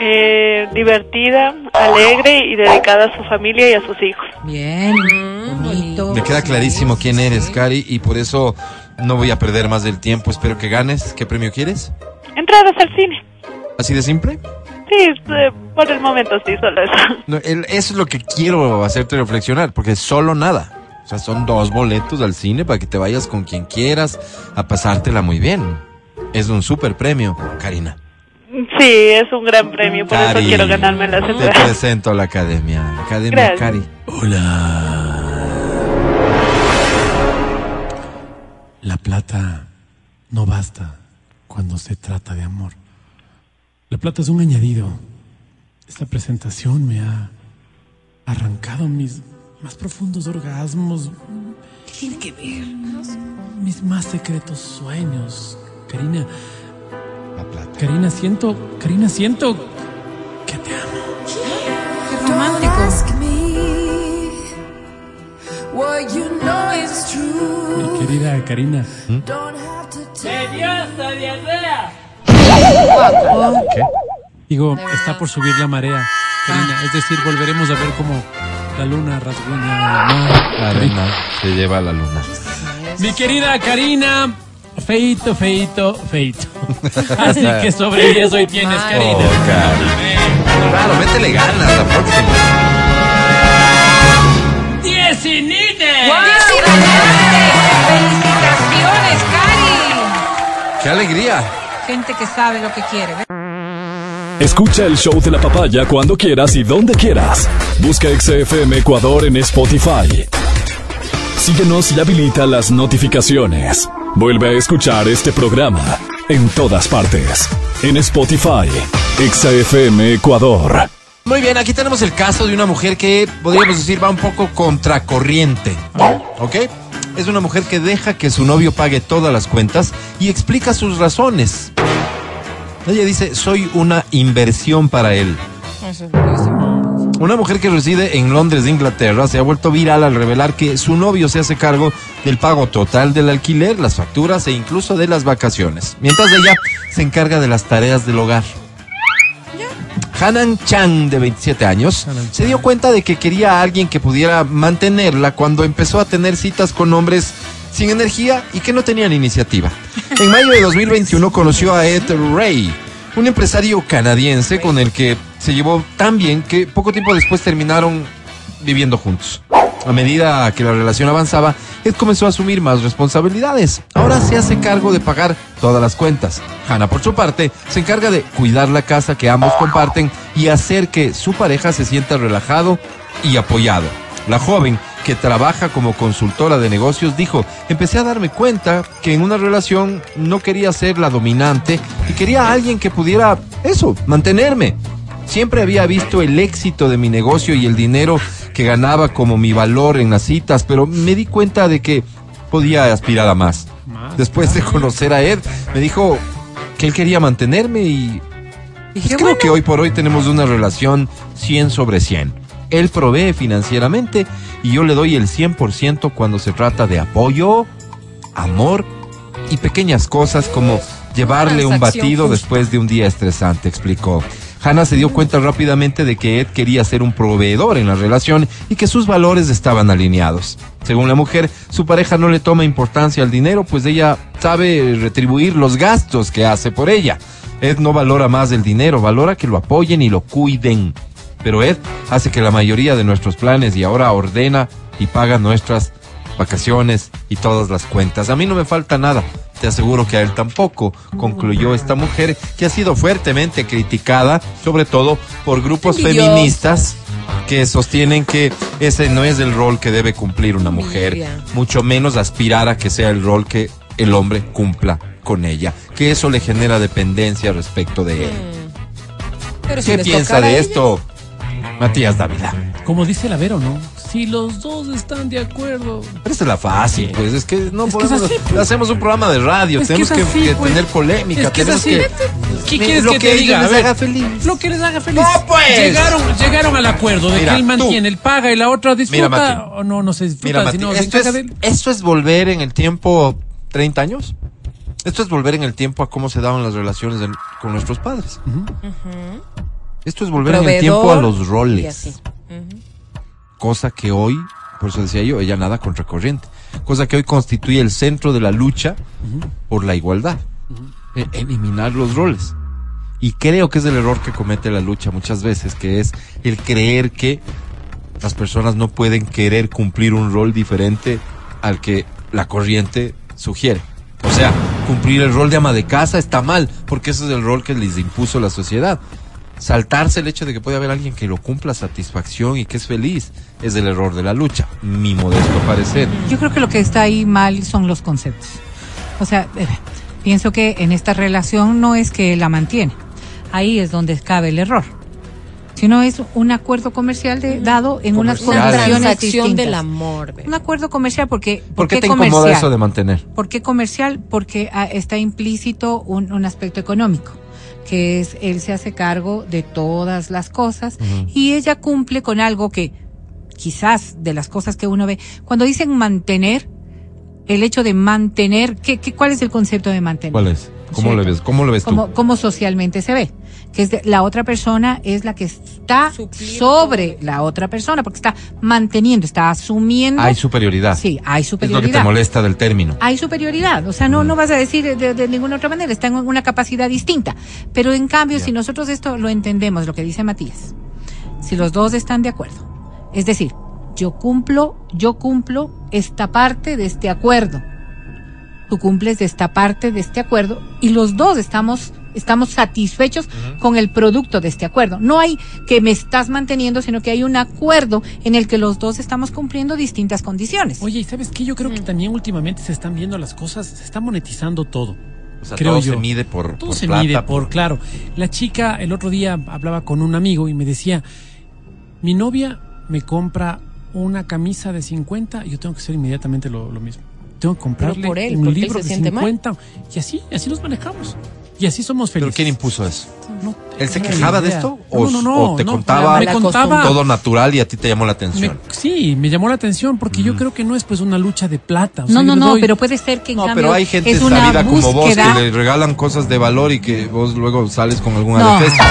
S9: Eh, divertida, alegre y dedicada a su familia y a sus hijos.
S5: Bien, bonito.
S2: Me queda clarísimo quién eres, Cari, y por eso no voy a perder más del tiempo. Espero que ganes. ¿Qué premio quieres?
S9: Entradas al cine.
S2: ¿Así de simple?
S9: Sí, eh, por el momento sí, solo eso.
S2: No, el- eso es lo que quiero hacerte reflexionar, porque solo nada. O sea, son dos boletos al cine para que te vayas con quien quieras a pasártela muy bien. Es un super premio, Karina.
S9: Sí, es un gran premio, por
S2: Cari,
S9: eso quiero ganarme las
S2: Te
S9: entradas.
S2: presento a la academia. Academia
S9: Gracias.
S2: Cari.
S3: La plata no basta cuando se trata de amor. La plata es un añadido. Esta presentación me ha arrancado mis más profundos orgasmos. ¿Qué tiene que ver? Mis más secretos sueños. Karina,
S2: La plata.
S3: Karina, siento, Karina, siento que te amo.
S5: Qué romántico.
S3: Mi querida Karina.
S2: ¿Qué?
S3: Digo, está por subir la marea, Karina. Es decir, volveremos a ver como la luna rasguña el mar.
S2: La arena se lleva a la luna.
S3: Mi querida Karina, feito, feito, feito. Así que sobre 10 hoy tienes,
S2: Oh,
S3: Karina.
S2: Cari. Claro, métele ganas la próxima.
S3: ¡Diez y nine!
S5: ¡Felicitaciones, Cari!
S2: ¡Qué alegría!
S5: Gente que sabe lo que quiere.
S1: Escucha el show de la papaya cuando quieras y donde quieras. Busca XFM Ecuador en Spotify. Síguenos y habilita las notificaciones. Vuelve a escuchar este programa en todas partes. En Spotify, XFM Ecuador.
S2: Muy bien, aquí tenemos el caso de una mujer que podríamos decir va un poco contracorriente. ¿Ok? Es una mujer que deja que su novio pague todas las cuentas y explica sus razones. Ella dice, soy una inversión para él. Una mujer que reside en Londres, Inglaterra, se ha vuelto viral al revelar que su novio se hace cargo del pago total del alquiler, las facturas e incluso de las vacaciones, mientras ella se encarga de las tareas del hogar. Hanan Chan, de 27 años, se dio cuenta de que quería a alguien que pudiera mantenerla cuando empezó a tener citas con hombres sin energía y que no tenían iniciativa. En mayo de 2021 conoció a Ed Ray, un empresario canadiense con el que se llevó tan bien que poco tiempo después terminaron viviendo juntos. A medida que la relación avanzaba, Ed comenzó a asumir más responsabilidades. Ahora se hace cargo de pagar todas las cuentas. Hannah, por su parte, se encarga de cuidar la casa que ambos comparten y hacer que su pareja se sienta relajado y apoyado. La joven, que trabaja como consultora de negocios, dijo, empecé a darme cuenta que en una relación no quería ser la dominante y quería a alguien que pudiera, eso, mantenerme. Siempre había visto el éxito de mi negocio y el dinero que ganaba como mi valor en las citas, pero me di cuenta de que podía aspirar a más. Después de conocer a Ed, me dijo que él quería mantenerme y pues creo
S5: bueno,
S2: que hoy por hoy tenemos una relación 100 sobre 100. Él provee financieramente y yo le doy el 100% cuando se trata de apoyo, amor y pequeñas cosas como llevarle un batido después de un día estresante, explicó. Hannah se dio cuenta rápidamente de que Ed quería ser un proveedor en la relación y que sus valores estaban alineados. Según la mujer, su pareja no le toma importancia al dinero, pues ella sabe retribuir los gastos que hace por ella. Ed no valora más el dinero, valora que lo apoyen y lo cuiden. Pero Ed hace que la mayoría de nuestros planes y ahora ordena y paga nuestras vacaciones y todas las cuentas. A mí no me falta nada. Te aseguro que a él tampoco, concluyó esta mujer que ha sido fuertemente criticada, sobre todo por grupos feministas que sostienen que ese no es el rol que debe cumplir una mujer,
S4: Mira.
S2: mucho menos aspirar a que sea el rol que el hombre cumpla con ella, que eso le genera dependencia respecto de él.
S4: Pero si
S2: ¿Qué piensa de esto Matías Dávila?
S3: Como dice la Vero, ¿no? Si los dos están de acuerdo.
S2: Pero esa es la fácil, pues es que no
S3: Es que es
S2: podemos,
S3: así, pues.
S2: hacemos un programa de radio,
S3: Es que
S2: tenemos
S3: es
S2: que,
S3: así,
S2: que
S3: pues.
S2: tener polémica,
S3: Es que es
S2: tenemos
S3: así.
S2: que
S3: ¿Qué quieres
S2: lo
S3: que,
S2: que
S3: te
S2: a ellos
S3: diga? A
S2: les
S3: ver,
S2: haga feliz.
S3: Lo que les haga feliz.
S2: No, pues.
S3: Llegaron, llegaron al acuerdo de
S2: Mira,
S3: que él
S2: tú.
S3: mantiene, él paga y la otra disfruta.
S2: Mati.
S3: o no, no se disfruta,
S2: Mira,
S3: sino se
S2: esto,
S3: encarga
S2: es,
S3: de él.
S2: esto es volver en el tiempo 30 años. Esto es volver en el tiempo a cómo se daban las relaciones con nuestros padres. Esto es volver en el tiempo a los
S4: Y
S2: roles. Cosa que hoy, por eso decía yo, ella nada contracorriente. Cosa que hoy constituye el centro de la lucha por la igualdad. E- Eliminar los roles. Y creo que es el error que comete la lucha muchas veces, que es el creer que las personas no pueden querer cumplir un rol diferente al que la corriente sugiere. O sea, cumplir el rol de ama de casa está mal, porque ese es el rol que les impuso la sociedad. Saltarse el hecho de que puede haber alguien que lo cumpla a satisfacción y que es feliz es el error de la lucha, mi modesto parecer.
S5: Yo creo que lo que está ahí mal son los conceptos. O sea, eh, pienso que en esta relación no es que la mantiene. Ahí es donde cabe el error. Sino es un acuerdo comercial de- dado en unas condiciones distintas.
S4: del amor.
S5: Un acuerdo comercial porque
S2: ¿Por qué te
S5: comercial?
S2: incomoda eso de mantener?
S5: ¿Por qué comercial? Porque ah, está implícito un, un aspecto económico, que es él se hace cargo de todas las cosas y ella cumple con algo que quizás de las cosas que uno ve, cuando dicen mantener, el hecho de mantener, ¿qué, qué, cuál es el concepto de mantener?
S2: ¿Cuál es? ¿Cómo
S5: ¿Cierto?
S2: le ves? ¿Cómo lo ves tú?
S5: como, como socialmente se ve, que es de- la otra persona es la que está
S4: Suplir
S5: sobre la otra persona, porque está manteniendo, está asumiendo.
S2: Hay superioridad.
S5: Sí, hay
S2: Es lo que
S5: superioridad.
S2: te molesta del término.
S5: Hay superioridad, o sea, no, no vas a decir de, de ninguna otra manera, está en una capacidad distinta. Pero en cambio, si nosotros esto lo entendemos, lo que dice Matías, si los dos están de acuerdo, es decir, yo cumplo, yo cumplo esta parte de este acuerdo, tú cumples de esta parte de este acuerdo y los dos estamos estamos satisfechos con el producto de este acuerdo. No hay que me estás manteniendo, sino que hay un acuerdo en el que los dos estamos cumpliendo distintas condiciones.
S3: Oye, ¿y sabes qué? Yo creo que también últimamente se están viendo las cosas, se está monetizando todo.
S2: O sea,
S3: creo
S2: todo
S3: yo.
S2: se mide por,
S3: Todo
S2: por
S3: se
S2: plata,
S3: mide por, claro. La chica el otro día hablaba con un amigo y me decía, mi novia me compra una camisa de 50 y yo tengo que hacer inmediatamente lo, lo mismo. Tengo que comprarle
S4: por él,
S3: un
S4: él
S3: libro
S4: se
S3: de
S4: siente mal.
S3: 50 y así, así nos manejamos. Y así somos
S2: ¿Pero
S3: felices.
S2: quién impuso eso?
S3: No
S2: ¿Él se quejaba de esto? ¿O,
S3: no, no,
S2: o te
S3: no,
S2: contaba
S3: me contaba
S2: todo natural y a ti te llamó la
S3: me-
S2: atención?
S3: sí, me llamó la atención porque yo creo que no es pues una lucha de plata. o sea,
S5: no, no, no,
S3: doy-
S5: pero puede ser que en
S2: No,
S5: cambio
S2: pero hay gente
S5: es una
S2: salida como vos que le regalan cosas de valor y que vos luego sales con alguna
S5: No,
S2: defensa.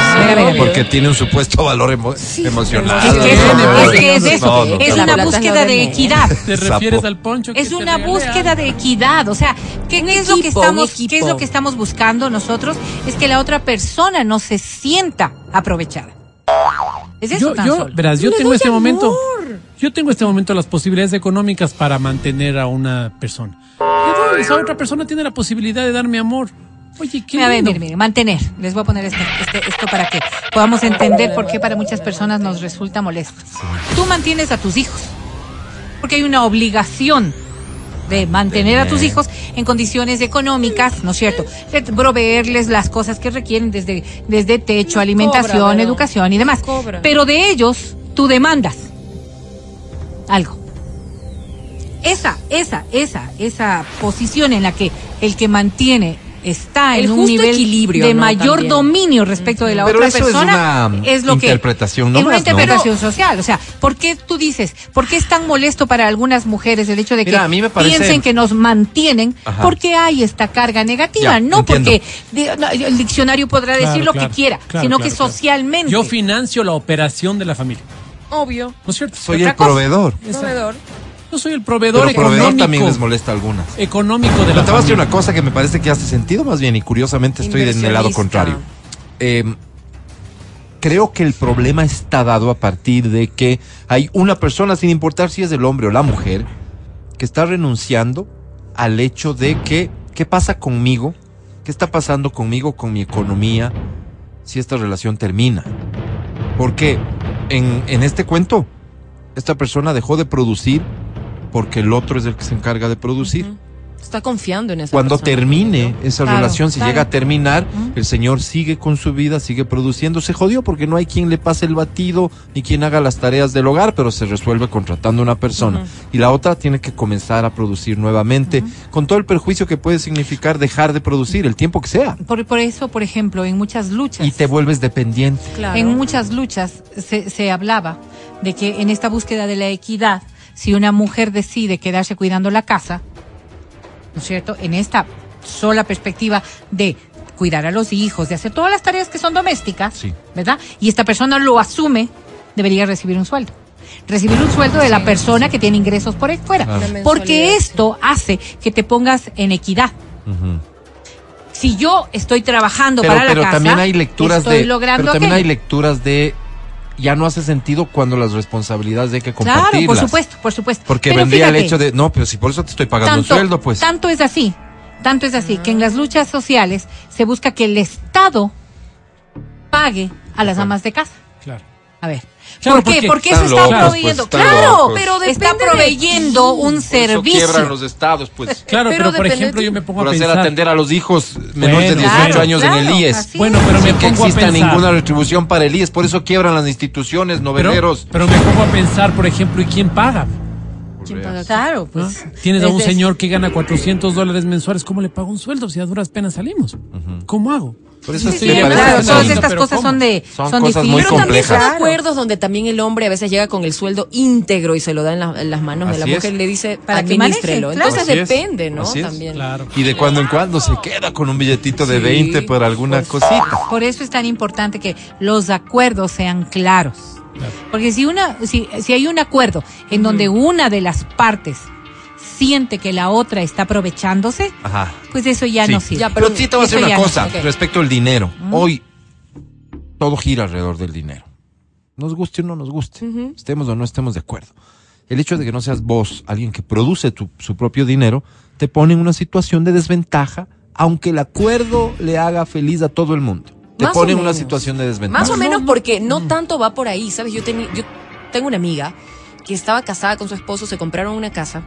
S2: Porque tiene un supuesto valor emo- emocional.
S5: Es que, es, que es
S2: no,
S5: eso,
S2: no, no,
S5: es una búsqueda de equidad.
S3: ¿Te refieres al poncho? que
S5: Es una búsqueda de equidad, o sea, ¿qué, es lo que estamos buscando nosotros? Es que la otra persona no se sienta aprovechada. Es eso
S3: yo,
S5: tan
S3: yo,
S5: solo.
S3: verás, yo tengo este
S4: amor.
S3: momento, yo tengo este momento las posibilidades económicas para mantener a una persona. Esa otra persona tiene la posibilidad de darme amor. Oye, qué
S5: mire, mire, mantener. Les voy a poner este, este- esto para que podamos entender por qué para muchas personas nos resulta molesto. Tú mantienes a tus hijos, porque hay una obligación de mantener a tus hijos en condiciones económicas, ¿no es cierto? De proveerles las cosas que requieren desde, desde techo, alimentación,
S4: Cobra,
S5: educación y demás.
S4: Cobra.
S5: Pero de ellos, tú demandas algo. Esa, esa, esa, esa posición en la que el que mantiene está
S4: El
S5: en un
S4: justo
S5: nivel
S4: equilibrio,
S5: de
S4: ¿no?
S5: mayor
S4: También.
S5: dominio respecto de la
S2: Pero
S5: otra
S2: eso es
S5: persona
S2: una
S5: es lo que
S2: interpretación
S5: es
S2: nomás,
S5: una
S2: ¿no?
S5: interpretación social, o sea, ¿por qué tú dices, por qué es tan molesto para algunas mujeres el hecho de que
S2: Mira, a mí me parece-
S5: piensen que nos mantienen
S2: Ajá.
S5: porque hay esta carga negativa,
S2: Ya,
S5: no
S2: entiendo.
S5: porque de- no, el diccionario podrá
S3: Claro,
S5: decir lo
S3: claro,
S5: que quiera,
S3: claro,
S5: sino
S3: claro,
S5: que socialmente
S3: Yo financio la operación de la familia.
S4: Obvio.
S3: ¿No es cierto?
S2: Soy el
S5: cosa.
S2: proveedor.
S4: Proveedor.
S3: Yo soy el proveedor
S2: Pero proveedor
S3: económico.
S2: también les molesta a algunas.
S3: económico de
S2: Pero
S3: la
S2: te voy a decir
S3: familia.
S2: una cosa que me parece que hace sentido más bien y curiosamente estoy en el lado contrario. Eh, creo que el problema está dado a partir de que hay una persona, sin importar si es el hombre o la mujer, que está renunciando al hecho de que, ¿qué pasa conmigo? ¿Qué está pasando conmigo, con mi economía, si esta relación termina? Porque en, en este cuento, esta persona dejó de producir porque el otro es el que se encarga de producir.
S4: Está confiando en esa
S2: Cuando
S4: persona,
S2: termine
S4: ¿no?
S2: esa
S5: Claro,
S2: relación, si
S5: claro.
S2: llega a terminar, el señor sigue con su vida, sigue produciendo. Se jodió porque no hay quien le pase el batido ni quien haga las tareas del hogar, pero se resuelve contratando a una persona. Y la otra tiene que comenzar a producir nuevamente, con todo el perjuicio que puede significar dejar de producir el tiempo que sea.
S5: Por, por eso, por ejemplo, en muchas luchas.
S2: Y te vuelves dependiente.
S4: Claro.
S5: En muchas luchas se, se hablaba de que en esta búsqueda de la equidad, si una mujer decide quedarse cuidando la casa, ¿no es cierto? En esta sola perspectiva de cuidar a los hijos, de hacer todas las tareas que son domésticas,
S2: Sí.
S5: ¿verdad? Y esta persona lo asume, debería recibir un sueldo. Recibir un sueldo de la persona que tiene ingresos por ahí fuera.
S2: Claro.
S5: Porque esto hace que te pongas en equidad. Si yo estoy trabajando
S2: Pero,
S5: para la
S2: pero
S5: casa,
S2: también hay lecturas
S5: estoy
S2: de.
S5: logrando
S2: Pero también hay lecturas de. Ya no hace sentido cuando las responsabilidades hay que compartirlas.
S5: Claro, por supuesto, por supuesto.
S2: Porque
S5: Pero
S2: vendría el hecho de. No, pero si por eso te estoy pagando
S5: tanto,
S2: un sueldo, pues.
S5: Tanto es así, tanto es así, que en las luchas sociales se busca que el Estado pague a las amas de casa.
S3: Claro.
S5: A ver.
S3: Claro,
S5: ¿Por qué?
S3: porque
S5: eso está
S2: locos,
S5: proveyendo.
S2: pues, están
S5: claro,
S2: locos.
S5: pero está
S4: de
S5: proveyendo un servicio.
S2: los estados, pues.
S3: Claro,
S4: Pero
S3: pero, por ejemplo,
S4: de-
S3: yo me pongo
S2: Por
S3: a
S2: hacer
S3: pensar.
S2: atender a los hijos menores de
S3: Bueno,
S2: 18
S5: claro,
S2: años en el
S5: claro,
S2: IES.
S3: Bueno, pero me pongo a
S2: exista
S3: pensar.
S2: ninguna retribución para el IES. Por eso quiebran las instituciones, noveleros.
S3: pero me pongo a pensar, por ejemplo, ¿y quién paga?
S4: ¿Quién paga?
S5: Claro,
S3: ¿no?
S5: pues.
S3: Tienes a un señor que gana 400 dólares mensuales, ¿cómo le pago un sueldo si a duras penas salimos? ¿Cómo hago?
S2: Por eso
S5: Sí,
S2: sí
S5: sí,
S2: me parece
S5: claro, todas
S2: son-
S5: estas cosas
S3: ¿cómo?
S5: son de
S2: Son
S5: son
S2: cosas muy
S5: difíciles.
S4: Pero también son
S2: complejas.
S4: acuerdos donde también el hombre a veces llega con el sueldo íntegro y se lo da en, la- en las manos de la
S2: es.
S4: mujer y le dice,
S5: Para que claro.
S4: Entonces
S2: Así es,
S4: depende, ¿no?
S2: así es.
S4: También.
S3: Claro.
S2: Y de cuando en cuando se queda con un billetito de
S4: Sí,
S2: 20 por alguna
S4: pues.
S2: cosita.
S5: Por eso es tan importante que los acuerdos sean claros. Porque si una, si, si hay un acuerdo en donde una de las partes siente que la otra está aprovechándose,
S2: Ajá.
S5: pues eso ya
S2: Sí.
S5: no sirve.
S4: Ya,
S2: Pero,
S4: pero
S2: sí te voy a decir una
S5: ya no.
S2: cosa
S4: Ok.
S2: respecto al dinero. Hoy todo gira alrededor del dinero. Nos guste o no nos guste. Estemos o no estemos de acuerdo. El hecho de que no seas vos alguien que produce tu- su propio dinero te pone en una situación de desventaja, aunque el acuerdo le haga feliz a todo el mundo. Te
S4: Más o
S2: pone en una
S4: menos.
S2: situación de desventaja.
S4: Más o menos porque no tanto va por ahí, ¿sabes? Yo, yo tengo una amiga que estaba casada con su esposo, se compraron una casa.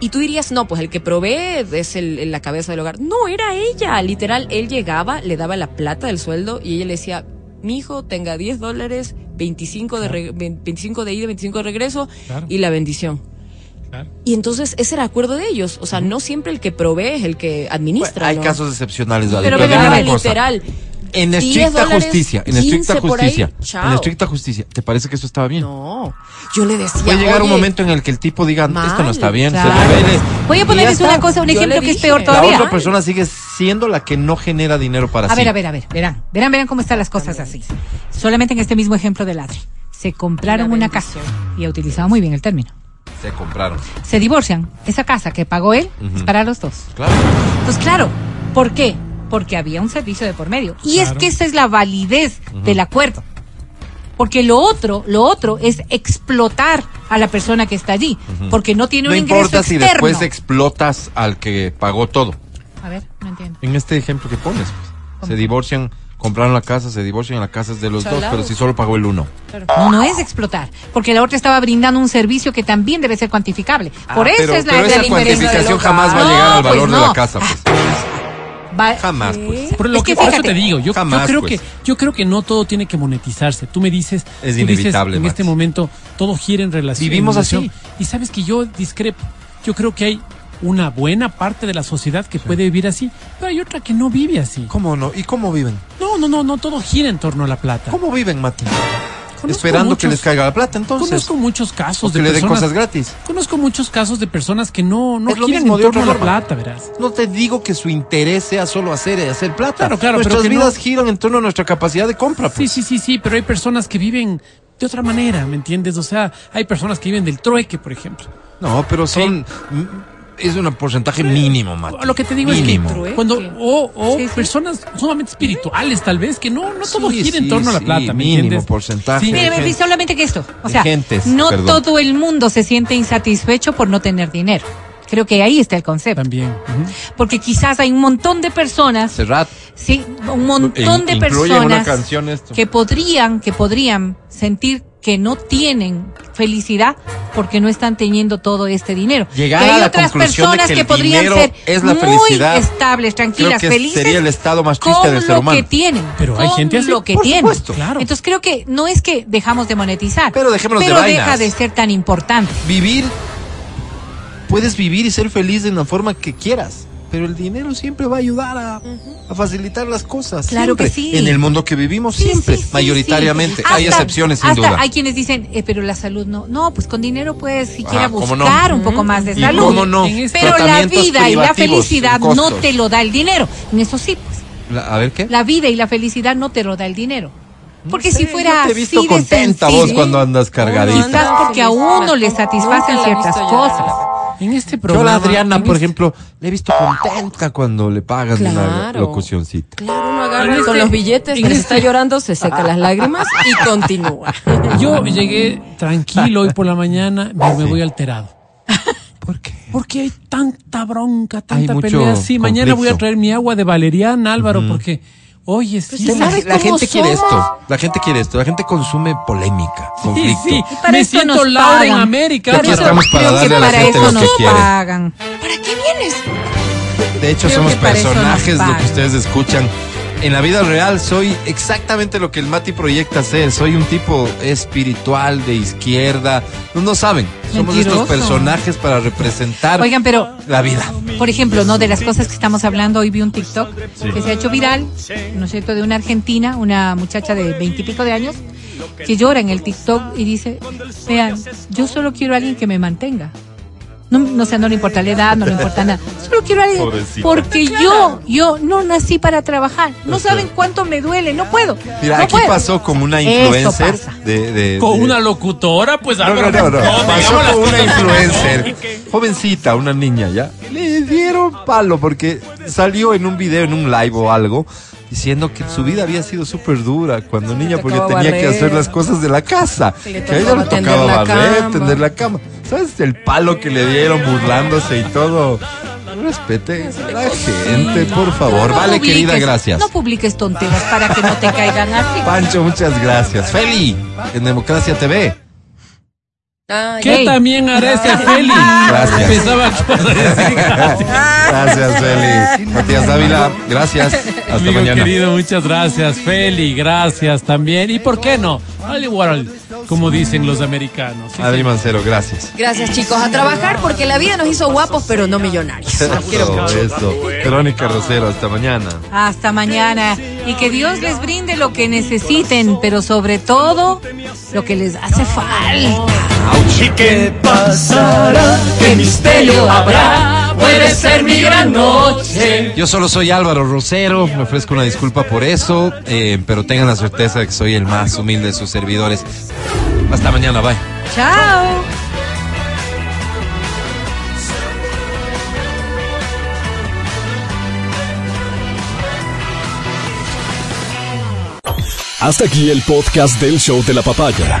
S4: Y tú dirías, no, pues el que provee es el, el- la cabeza del hogar. No, era ella. Literal, él llegaba, le daba la plata del sueldo y ella le decía, mi hijo tenga 10 dólares, 25 de, re- 25 de ida, 25 de regreso
S3: Claro.
S4: y la bendición.
S3: Claro.
S4: Y entonces ese era el acuerdo de ellos. O sea, no siempre el que provee es el que administra.
S2: Hay
S4: ¿no?
S2: casos excepcionales,
S4: Pero
S2: pero cosa.
S4: literal.
S2: En
S4: 10
S2: estricta
S4: dólares,
S2: justicia, en estricta
S4: 15 por ahí,
S2: justicia, en estricta justicia, ¿te parece que eso estaba bien?
S4: No, yo le decía.
S2: Puede llegar un
S4: "Oye,
S2: momento en el que el tipo diga, esto no está bien,
S5: claro.
S2: se revele.
S5: Voy a ponerles una cosa, un ejemplo que es peor
S4: La
S2: La
S5: todavía.
S2: otra persona sigue siendo la que no genera dinero para
S5: A
S2: sí.
S5: ver, a ver, a ver, verán, verán, verán cómo están las cosas así. Solamente en este mismo ejemplo del Adri. Se compraron una casa y ha utilizado muy bien el término.
S2: Se compraron.
S5: Se divorcian. Esa casa que pagó él es para los dos.
S2: Claro.
S5: Pues claro, ¿por qué? Porque había un servicio de por medio. Y es que esa es la validez del acuerdo. Porque lo otro, lo otro es explotar a la persona que está allí, porque no tiene
S2: No
S5: un ingreso
S2: importa si
S5: externo.
S2: después explotas al que pagó todo.
S5: A ver, no entiendo.
S2: En este ejemplo que pones, pues, se divorcian, compraron la casa, se divorcian, la casa es de los dos, pero si solo pagó el uno.
S5: No, no es explotar, porque la otra estaba brindando un servicio que también debe ser cuantificable. Por
S2: Ah,
S5: eso
S2: pero,
S5: es la,
S2: pero
S5: la
S2: esa cuantificación jamás va a llegar al
S5: No,
S2: valor
S5: pues
S2: de la
S5: no.
S2: casa, pues.
S5: Va-
S2: Jamás, pues.
S3: Pero lo
S5: Es
S3: que,
S5: que
S3: por eso te digo, yo, yo
S2: Jamás,
S3: creo
S2: pues.
S3: que yo creo que no todo tiene que monetizarse. Tú me dices,
S2: Es
S3: tú dices, en
S2: Max.
S3: este momento todo gira en relación.
S2: Vivimos
S3: en relación.
S2: así.
S3: Y sabes que yo discrepo. Yo creo que hay una buena parte de la sociedad que puede vivir así, pero hay otra que no vive así.
S2: ¿Cómo no? ¿Y cómo viven?
S3: No, no, no, no todo gira en torno a la plata.
S2: ¿Cómo viven, Mati?
S3: Conozco
S2: Esperando que les caiga la plata, entonces.
S3: Conozco muchos casos
S2: O que
S3: de
S2: le den
S3: personas.
S2: cosas gratis.
S3: Conozco muchos casos de personas que no, no
S2: mismo,
S3: en torno a la plata, verás.
S2: No te digo que su interés sea solo hacer y hacer plata.
S3: Claro, claro, pero
S2: Nuestras
S3: no-
S2: vidas giran en torno a nuestra capacidad de compra.
S3: Sí,
S2: Pues.
S3: sí, sí, sí, pero hay personas que viven de otra manera, ¿me entiendes? O sea, hay personas que viven del trueque, por ejemplo.
S2: No, pero son. Es un porcentaje mínimo, Mati.
S3: Lo que te digo
S2: Mínimo.
S3: es que cuando o, o
S5: Sí, sí.
S3: personas sumamente espirituales tal vez que no no todo
S2: Sí,
S3: gira en
S2: sí,
S3: torno a la plata, ¿me
S2: mínimo
S3: entiendes?
S2: porcentaje.
S3: Sí.
S2: Gente-
S5: solamente que esto. O sea,
S2: gentes,
S5: no
S2: perdón.
S5: todo el mundo se siente insatisfecho por no tener dinero. Creo que ahí está el concepto.
S3: También.
S5: Porque quizás hay un montón de personas,
S2: Serrat.
S5: sí, un montón de
S2: una
S5: personas
S2: canción esto.
S5: que podrían, que podrían sentir que no tienen felicidad porque no están teniendo todo este dinero.
S2: Llegar
S5: que hay
S2: a la
S5: otras
S2: conclusión de
S5: personas
S2: que
S5: podrían ser
S2: es la
S5: muy estables, tranquilas,
S2: creo que
S5: felices.
S2: sería el estado más triste
S5: con
S2: del ser
S5: lo
S2: humano.
S5: que tienen.
S3: Pero hay
S5: con
S3: gente así,
S5: lo que
S2: por
S5: tienen.
S2: supuesto.
S3: Claro.
S5: Entonces creo que no es que dejamos de monetizar,
S2: Pero dejémonos de
S5: pero
S2: vainas.
S5: deja de ser tan importante.
S2: Vivir, puedes vivir y ser feliz de una forma que quieras. Pero el dinero siempre va a ayudar a, a facilitar las cosas.
S5: Claro que sí.
S2: En el mundo que vivimos,
S5: Sí,
S2: siempre,
S5: sí, sí,
S2: mayoritariamente. Hay excepciones, sin
S5: hasta
S2: duda.
S5: Hay quienes dicen, eh, pero la salud no. No, pues con dinero puedes siquiera
S2: Ah, ¿cómo no?
S5: buscar un poco más de
S2: ¿Y
S5: salud.
S2: cómo no?
S3: Este-
S5: Pero la vida y la felicidad no te lo da el dinero. En eso sí, pues.
S2: La- a ver qué.
S5: La vida y la felicidad no te lo da el dinero. Porque si fuera
S2: te he visto
S5: así
S2: contenta vos cuando andas cargadita.
S5: Quizás porque a uno le satisfacen ciertas cosas.
S3: En este
S2: Yo a
S3: programa.
S2: la Adriana, por
S3: este-
S2: ejemplo, le he visto contenta cuando le pagan una
S4: Claro.
S2: locucioncita.
S4: Claro, uno agarra
S3: En este-
S4: con los billetes,
S3: en
S4: pero si
S3: este-
S4: está llorando, se seca las lágrimas y continúa.
S3: Yo llegué tranquilo hoy por la mañana, me, me voy alterado.
S2: ¿Por qué?
S3: Porque hay tanta bronca, tanta pelea. Sí, mañana voy a traer mi agua de valeriana, Álvaro, porque, oye, sí.
S4: si
S2: La,
S4: ¿Sabes
S2: la gente quiere
S4: somos?
S2: esto. La gente quiere esto. La gente consume polémica,
S3: Sí,
S2: conflicto.
S3: sí.
S5: para
S3: Me siento Laura en. América.
S2: Aquí
S3: Álvaro.
S2: estamos para darle a la
S5: para
S2: gente
S5: eso
S2: lo que quiere.
S5: pagan.
S4: ¿Para qué vienes?
S2: De hecho,
S5: Creo
S2: somos
S5: para eso
S2: personajes, lo que ustedes escuchan. En la vida real soy exactamente lo que el Mati proyecta ser. Soy un tipo espiritual, de izquierda. No, no saben. Somos
S5: Mentiroso.
S2: estos personajes para representar
S5: Oigan, pero
S2: la vida.
S5: Por ejemplo, ¿no? De las cosas que estamos hablando, hoy vi un TikTok que se ha hecho viral, ¿no es cierto? De una argentina, una muchacha de veintipico de años, que llora en el TikTok y dice, vean, yo solo quiero a alguien que me mantenga. No, no sé, no le importa la edad, no le importa nada. Solo quiero a alguien.
S2: Pobrecita.
S5: Porque yo, yo no nací para trabajar. No saben cuánto me duele, no puedo.
S2: Mira,
S5: no
S2: aquí
S5: puedo.
S2: pasó como una influencer de, de-
S3: Con
S2: de-
S3: una locutora, pues
S2: No, no, no, no. Pasó con una influencer, jovencita, una niña, ¿ya? Le dieron palo porque salió en un video, en un live o algo, diciendo que su vida había sido súper dura cuando niña porque tenía que hacer las cosas de la casa.
S4: Que
S2: a ella le
S4: tocaba
S2: barrer,
S4: cama.
S2: tender la cama. ¿Sabes el palo que le dieron burlándose y todo? Respete a la gente, por favor.
S5: No
S2: Vale,
S5: publiques-
S2: querida, gracias.
S5: No publiques tonteras para que no te caigan así.
S2: Pancho, muchas gracias. Feli, en Democracia TV.
S4: Ay,
S3: ¿Qué
S5: Ey.
S3: también hará ese Feli?
S2: Gracias.
S3: Pensaba que a decir gracias.
S2: Gracias, Feli. Matías Dávila, gracias. Hasta
S3: Amigo
S2: mañana.
S3: querido, muchas gracias. Feli, gracias también. ¿Y por qué no? Al igual, como dicen los americanos. Sí,
S2: Adri Mancero, gracias.
S4: Gracias chicos, a trabajar porque la vida nos hizo guapos pero no millonarios.
S2: Eso, eso. Verónica Rosero, hasta mañana.
S5: Hasta mañana. Y que Dios les brinde lo que necesiten, pero sobre todo lo que les hace falta.
S8: ¿Y qué pasará? ¿Qué misterio habrá? Puede ser mi gran noche.
S2: Yo solo soy Álvaro Rosero, me ofrezco una disculpa por eso, eh, pero tengan la certeza de que soy el más humilde de sus servidores. Hasta mañana, bye.
S5: Chao.
S1: Hasta aquí el podcast del show de la papaya.